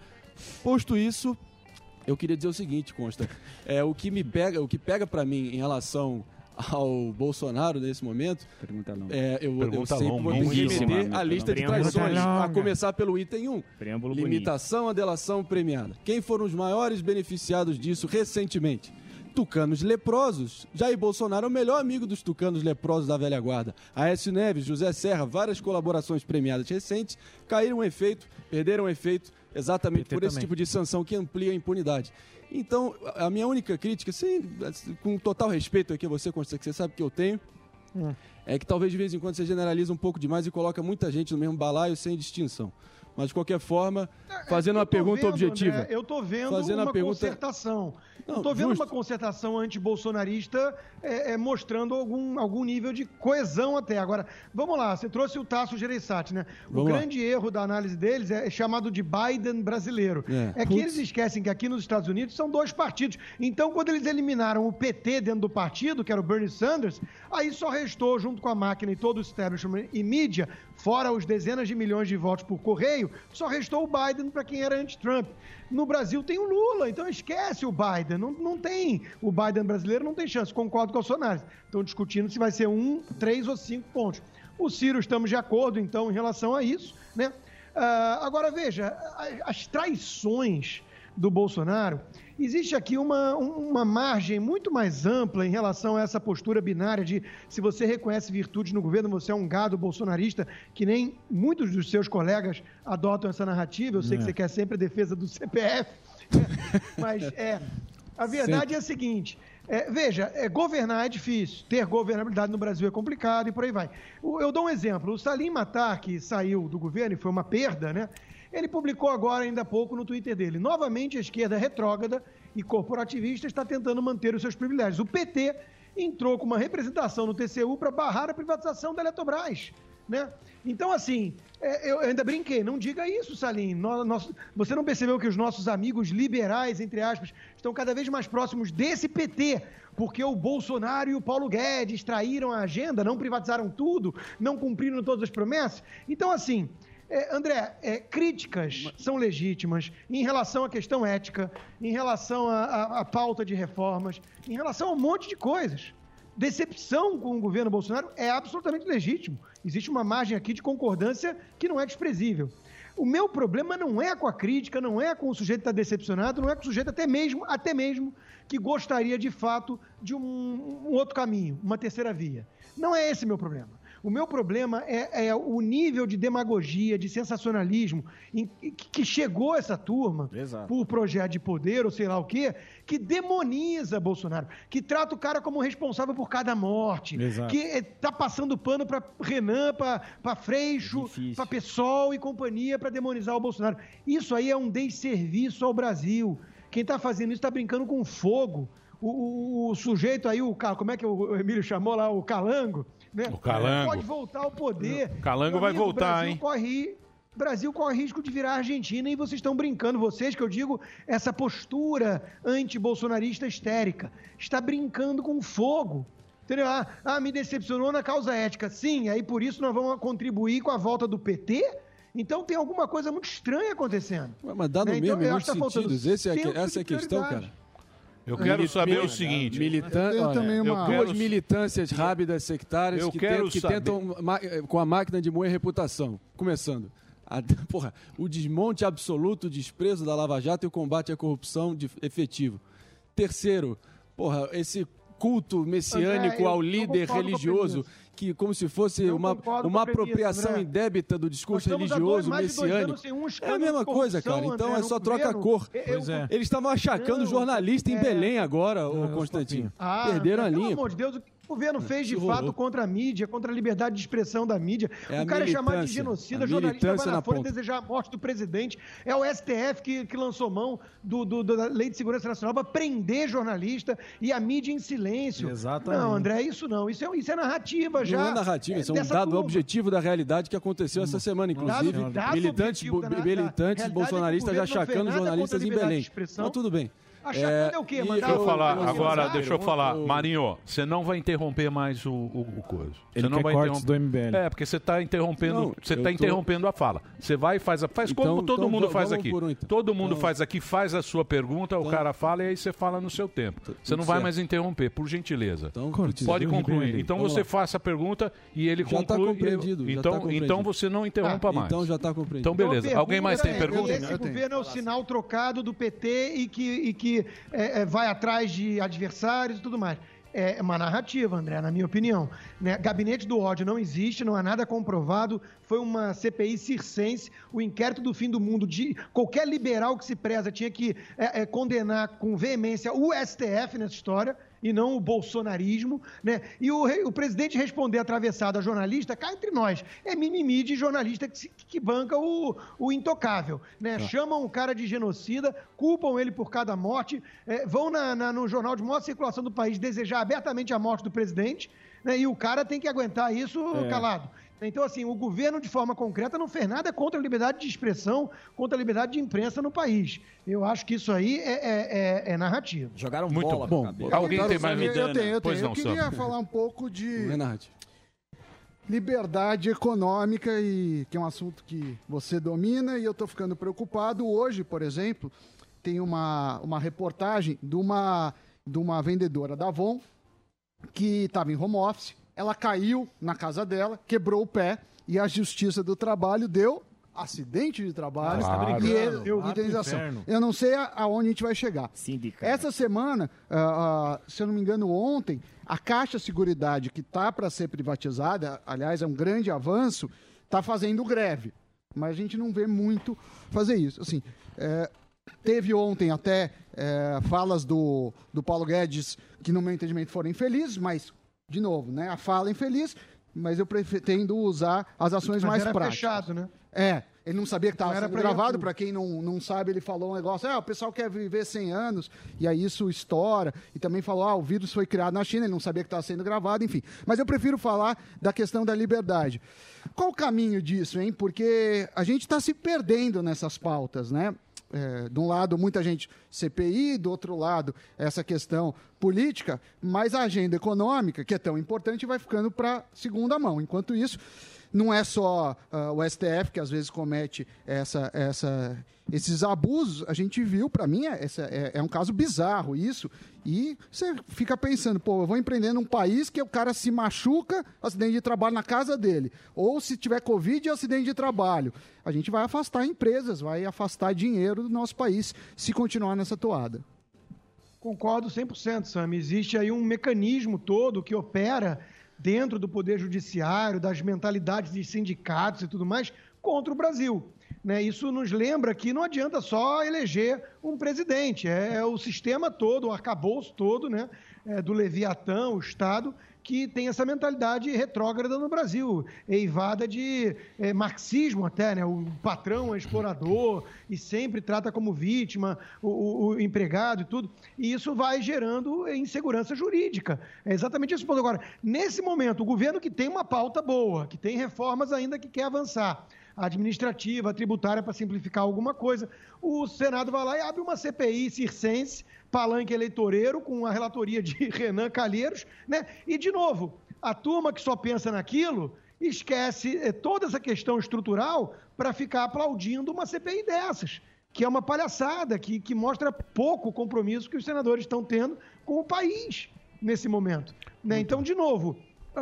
Posto isso, eu queria dizer o seguinte, Consta. É, o que me pega, o que pega para mim em relação ao Bolsonaro nesse momento. Pergunta longa. É, eu, eu Pergunta sempre longa, vou ter que a lista de traições, longa. a começar pelo item 1. Preâmbulo Limitação à delação premiada. Quem foram os maiores beneficiados disso recentemente? Tucanos leprosos. Jair Bolsonaro é o melhor amigo dos tucanos leprosos da velha guarda. Aécio Neves, José Serra, várias colaborações premiadas recentes caíram efeito, perderam efeito exatamente por esse também. tipo de sanção que amplia a impunidade. Então, a minha única crítica, sem, com total respeito aqui a você, Constância, que você sabe que eu tenho, é que talvez de vez em quando você generaliza um pouco demais e coloca muita gente no mesmo balaio sem distinção. Mas de qualquer forma, fazendo uma Eu tô pergunta vendo, objetiva. André, eu tô vendo fazendo uma uma pergunta concertação. Tô vendo justo. uma concertação anti-bolsonarista é, é, mostrando algum, algum nível de coesão até. Agora, vamos lá, você trouxe o Tasso Gereissati, né? O Vamos lá. grande erro da análise deles é chamado de Biden brasileiro. É. É, que eles esquecem que aqui nos Estados Unidos são dois partidos. Então, quando eles eliminaram o PT dentro do partido, que era o Bernie Sanders, aí só restou, junto com a máquina e todo o establishment e mídia, fora os dezenas de milhões de votos por correio, só restou o Biden para quem era anti-Trump. No Brasil tem o Lula, então esquece o Biden. Não, não tem. O Biden brasileiro não tem chance. Concordo com o Sonares. Estão discutindo se vai ser um, três ou cinco pontos. O Ciro, estamos de acordo, então, em relação a isso, né? Ah, agora, veja, as traições do Bolsonaro, existe aqui uma, uma margem muito mais ampla em relação a essa postura binária de se você reconhece virtudes no governo, você é um gado bolsonarista, que nem muitos dos seus colegas adotam essa narrativa. Eu sei que É. você quer sempre a defesa do CPF, mas é, a verdade é a seguinte. é, veja, é, governar é difícil, ter governabilidade no Brasil é complicado e por aí vai. O- Eu dou um exemplo. O Salim Matar, que saiu do governo e foi uma perda, né? Ele publicou agora, ainda há pouco, no Twitter dele. Novamente, a esquerda retrógrada e corporativista está tentando manter os seus privilégios. O PT entrou com uma representação no TCU para barrar a privatização da Eletrobras. Né? Então, assim, é, eu ainda brinquei, não diga isso, Salim. Nós- você não percebeu que os nossos amigos liberais, entre aspas, estão cada vez mais próximos desse PT, porque o Bolsonaro e o Paulo Guedes traíram a agenda, não privatizaram tudo, não cumpriram todas as promessas. Então, assim, é, André, é, críticas são legítimas em relação à questão ética, em relação à, pauta de reformas, em relação a um monte de coisas. decepção com o governo Bolsonaro é absolutamente legítimo. Existe uma margem aqui de concordância que não é desprezível. O meu problema não é com a crítica, não é com o sujeito que está decepcionado, não é com o sujeito até mesmo, até mesmo que gostaria de fato de um, um outro caminho, uma terceira via. Não é esse meu problema. O meu problema é, é o nível de demagogia, de sensacionalismo em- que, chegou a essa turma por projeto de poder ou sei lá o quê, que demoniza Bolsonaro, que trata o cara como responsável por cada morte, Exato. que eh, tá passando pano para Renan, para Freixo, para PSOL e companhia para demonizar o Bolsonaro. Isso aí é um desserviço ao Brasil. Quem está fazendo isso está brincando com fogo. O, o- o sujeito aí, o como é que o Emílio chamou lá, o Calango, né? O Calango. Pode voltar ao poder. O Calango vai voltar, Brasil hein? Corre, Brasil corre risco de virar Argentina e vocês estão brincando, vocês que eu digo, essa postura anti-bolsonarista histérica. Está brincando com fogo. Entendeu? Ah, ah, me decepcionou na causa ética. Sim, aí por isso nós vamos contribuir com a volta do PT? Então tem alguma coisa muito estranha acontecendo. Mas dá no Né? Então, mesmo em muitos acho que tá sentidos. Esse é essa é a questão, cara. Eu quero Mili- saber o seguinte. Militan... Eu também uma- Duas militâncias rápidas sectárias Eu que, quero tentam, que saber- tentam eh, com a máquina de moer reputação. Começando. A- porra, o desmonte absoluto, o desprezo da Lava Jato e o combate à corrupção de- efetivo. Terceiro, porra, esse culto messiânico André, eu ao líder religioso. Que como se fosse uma, uma a premissa, apropriação André. indébita do discurso religioso messiânico. um É a mesma coisa, cara. Então André, é só troca a governo. cor. Pois é. Eles estavam achacando jornalista em é. Belém agora, ô Constantino. Ah, Perderam a pelo linha. amor de Deus, o que o governo fez de fato contra a mídia, contra a liberdade de expressão da mídia. É o cara é chamado de genocida, jornalista vai na na Folha desejar a morte do presidente. É o STF que, que lançou mão do, do- da Lei de Segurança Nacional para prender jornalista e a mídia em silêncio. Exatamente. Não, André, isso não. Isso é, isso é narrativa já. Não é narrativa, isso é um dado turma. objetivo da realidade que aconteceu essa semana, inclusive. Dado- dado militantes da- militantes é bolsonaristas achacando nada jornalistas em Belém. Mas tudo bem. Achacando é o quê? Mandar Deixa eu falar, o- agora o- deixa eu falar. o- Marinho, você não vai interromper mais o, o, o coisa. Você Ele não quer vai cortes interromper. do MBL. É, porque você está interrompendo, Não, você tá tô- interrompendo a fala. Você vai e faz a, faz Então- como todo então mundo faz aqui. um, então. Todo mundo Então- faz aqui, faz a sua pergunta, o cara fala e aí você fala no seu tempo. Você não vai certo. mais interromper, por gentileza. Cortes Pode concluir. Então Vamos você lá. faça a pergunta e ele Já tá conclui. compreendido, já então, tá compreendido. então você não interrompa Ah, mais. então já tá compreendido. Então beleza. Então, Alguém mais tem pergunta pergunta? é, Esse governo é o sinal trocado do PT e que, e que é, é, vai atrás de adversários e tudo mais. É uma narrativa, André, na minha opinião. né? Gabinete do ódio não existe, não há nada comprovado. Foi uma CPI circense. O inquérito do fim do mundo de qualquer liberal que se preza tinha que é, é, condenar com veemência o STF nessa história e não o bolsonarismo, né? E o, o presidente responder atravessado a jornalista, cá entre nós, é mimimi de jornalista que, que banca o, o intocável, né? Chamam o cara de genocida, culpam ele por cada morte, é, vão na- na- no jornal de maior circulação do país desejar abertamente a morte do presidente, né? E o cara tem que aguentar isso É. calado. Então, assim, o governo, de forma concreta, não fez nada contra a liberdade de expressão, contra a liberdade de imprensa no país. Eu acho que isso aí é, é- é- é narrativa. Jogaram Muito bola bom. Alguém Eu tem mais saber- Eu tenho, eu Pois tenho. não, eu queria falar um pouco de é liberdade econômica e que é um assunto que você domina e eu estou ficando preocupado. Hoje, por exemplo, tem uma, uma reportagem de uma, de uma vendedora da Avon que estava em home office. Ela caiu na casa dela, quebrou o pé e a Justiça do Trabalho deu acidente de trabalho tá e Eu- indenização. Eu não sei aonde a gente vai chegar. Sindicato. Essa semana, ah, ah, se eu não me engano, ontem, a Caixa Seguridade, que está para ser privatizada, aliás, é um grande avanço, está fazendo greve. Mas a gente não vê muito fazer isso. Assim, é, teve ontem até é, falas do, do Paulo Guedes que, no meu entendimento, foram infelizes, mas, de novo, né, a fala é infeliz, mas eu pretendo usar as ações Mas mais era práticas. fechado, né? É, ele não sabia que estava sendo gravado, para quem não, não sabe, ele falou um negócio, ah, o pessoal quer viver 100 anos, e aí isso estoura, e também falou, ah, o vírus foi criado na China, ele não sabia que estava sendo gravado, enfim. Mas eu prefiro falar da questão da liberdade. Qual o caminho disso, hein? Porque a gente está se perdendo nessas pautas, né? É, de um lado, muita gente CPI, do outro lado, essa questão política, mas a agenda econômica, que é tão importante, vai ficando para segunda mão. Enquanto isso, não é só ah, o STF que às vezes comete essa, essa, esses abusos. A gente viu, para mim, é, é- é um caso bizarro isso. E você fica pensando, pô, eu vou empreender num país que o cara se machuca, acidente de trabalho na casa dele. Ou se tiver Covid, acidente de trabalho. A gente vai afastar empresas, vai afastar dinheiro do nosso país se continuar nessa toada. Concordo 100%, Sam. Existe aí um mecanismo todo que opera dentro do Poder Judiciário, das mentalidades de sindicatos e tudo mais, contra o Brasil. Né? Isso nos lembra que não adianta só eleger um presidente, é, é o sistema todo, o arcabouço todo né? é, do Leviatã, o Estado, que tem essa mentalidade retrógrada no Brasil, eivada de é, marxismo até, né? O patrão é explorador e sempre trata como vítima o, o- o empregado e tudo. E isso vai gerando insegurança jurídica. É exatamente esse ponto. Agora, nesse momento, o governo que tem uma pauta boa, que tem reformas ainda que quer avançar, administrativa, tributária para simplificar alguma coisa, o Senado vai lá e abre uma CPI circense, palanque eleitoreiro, com a relatoria de Renan Calheiros, né? E, de novo, a turma que só pensa naquilo esquece eh, toda essa questão estrutural para ficar aplaudindo uma CPI dessas, que é uma palhaçada, que, que mostra pouco compromisso que os senadores estão tendo com o país nesse momento. né? Então, de novo,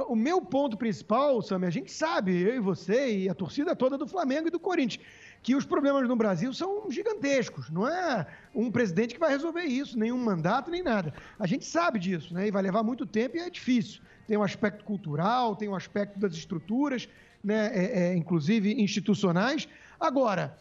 o meu ponto principal, Sam, a gente sabe, eu e você e a torcida toda do Flamengo e do Corinthians, que os problemas no Brasil são gigantescos. Não é um presidente que vai resolver isso, nenhum mandato, nem nada. A gente sabe disso, né? E vai levar muito tempo e é difícil. Tem um aspecto cultural, tem um aspecto das estruturas, né? É, é, inclusive institucionais. Agora,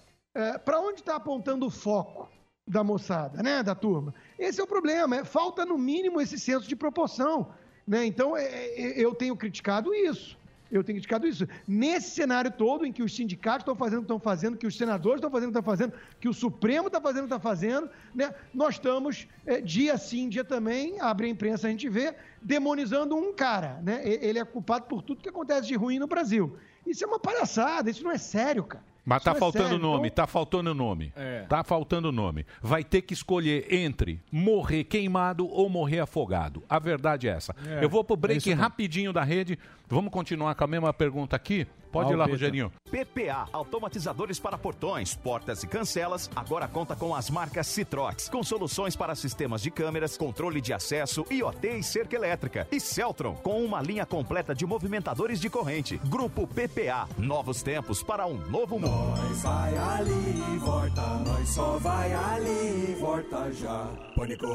para onde está apontando o foco? da moçada, né, da turma. Esse é o problema, é, falta no mínimo esse senso de proporção, né? Então é, é, eu tenho criticado isso. Eu tenho criticado isso. Nesse cenário todo em que os sindicatos estão fazendo o que estão fazendo, que os senadores estão fazendo o que estão fazendo, que o Supremo está fazendo o que está fazendo, né? nós estamos, é, dia sim, dia também, abre a imprensa, a gente vê, demonizando um cara. Né? Ele é culpado por tudo que acontece de ruim no Brasil. Isso é uma palhaçada, isso não é sério, cara. Mas tá faltando sério. nome, Então, tá faltando nome. É. Tá faltando nome. Vai ter que escolher entre morrer queimado ou morrer afogado. A verdade é essa. É, Eu vou pro é break rapidinho da rede. Vamos continuar com a mesma pergunta aqui? Pode ir lá. Rogerinho. PPA, automatizadores para portões, portas e cancelas, agora conta com as marcas Citrox, com soluções para sistemas de câmeras, controle de acesso, IoT e cerca elétrica. E Celtron, com uma linha completa de movimentadores de corrente. Grupo PPA, novos tempos para um novo mundo. Nós vai ali e volta, nós só vai ali e volta já. Pânico.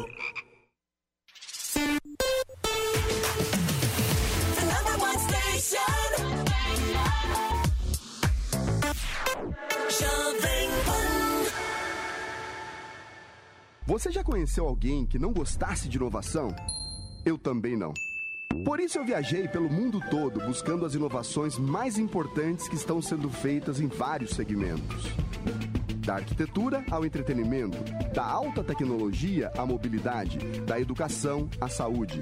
Number one station. Você já conheceu alguém que não gostasse de inovação? Eu também não. Por isso eu viajei pelo mundo todo buscando as inovações mais importantes que estão sendo feitas em vários segmentos. Da arquitetura ao entretenimento, da alta tecnologia à mobilidade, da educação à saúde.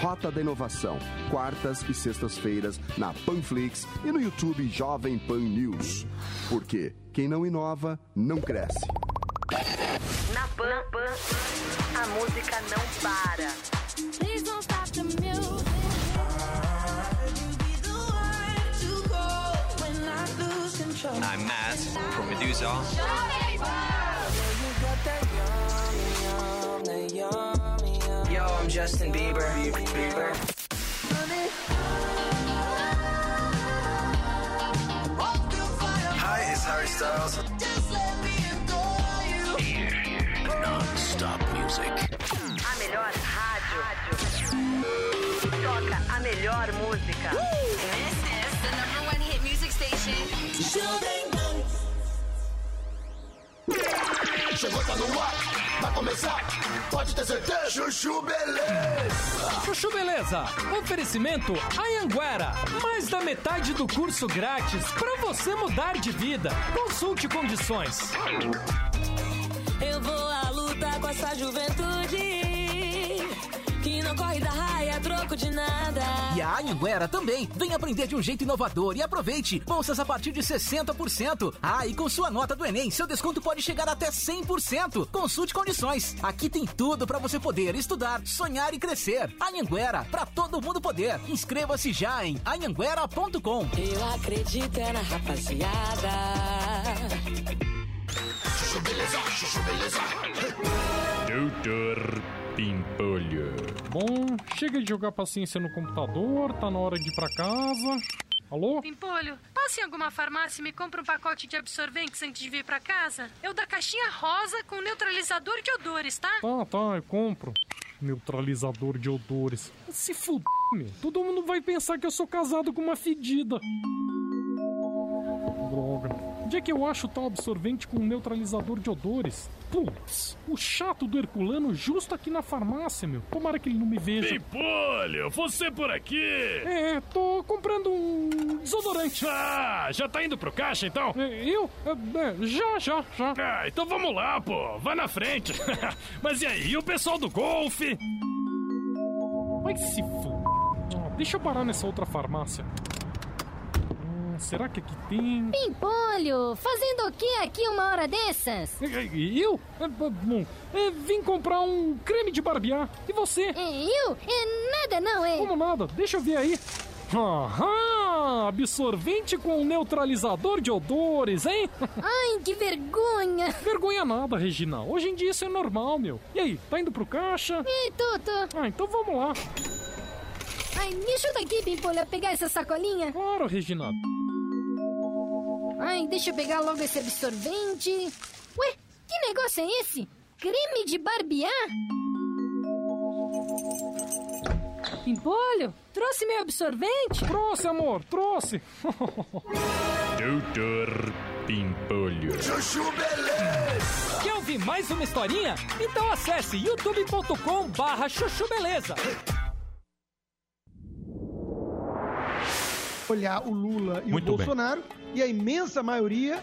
Rota da Inovação, quartas e sextas-feiras na Panflix e no YouTube Jovem Pan News. Porque quem não inova não cresce. Na Pan, a música não para. Please don't stop the music. I'm Matt from Medusa. Yo, I'm Justin Bieber. Bieber. Hi, it's Harry Styles. Here, Non-stop music. A melhor rádio. Toca a melhor música. This is the number one hit music station. Jovem Pan. Chegou, tá no ar. Vai começar, pode ter certeza. Chuchu Beleza. Chuchu Beleza, oferecimento Anhanguera. Mais da metade do curso grátis para você mudar de vida. Consulte condições. Eu vou à luta com essa juventude não corre da raia, troco de nada. E a Anhanguera também. Vem aprender de um jeito inovador e aproveite. Bolsas a partir de 60%. Ah, e com sua nota do Enem, seu desconto pode chegar até 100%. Consulte condições. Aqui tem tudo para você poder estudar, sonhar e crescer. Anhanguera, para todo mundo poder. Inscreva-se já em anhanguera.com. Eu acredito é na rapaziada. Chuchu Beleza, Chuchu Beleza. Doutor Pimpolho. Bom, chega de jogar paciência no computador, tá na hora de ir pra casa. Alô? Pimpolho, passa em alguma farmácia e me compra um pacote de absorventes antes de vir pra casa. Eu da caixinha rosa com neutralizador de odores, tá? Tá, tá, eu compro. Neutralizador de odores. Se fuder, meu. Todo mundo vai pensar que eu sou casado com uma fedida. Droga. Onde é que eu acho tal absorvente com neutralizador de odores? Putz, o chato do Herculano justo aqui na farmácia, meu. Tomara que ele não me veja. Pimpolho, você por aqui? É, tô comprando um desodorante. Ah, já tá indo pro caixa então? É, Eu? É, é, já, já, já. Ah, então vamos lá, pô. Vai na frente. Mas e aí, e o pessoal do golfe? Vai se f... Ah, deixa eu parar nessa outra farmácia. Será que aqui tem... Pimpolho, fazendo o que aqui uma hora dessas? É, é, Eu? É, bom, vim comprar um creme de barbear. E você? Eu? Nada não, é? Como nada? Deixa eu ver aí. Aham! Absorvente com neutralizador de odores, hein? Ai, que vergonha! Vergonha nada, Regina. Hoje em dia isso é normal, meu. E aí, tá indo pro caixa? E tô. Ah, então vamos lá. Ai, me ajuda aqui, Pimpolho, a pegar essa sacolinha. Claro, Regina. Ai, deixa eu pegar logo esse absorvente. Ué, que negócio é esse? Creme de barbear? Pimpolho, trouxe meu absorvente? Trouxe, amor, trouxe. Doutor Pimpolho. Chuchu Beleza. Quer ouvir mais uma historinha? Então acesse youtube.com barra chuchu beleza. Olhar o Lula e Muito o bem. Bolsonaro e a imensa maioria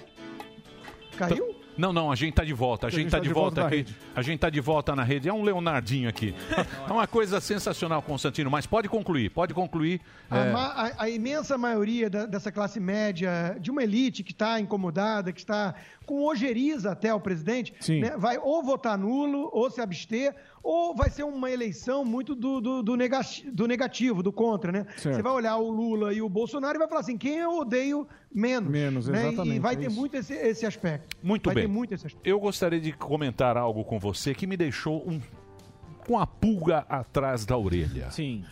caiu. Não, não, a gente tá de volta. A gente tá de volta na aqui. rede. A gente tá de volta na rede. É um Leonardinho aqui. É uma coisa sensacional, Constantino. Mas pode concluir, pode concluir. A, É, a- a imensa maioria da- dessa classe média, de uma elite que está incomodada, que está com ojeriza até o presidente, né, vai ou votar nulo, ou se abster, ou vai ser uma eleição muito do, do, do negati- do negativo, do contra, né? Certo. Você vai olhar o Lula e o Bolsonaro e vai falar assim, quem eu odeio menos. Menos, né? exatamente, E vai é ter isso. muito esse, esse aspecto. Muito vai bem. Ter muito esse aspecto. Eu gostaria de comentar algo com você que me deixou um, com a pulga atrás da orelha. Sim.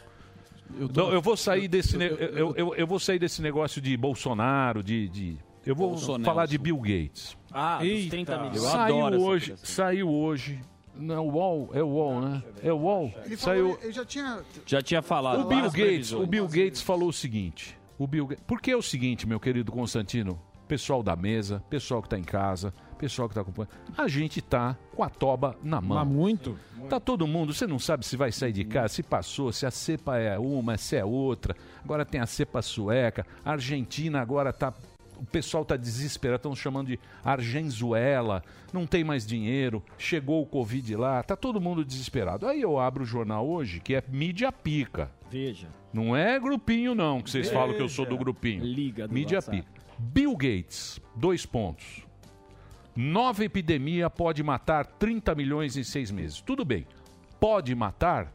Eu, eu vou sair desse ne- eu, eu, eu vou sair desse negócio de Bolsonaro, de, de- eu vou Bolsonaro. falar de Bill Gates. Ah, dos 30 milhões. Eu saiu hoje, saiu hoje. Não, o UOL, é o UOL, né? É o UOL. Ele Saiu. falou, ele já tinha. Já tinha falado. O Bill Gates, previsões. o Bill Gates falou o seguinte. O Bill Ga- Porque é o seguinte, meu querido Constantino, pessoal da mesa, pessoal que está em casa, pessoal que está acompanhando, a gente tá com a toba na mão. Mas muito. Tá todo mundo, você não sabe se vai sair de casa, se passou, se a cepa é uma, se é outra. Agora tem a cepa sueca, a Argentina agora tá o pessoal tá desesperado, estão chamando de Argenzuela, não tem mais dinheiro, chegou o Covid lá, tá todo mundo desesperado. Aí eu abro o jornal hoje, que é mídia pica. Veja. Não é grupinho, não, que vocês Veja. falam que eu sou do grupinho. Liga do Mídia WhatsApp. pica. Bill Gates, dois pontos. Nova epidemia pode matar 30 milhões em seis meses. Tudo bem. Pode matar?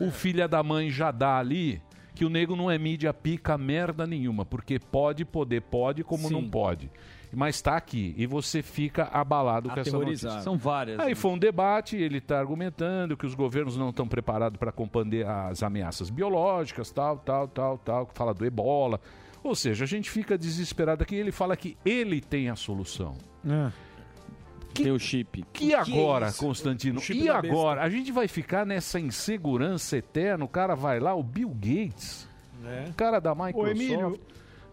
O filho da mãe já dá ali que o nego não é mídia pica merda nenhuma, porque pode, poder, pode, como não Sim. pode. Mas tá aqui e você fica abalado com essa notícia. São várias, Aí né? foi um debate, ele está argumentando que os governos não estão preparados para combater as ameaças biológicas, tal, tal, tal, tal, fala do ebola. Ou seja, a gente fica desesperado aqui, ele fala que ele tem a solução. Tem o chip. E agora, Constantino? O chip E agora? A gente vai ficar nessa insegurança eterna, o cara vai lá, o Bill Gates, o cara da Microsoft. Ô, Emílio,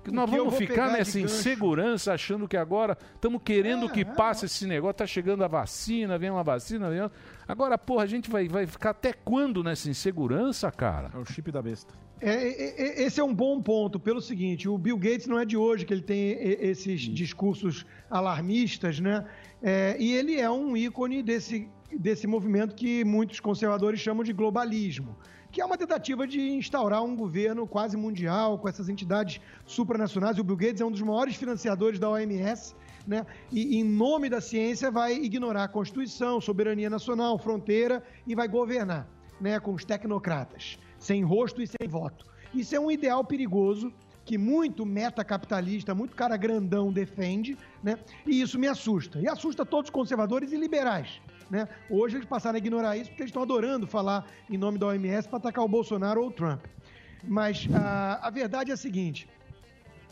Que nós que vamos ficar nessa insegurança achando que agora estamos querendo que passe esse negócio, tá chegando a vacina, vem uma vacina, vem outra. Agora, porra, a gente vai, vai ficar até quando nessa insegurança, cara? É o chip da besta. É, é, é, esse é um bom ponto, pelo seguinte, o Bill Gates não é de hoje que ele tem esses discursos alarmistas, né? É, e ele é um ícone desse, desse movimento que muitos conservadores chamam de globalismo, que é uma tentativa de instaurar um governo quase mundial com essas entidades supranacionais. O Bill Gates é um dos maiores financiadores da OMS, né? E em nome da ciência vai ignorar a Constituição, soberania nacional, fronteira e vai governar, né? Com os tecnocratas, sem rosto e sem voto. Isso é um ideal perigoso que muito metacapitalista, muito cara grandão defende, né? E isso me assusta. E assusta todos os conservadores e liberais, né? Hoje eles passaram a ignorar isso porque eles estão adorando falar em nome da OMS para atacar o Bolsonaro ou o Trump. Mas a, a verdade é a seguinte: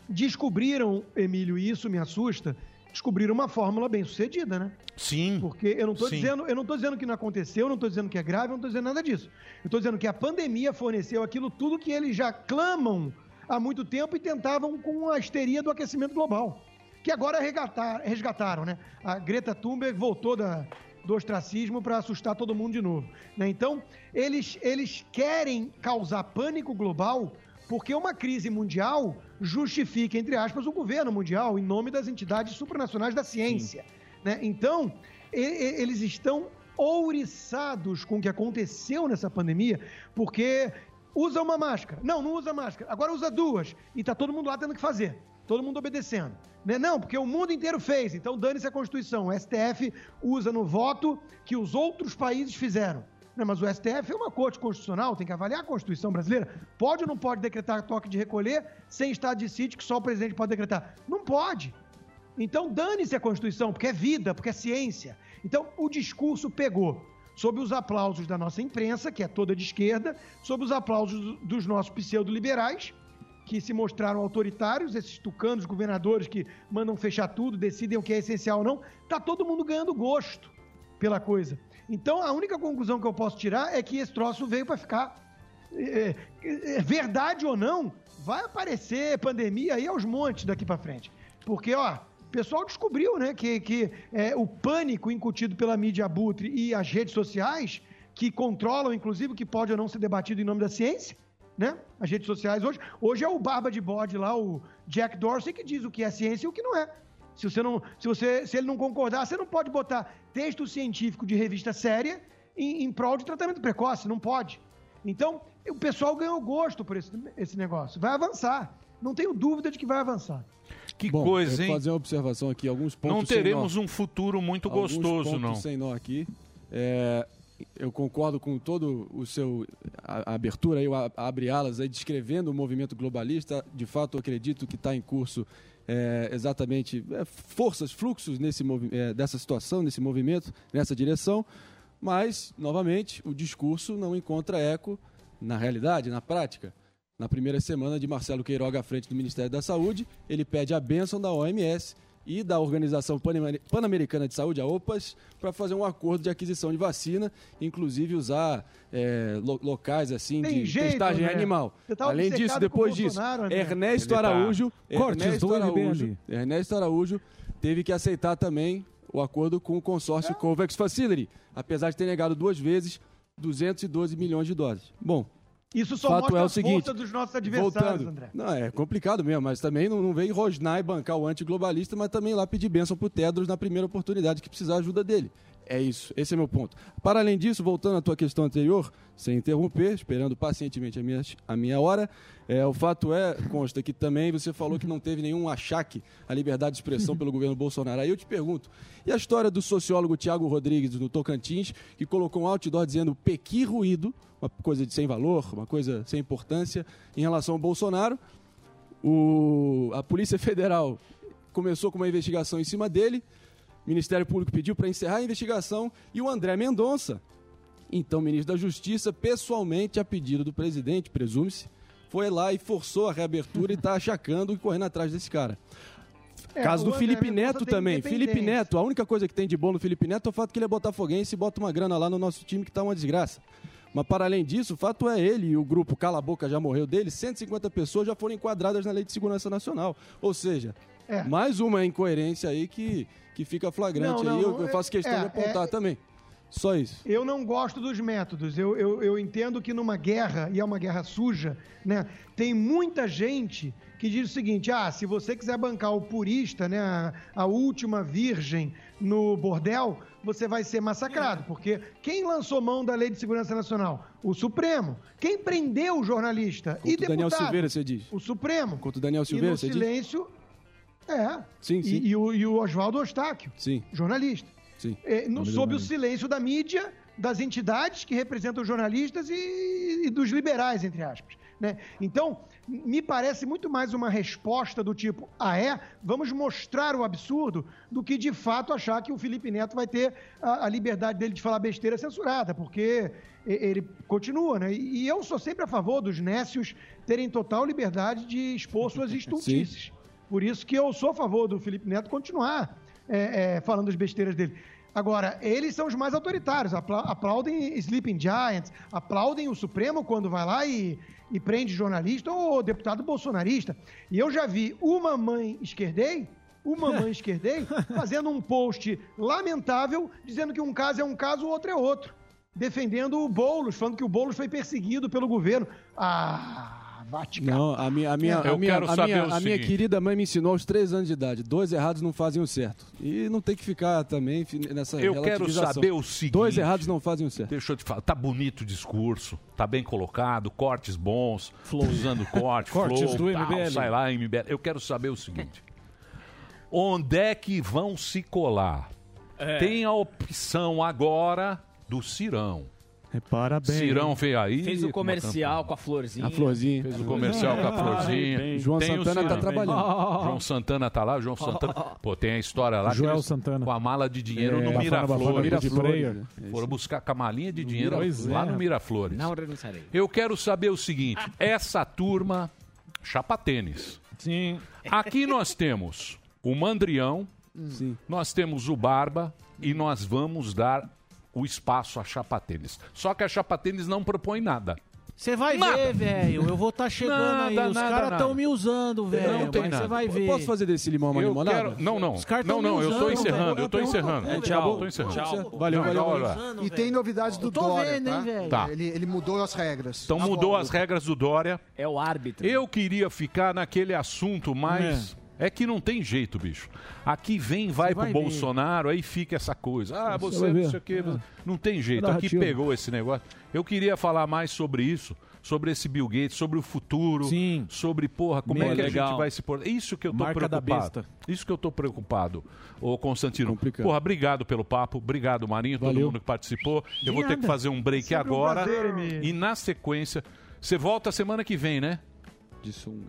descobriram, Emílio, e isso me assusta, descobriram uma fórmula bem sucedida, né? Sim. Porque eu não estou dizendo, eu não tô dizendo que não aconteceu, eu não estou dizendo que é grave, eu não estou dizendo nada disso. Eu estou dizendo que a pandemia forneceu aquilo tudo que eles já clamam há muito tempo e tentavam com a histeria do aquecimento global. Que agora resgatar- resgataram, né? A Greta Thunberg voltou da, do ostracismo para assustar todo mundo de novo. né? Então, eles, eles querem causar pânico global porque uma crise mundial justifica, entre aspas, o governo mundial em nome das entidades supranacionais da ciência. né? Então, e- e- eles estão ouriçados com o que aconteceu nessa pandemia, porque usa uma máscara. Não, não usa máscara. Agora usa duas. E tá todo mundo lá tendo que fazer. Todo mundo obedecendo. Né? Não, porque o mundo inteiro fez. Então dane-se a Constituição. O STF usa no voto que os outros países fizeram. Né? Mas o STF é uma corte constitucional, tem que avaliar a Constituição brasileira. Pode ou não pode decretar toque de recolher sem estado de sítio que só o presidente pode decretar? Não pode. Então dane-se a Constituição, porque é vida, porque é ciência. Então o discurso pegou. Sob os aplausos da nossa imprensa, que é toda de esquerda, sob os aplausos do- dos nossos pseudo-liberais, que se mostraram autoritários, esses tucanos governadores que mandam fechar tudo, decidem o que é essencial ou não, tá todo mundo ganhando gosto pela coisa. Então a única conclusão que eu posso tirar é que esse troço veio para ficar. É, é, é, verdade ou não, vai aparecer pandemia aí aos montes daqui para frente. Porque, ó, o pessoal descobriu, né, que, que é, o pânico incutido pela mídia abutre e as redes sociais, que controlam, inclusive, o que pode ou não ser debatido em nome da ciência, né? As redes sociais hoje. Hoje é o barba de bode lá, o Jack Dorsey, que diz o que é ciência e o que não é. Se você não, se você, se ele não concordar, você não pode botar texto científico de revista séria em, em prol de tratamento precoce, não pode. Então, o pessoal ganhou gosto por esse, esse negócio. Vai avançar. Não tenho dúvida de que vai avançar. Que Bom, coisa, vou hein? fazer uma observação aqui, alguns pontos Não sem teremos nó. um futuro muito Alguns gostoso, pontos não. sem nó aqui. É, eu concordo com todo o seu a, a abertura aí, o a- abre alas aí descrevendo o movimento globalista. De fato, eu acredito que está em curso é, exatamente é, forças, fluxos nesse é, dessa situação, nesse movimento, nessa direção. Mas, novamente, o discurso não encontra eco na realidade, na prática. Na primeira semana de Marcelo Queiroga à frente do Ministério da Saúde, ele pede a bênção da OMS e da Organização Pan-Americana de Saúde, a OPAS, para fazer um acordo de aquisição de vacina, inclusive usar é, lo- locais assim Tem de jeito, testagem André. animal. Tá Além disso, depois disso, André. Ernesto tá- Araújo, Cortes Ernesto Araújo. Ernesto Araújo teve que aceitar também o acordo com o É. consórcio COVAX Facility, apesar de ter negado duas vezes 212 milhões de doses. Bom, Isso só fato mostra é o a seguinte, força dos nossos adversários, voltando, André. Não, é complicado mesmo, mas também não, não vem rosnar e bancar o antiglobalista, mas também lá pedir bênção pro Tedros na primeira oportunidade que precisar ajuda dele. É isso, esse é meu ponto. Para além disso, voltando à tua questão anterior, sem interromper, esperando pacientemente a minha, a minha hora, é, o fato é, consta que também você falou que não teve nenhum achaque à liberdade de expressão pelo governo Bolsonaro. Aí eu te pergunto, e a história do sociólogo Tiago Rodrigues, do Tocantins, que colocou um outdoor dizendo pequi ruído, uma coisa de sem valor, uma coisa sem importância, em relação ao Bolsonaro, o, a Polícia Federal começou com uma investigação em cima dele. O Ministério Público pediu para encerrar a investigação e o André Mendonça, então ministro da Justiça, pessoalmente, a pedido do presidente, presume-se, foi lá e forçou a reabertura e está achacando e correndo atrás desse cara. É, Caso do André Felipe Mendonça Neto também. Felipe. Neto, a única coisa que tem de bom no Felipe Neto é o fato que ele é botafoguense e bota uma grana lá no nosso time que tá uma desgraça. Mas para além disso, o fato é ele e o grupo Cala a Boca já morreu dele, 150 pessoas já foram enquadradas na Lei de Segurança Nacional. Ou seja, É. mais uma incoerência aí que, que fica flagrante Não, aí. não, Eu, eu faço questão é, de apontar é- também. Só isso. Eu não gosto dos métodos. Eu, eu, eu entendo que numa guerra, e é uma guerra suja, né? Tem muita gente que diz o seguinte: ah, se você quiser bancar o purista, né? A, a última virgem no bordel, você vai ser massacrado. Porque quem lançou mão da Lei de Segurança Nacional? O Supremo. Quem prendeu o jornalista? e Contra o Daniel? Silveira, você diz. O Supremo. Contra o Daniel E Silveira, no você diz? É. Sim, E- sim. E, o, e o Oswaldo Eustáquio, Sim, jornalista. sim. É, no- sob o silêncio da mídia, das entidades que representam os jornalistas e, e dos liberais, entre aspas. Né? Então, me parece muito mais uma resposta do tipo, ah é? Vamos mostrar o absurdo, do que de fato achar que o Felipe Neto vai ter a, a liberdade dele de falar besteira censurada, porque e- ele continua, né? E e eu sou sempre a favor dos nécios terem total liberdade de expor suas estultices. Por isso que eu sou a favor do Felipe Neto continuar é, é, falando as besteiras dele. Agora, eles são os mais autoritários, apla- aplaudem Sleeping Giants, aplaudem o Supremo quando vai lá e, e prende jornalista ou deputado bolsonarista. E eu já vi uma mãe esquerdei, uma mãe esquerdei, fazendo um post lamentável, dizendo que um caso é um caso, o outro é outro. Defendendo o Boulos, falando que o Boulos foi perseguido pelo governo. Ah, Vaticano. Não, a minha, a minha, Eu a minha, quero a saber minha, o a minha querida mãe me ensinou aos três anos de idade. Dois errados não fazem o certo. E não tem que ficar também nessa Eu quero saber o seguinte. Dois errados não fazem o certo. Deixa eu te falar, tá bonito o discurso, tá bem colocado, cortes bons, usando corte, Cortes flow, do tal, MBL. sai lá, MBL. Eu quero saber o seguinte. Onde é que vão se colar? É. Tem a opção agora do Cirão. Repara bem. Cirão veio aí. Fez o comercial com a florzinha. A florzinha. Fez o comercial com a florzinha. bem. João Tem Santana tá trabalhando. João Santana tá lá, João Santana. Pô, tem a história lá. Joel eles- Santana. Com a mala de dinheiro É, no Miraflores. Freia. Foram buscar com a malinha de dinheiro Pois lá é. no Miraflores. Não renunciarei. Eu quero saber o seguinte: essa turma chapa tênis. Sim. Aqui nós temos o Mandrião, Sim. nós temos o Barba e nós vamos dar o espaço à chapa tênis. Só que a chapa tênis não propõe nada. Você vai Nada. ver, velho. Eu vou estar chegando Nada, aí. Os caras estão me usando, velho. Não tem Mas nada. você vai ver. Posso fazer desse limão uma Eu limonada? quero... Não, não. Os caras Não, não, me eu usando, encerrando, eu tô encerrando. É, Eu tchau. tô encerrando. Tchau. Valeu, Não, valeu, valeu. E tem novidades do Dória, vendo, tá? hein, velho. Tá. Ele, ele mudou as regras. Então mudou as regras do Dória. É o árbitro. Eu queria ficar naquele assunto mais. É. que não tem jeito, bicho. Aqui vem, vai Você pro vai Bolsonaro, aí fica essa coisa. Ah, Você você não sei o quê. você- Não tem jeito. Aqui pegou esse negócio. Eu queria falar mais sobre isso, sobre esse Bill Gates, sobre o futuro, Sim. sobre, porra, como Meu, é que a legal. gente vai se pôr. Isso que eu tô Marca da preocupado. besta. Isso que eu tô preocupado, ô Constantino. Complicado. Porra, obrigado pelo papo, obrigado, Marinho, todo Valeu. mundo que participou. Eu vou ter que nada. fazer um break Sempre um agora. prazer, Emílio. e na sequência, você volta semana que vem, né? De sunga.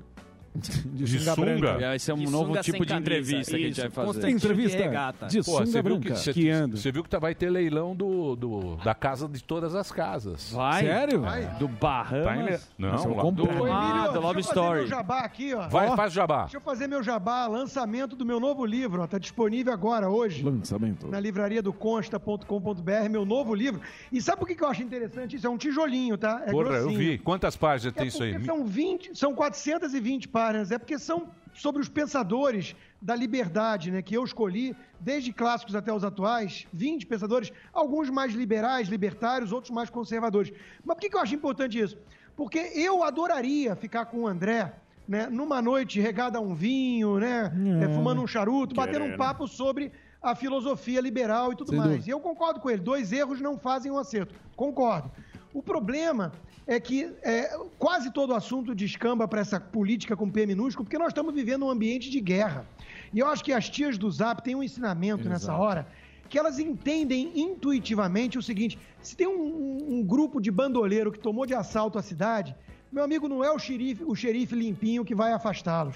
De, De sunga sunga? branca. Vai ser um De novo tipo de entrevista que a gente Isso, vai fazer. Entrevista de regata. de Pô, sunga você viu, branca. que, você, viu que tá- vai ter leilão do, do- da casa de todas as casas. Vai? Sério? Do Bahamas? Tá em Não, eu lá- do- Emílio, Ah, The Love deixa eu fazer Story. meu jabá aqui, ó. Vai, Ó. faz jabá. Deixa eu fazer meu jabá, lançamento do meu novo livro, ó, tá disponível agora, hoje. Lançamento. na livraria do consta.com.br, meu novo livro. E sabe por que que eu acho interessante isso? É um tijolinho, tá? É Porra, eu grossinho. vi. Quantas páginas É tem isso aí? são 20, são 420 páginas, é porque são sobre os pensadores da liberdade, né, que eu escolhi, desde clássicos até os atuais, 20 pensadores, alguns mais liberais, libertários, outros mais conservadores. Mas por que que eu acho importante isso? Porque eu adoraria ficar com o André, né, numa noite regada a um vinho, né, é, fumando um charuto, batendo um papo sobre a filosofia liberal e tudo Sem mais. dúvida. E eu concordo com ele, dois erros não fazem um acerto. Concordo. O problema é que é, quase todo assunto descamba para essa política com P minúsculo, porque nós estamos vivendo um ambiente de guerra. E eu acho que as tias do Zap têm um ensinamento nessa hora, que elas entendem intuitivamente o seguinte: se tem um, um- um grupo de bandoleiro que tomou de assalto a cidade, meu amigo, não é o xerife, o xerife limpinho que vai afastá-los.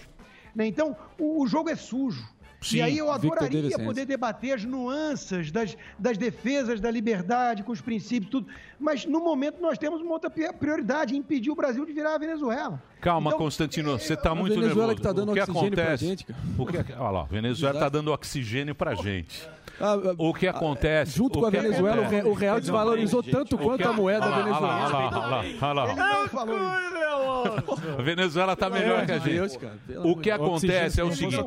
né? Então, o, o jogo é sujo. Sim, e aí eu adoraria poder debater as nuances das, das defesas da liberdade, com os princípios, tudo. Mas no momento nós temos uma outra prioridade: impedir o Brasil de virar a Venezuela. Calma, Então, Constantino, você tá a muito Venezuela nervoso. que tá dando o que acontece? gente, cara. O que, olha lá, a Venezuela tá dando oxigênio pra gente. O que acontece... Ah, Junto o com a Venezuela, o, re- o real desvalorizou tanto quanto a moeda venezuelana. olha lá, olha lá. A Venezuela tá melhor que a gente. Deus, cara, pelo o que acontece é o seguinte.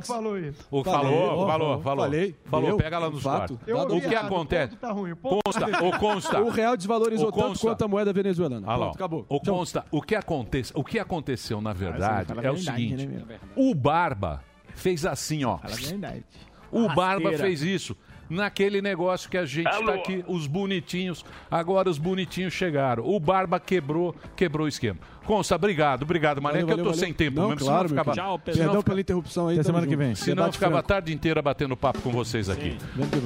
O falou, falou, falou. falei, falou, pega lá nos fato. quartos. Eu O que errado, acontece? Tá Consta, o consta. O real desvalorizou O tanto quanto a moeda venezuelana. Ah lá, Pronto, acabou. O consta, o que acontece, o que aconteceu na verdade fala a é o verdade, seguinte: né, o Barba fez assim, ó. Verdade. O Barba fez isso. Naquele negócio que a gente Alô? tá aqui, os bonitinhos. Agora os bonitinhos chegaram. O Barba quebrou, quebrou o esquema. Consta, obrigado, obrigado, Mané, Valeu, que eu tô valeu, sem tempo. Não, mesmo, claro, eu ficava, senão eu Perdão pela interrupção aí. Até semana que junto. vem. Senão eu ficava a tarde inteira batendo papo com vocês aqui.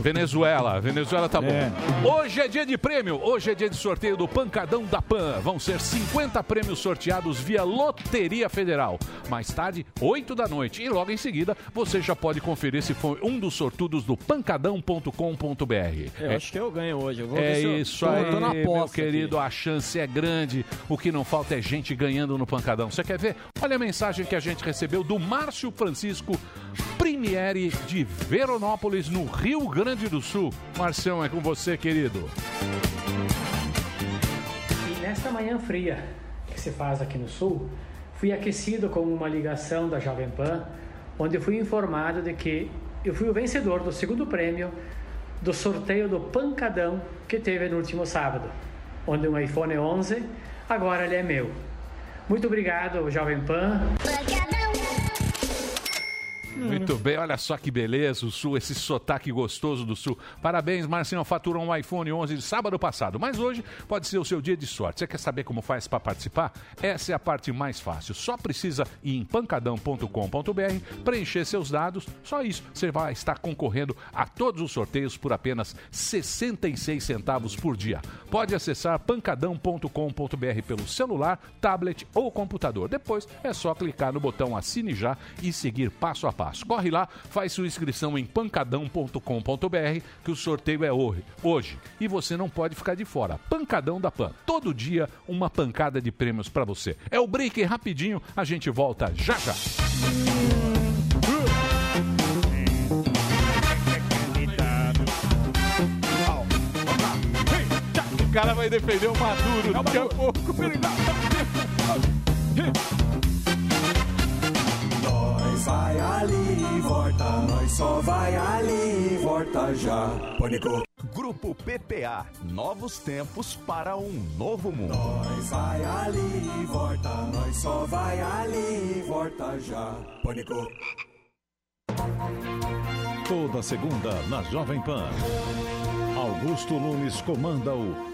Venezuela, Venezuela tá bom. É. Hoje é dia de prêmio, hoje é dia de sorteio do Pancadão da Pan. Vão ser 50 prêmios sorteados via Loteria Federal. Mais tarde, 8 da noite. E logo em seguida, você já pode conferir se foi um dos sortudos do pancadão.com.br. Eu É- acho que eu ganho hoje. Eu vou é eu- isso Tô- aí, tô na meu querido. A chance é grande. O que não falta é gente ganhando no pancadão. Você quer ver? Olha a mensagem que a gente recebeu do Márcio Francisco Primieri de Veronópolis, no Rio Grande do Sul. Marcião, é com você, querido. E nesta manhã fria que se faz aqui no Sul, fui aquecido com uma ligação da Jovem Pan, onde fui informado de que eu fui o vencedor do segundo prêmio do sorteio do Pancadão que teve no último sábado, onde um iPhone 11 agora ele é meu. Muito obrigado, Jovem Pan. Muito bem, olha só que beleza o Sul, esse sotaque gostoso do Sul. Parabéns, Marcinho, faturou um iPhone 11 de sábado passado, mas hoje pode ser o seu dia de sorte. Você quer saber como faz para participar? Essa é a parte mais fácil. Só precisa ir em pancadão.com.br, preencher seus dados, só isso. Você vai estar concorrendo a todos os sorteios por apenas 66 centavos por dia. Pode acessar pancadão.com.br pelo celular, tablet ou computador. Depois é só clicar no botão Assine Já e seguir passo a passo. Corre lá, faz sua inscrição em pancadão.com.br que o sorteio é hoje. hoje. E você não pode ficar de fora. Pancadão da Pan. Todo dia uma pancada de prêmios para você. É o break rapidinho, a gente volta já já. O cara vai defender o Maduro daqui a pouco. Ali e volta, nós só vai ali e volta já. Pânico. Grupo PPA. Novos tempos para um novo mundo. Nós vai ali e volta, nós só vai ali e volta já. Pânico. Toda segunda na Jovem Pan. Augusto Nunes comanda o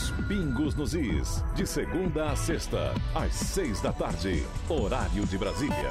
Os Pingos nos Is. De segunda a sexta, às seis da tarde. Horário de Brasília.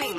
Pan.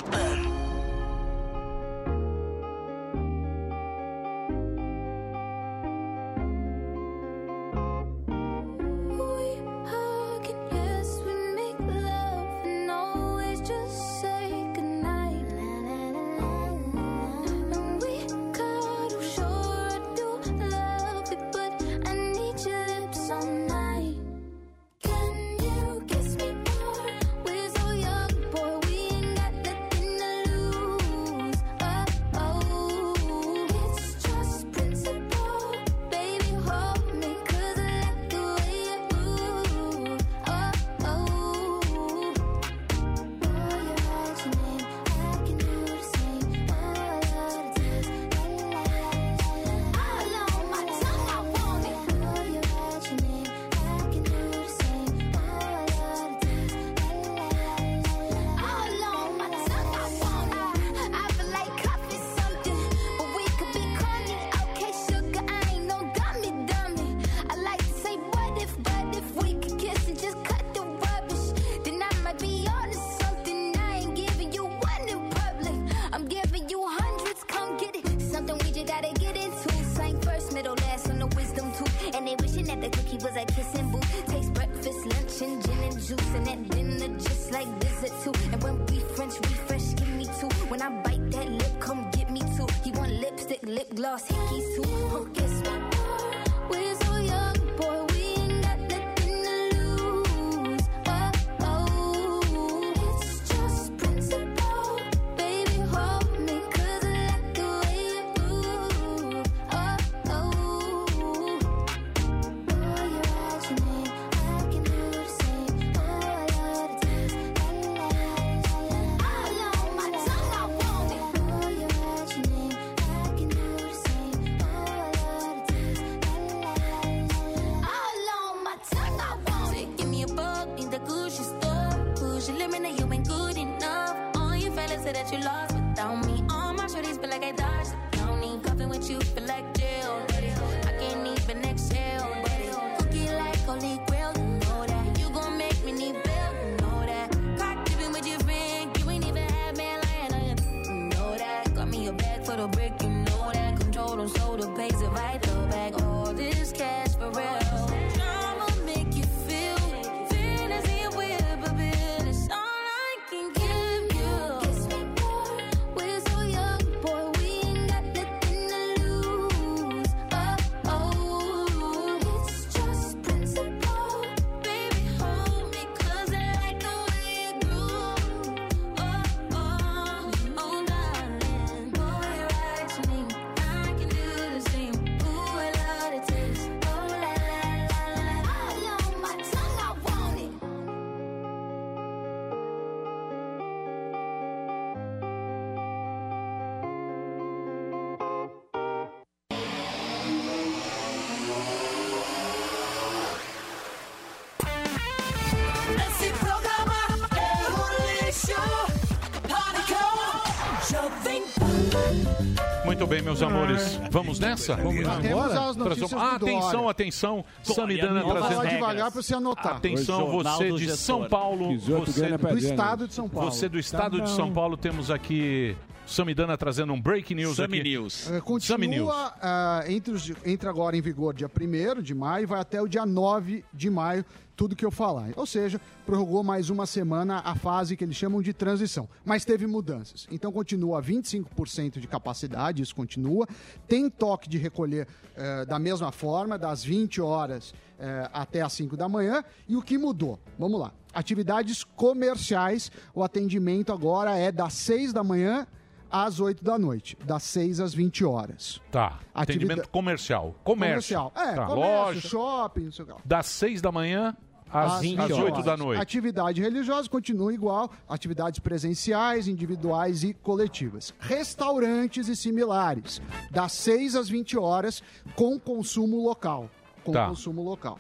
Meus amores. Vamos nessa? Vamos as notícias Ah, atenção, Dória. atenção. Samidana Vou trazendo. falar devagar pra você anotar. Atenção, você de. São Paulo. Você Do estado de São Paulo. Você do estado Tá de. São Paulo. Temos aqui Samidana trazendo um break news Sami aqui. News. É, Sami News. Continua ah, entre, os, entre agora em vigor dia 1 de maio e vai até o dia 9 de maio, tudo que eu falar. Ou seja, prorrogou mais uma semana a fase que eles chamam de transição. Mas teve mudanças. Então continua 25% de capacidade, isso continua. Tem toque de recolher eh, da mesma forma, das 20 horas eh, até as 5 da manhã. E o que mudou? Vamos lá. Atividades comerciais, o atendimento agora é das 6 da manhã às 8 da noite, das 6 às 20 horas. Tá. Atendimento comercial. Comércio. Comercial. É, Tá. comércio, Loja. shopping, não sei o que. Das 6 da manhã às, às 20 8 horas. da noite. Atividade religiosa continua igual, atividades presenciais, individuais e coletivas. Restaurantes e similares, das 6 às 20 horas, com consumo local. Com Tá. consumo local.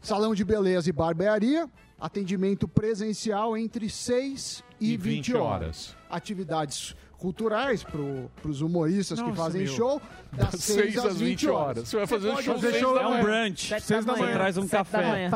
Salão de beleza e barbearia, atendimento presencial entre 6 e, E 20, 20 horas. horas. Atividades culturais para os humoristas que Nossa, fazem meu. show, das, Das 6 às 20 horas. Você vai fazer pode show fazer show manhã. manhã. brunch. Seis da manhã. Traz um café.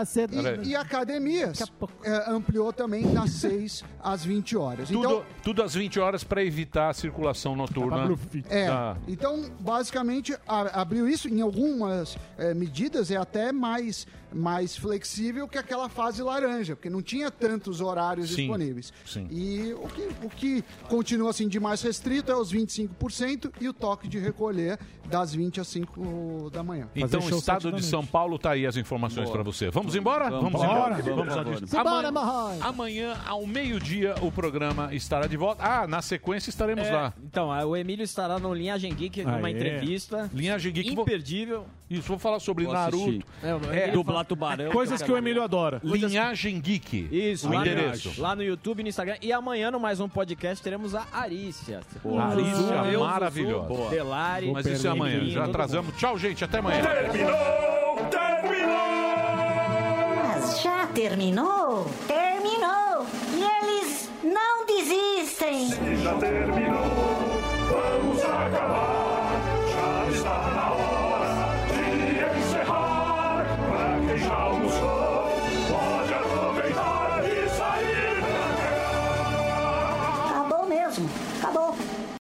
E, e academias é, ampliou também das 6 às 20 horas. Tudo, Então, tudo às 20 horas para evitar a circulação noturna. é, então, basicamente, a- abriu isso. Em algumas eh, medidas é até mais, mais flexível que aquela fase laranja, porque não tinha tantos horários Sim, disponíveis. sim. E o que, o que continua assim de mais restrito é os 25% e o toque de recolher das 20 às 5 da manhã. Então, o estado de São Paulo tá aí as informações para você. Vamos embora? Vamos. Vamos Bora. embora. Vamos, Vamos. Simbora, Amanhã, amanhã, ao meio-dia, o programa estará de volta. Ah, na sequência estaremos É, lá. Então, ah, o Emílio estará no Linhagem Geek numa Aê. entrevista. Linhagem Geek. Imperdível. Isso, vou falar sobre Vou Naruto. assistir. É, É, fala- Coisas que o Emílio adora. Linhagem Geek. Isso, o lá, endereço. No, lá no YouTube, no Instagram. E amanhã, no mais um podcast, teremos a Arícia. Arícia, Zuzu, eu, maravilhosa. Zuzu, Delari. Mas isso é amanhã. Já atrasamos. Tchau, gente. Até amanhã. Mas já terminou? Terminou! E eles não desistem! Já terminou, vamos acabar. house.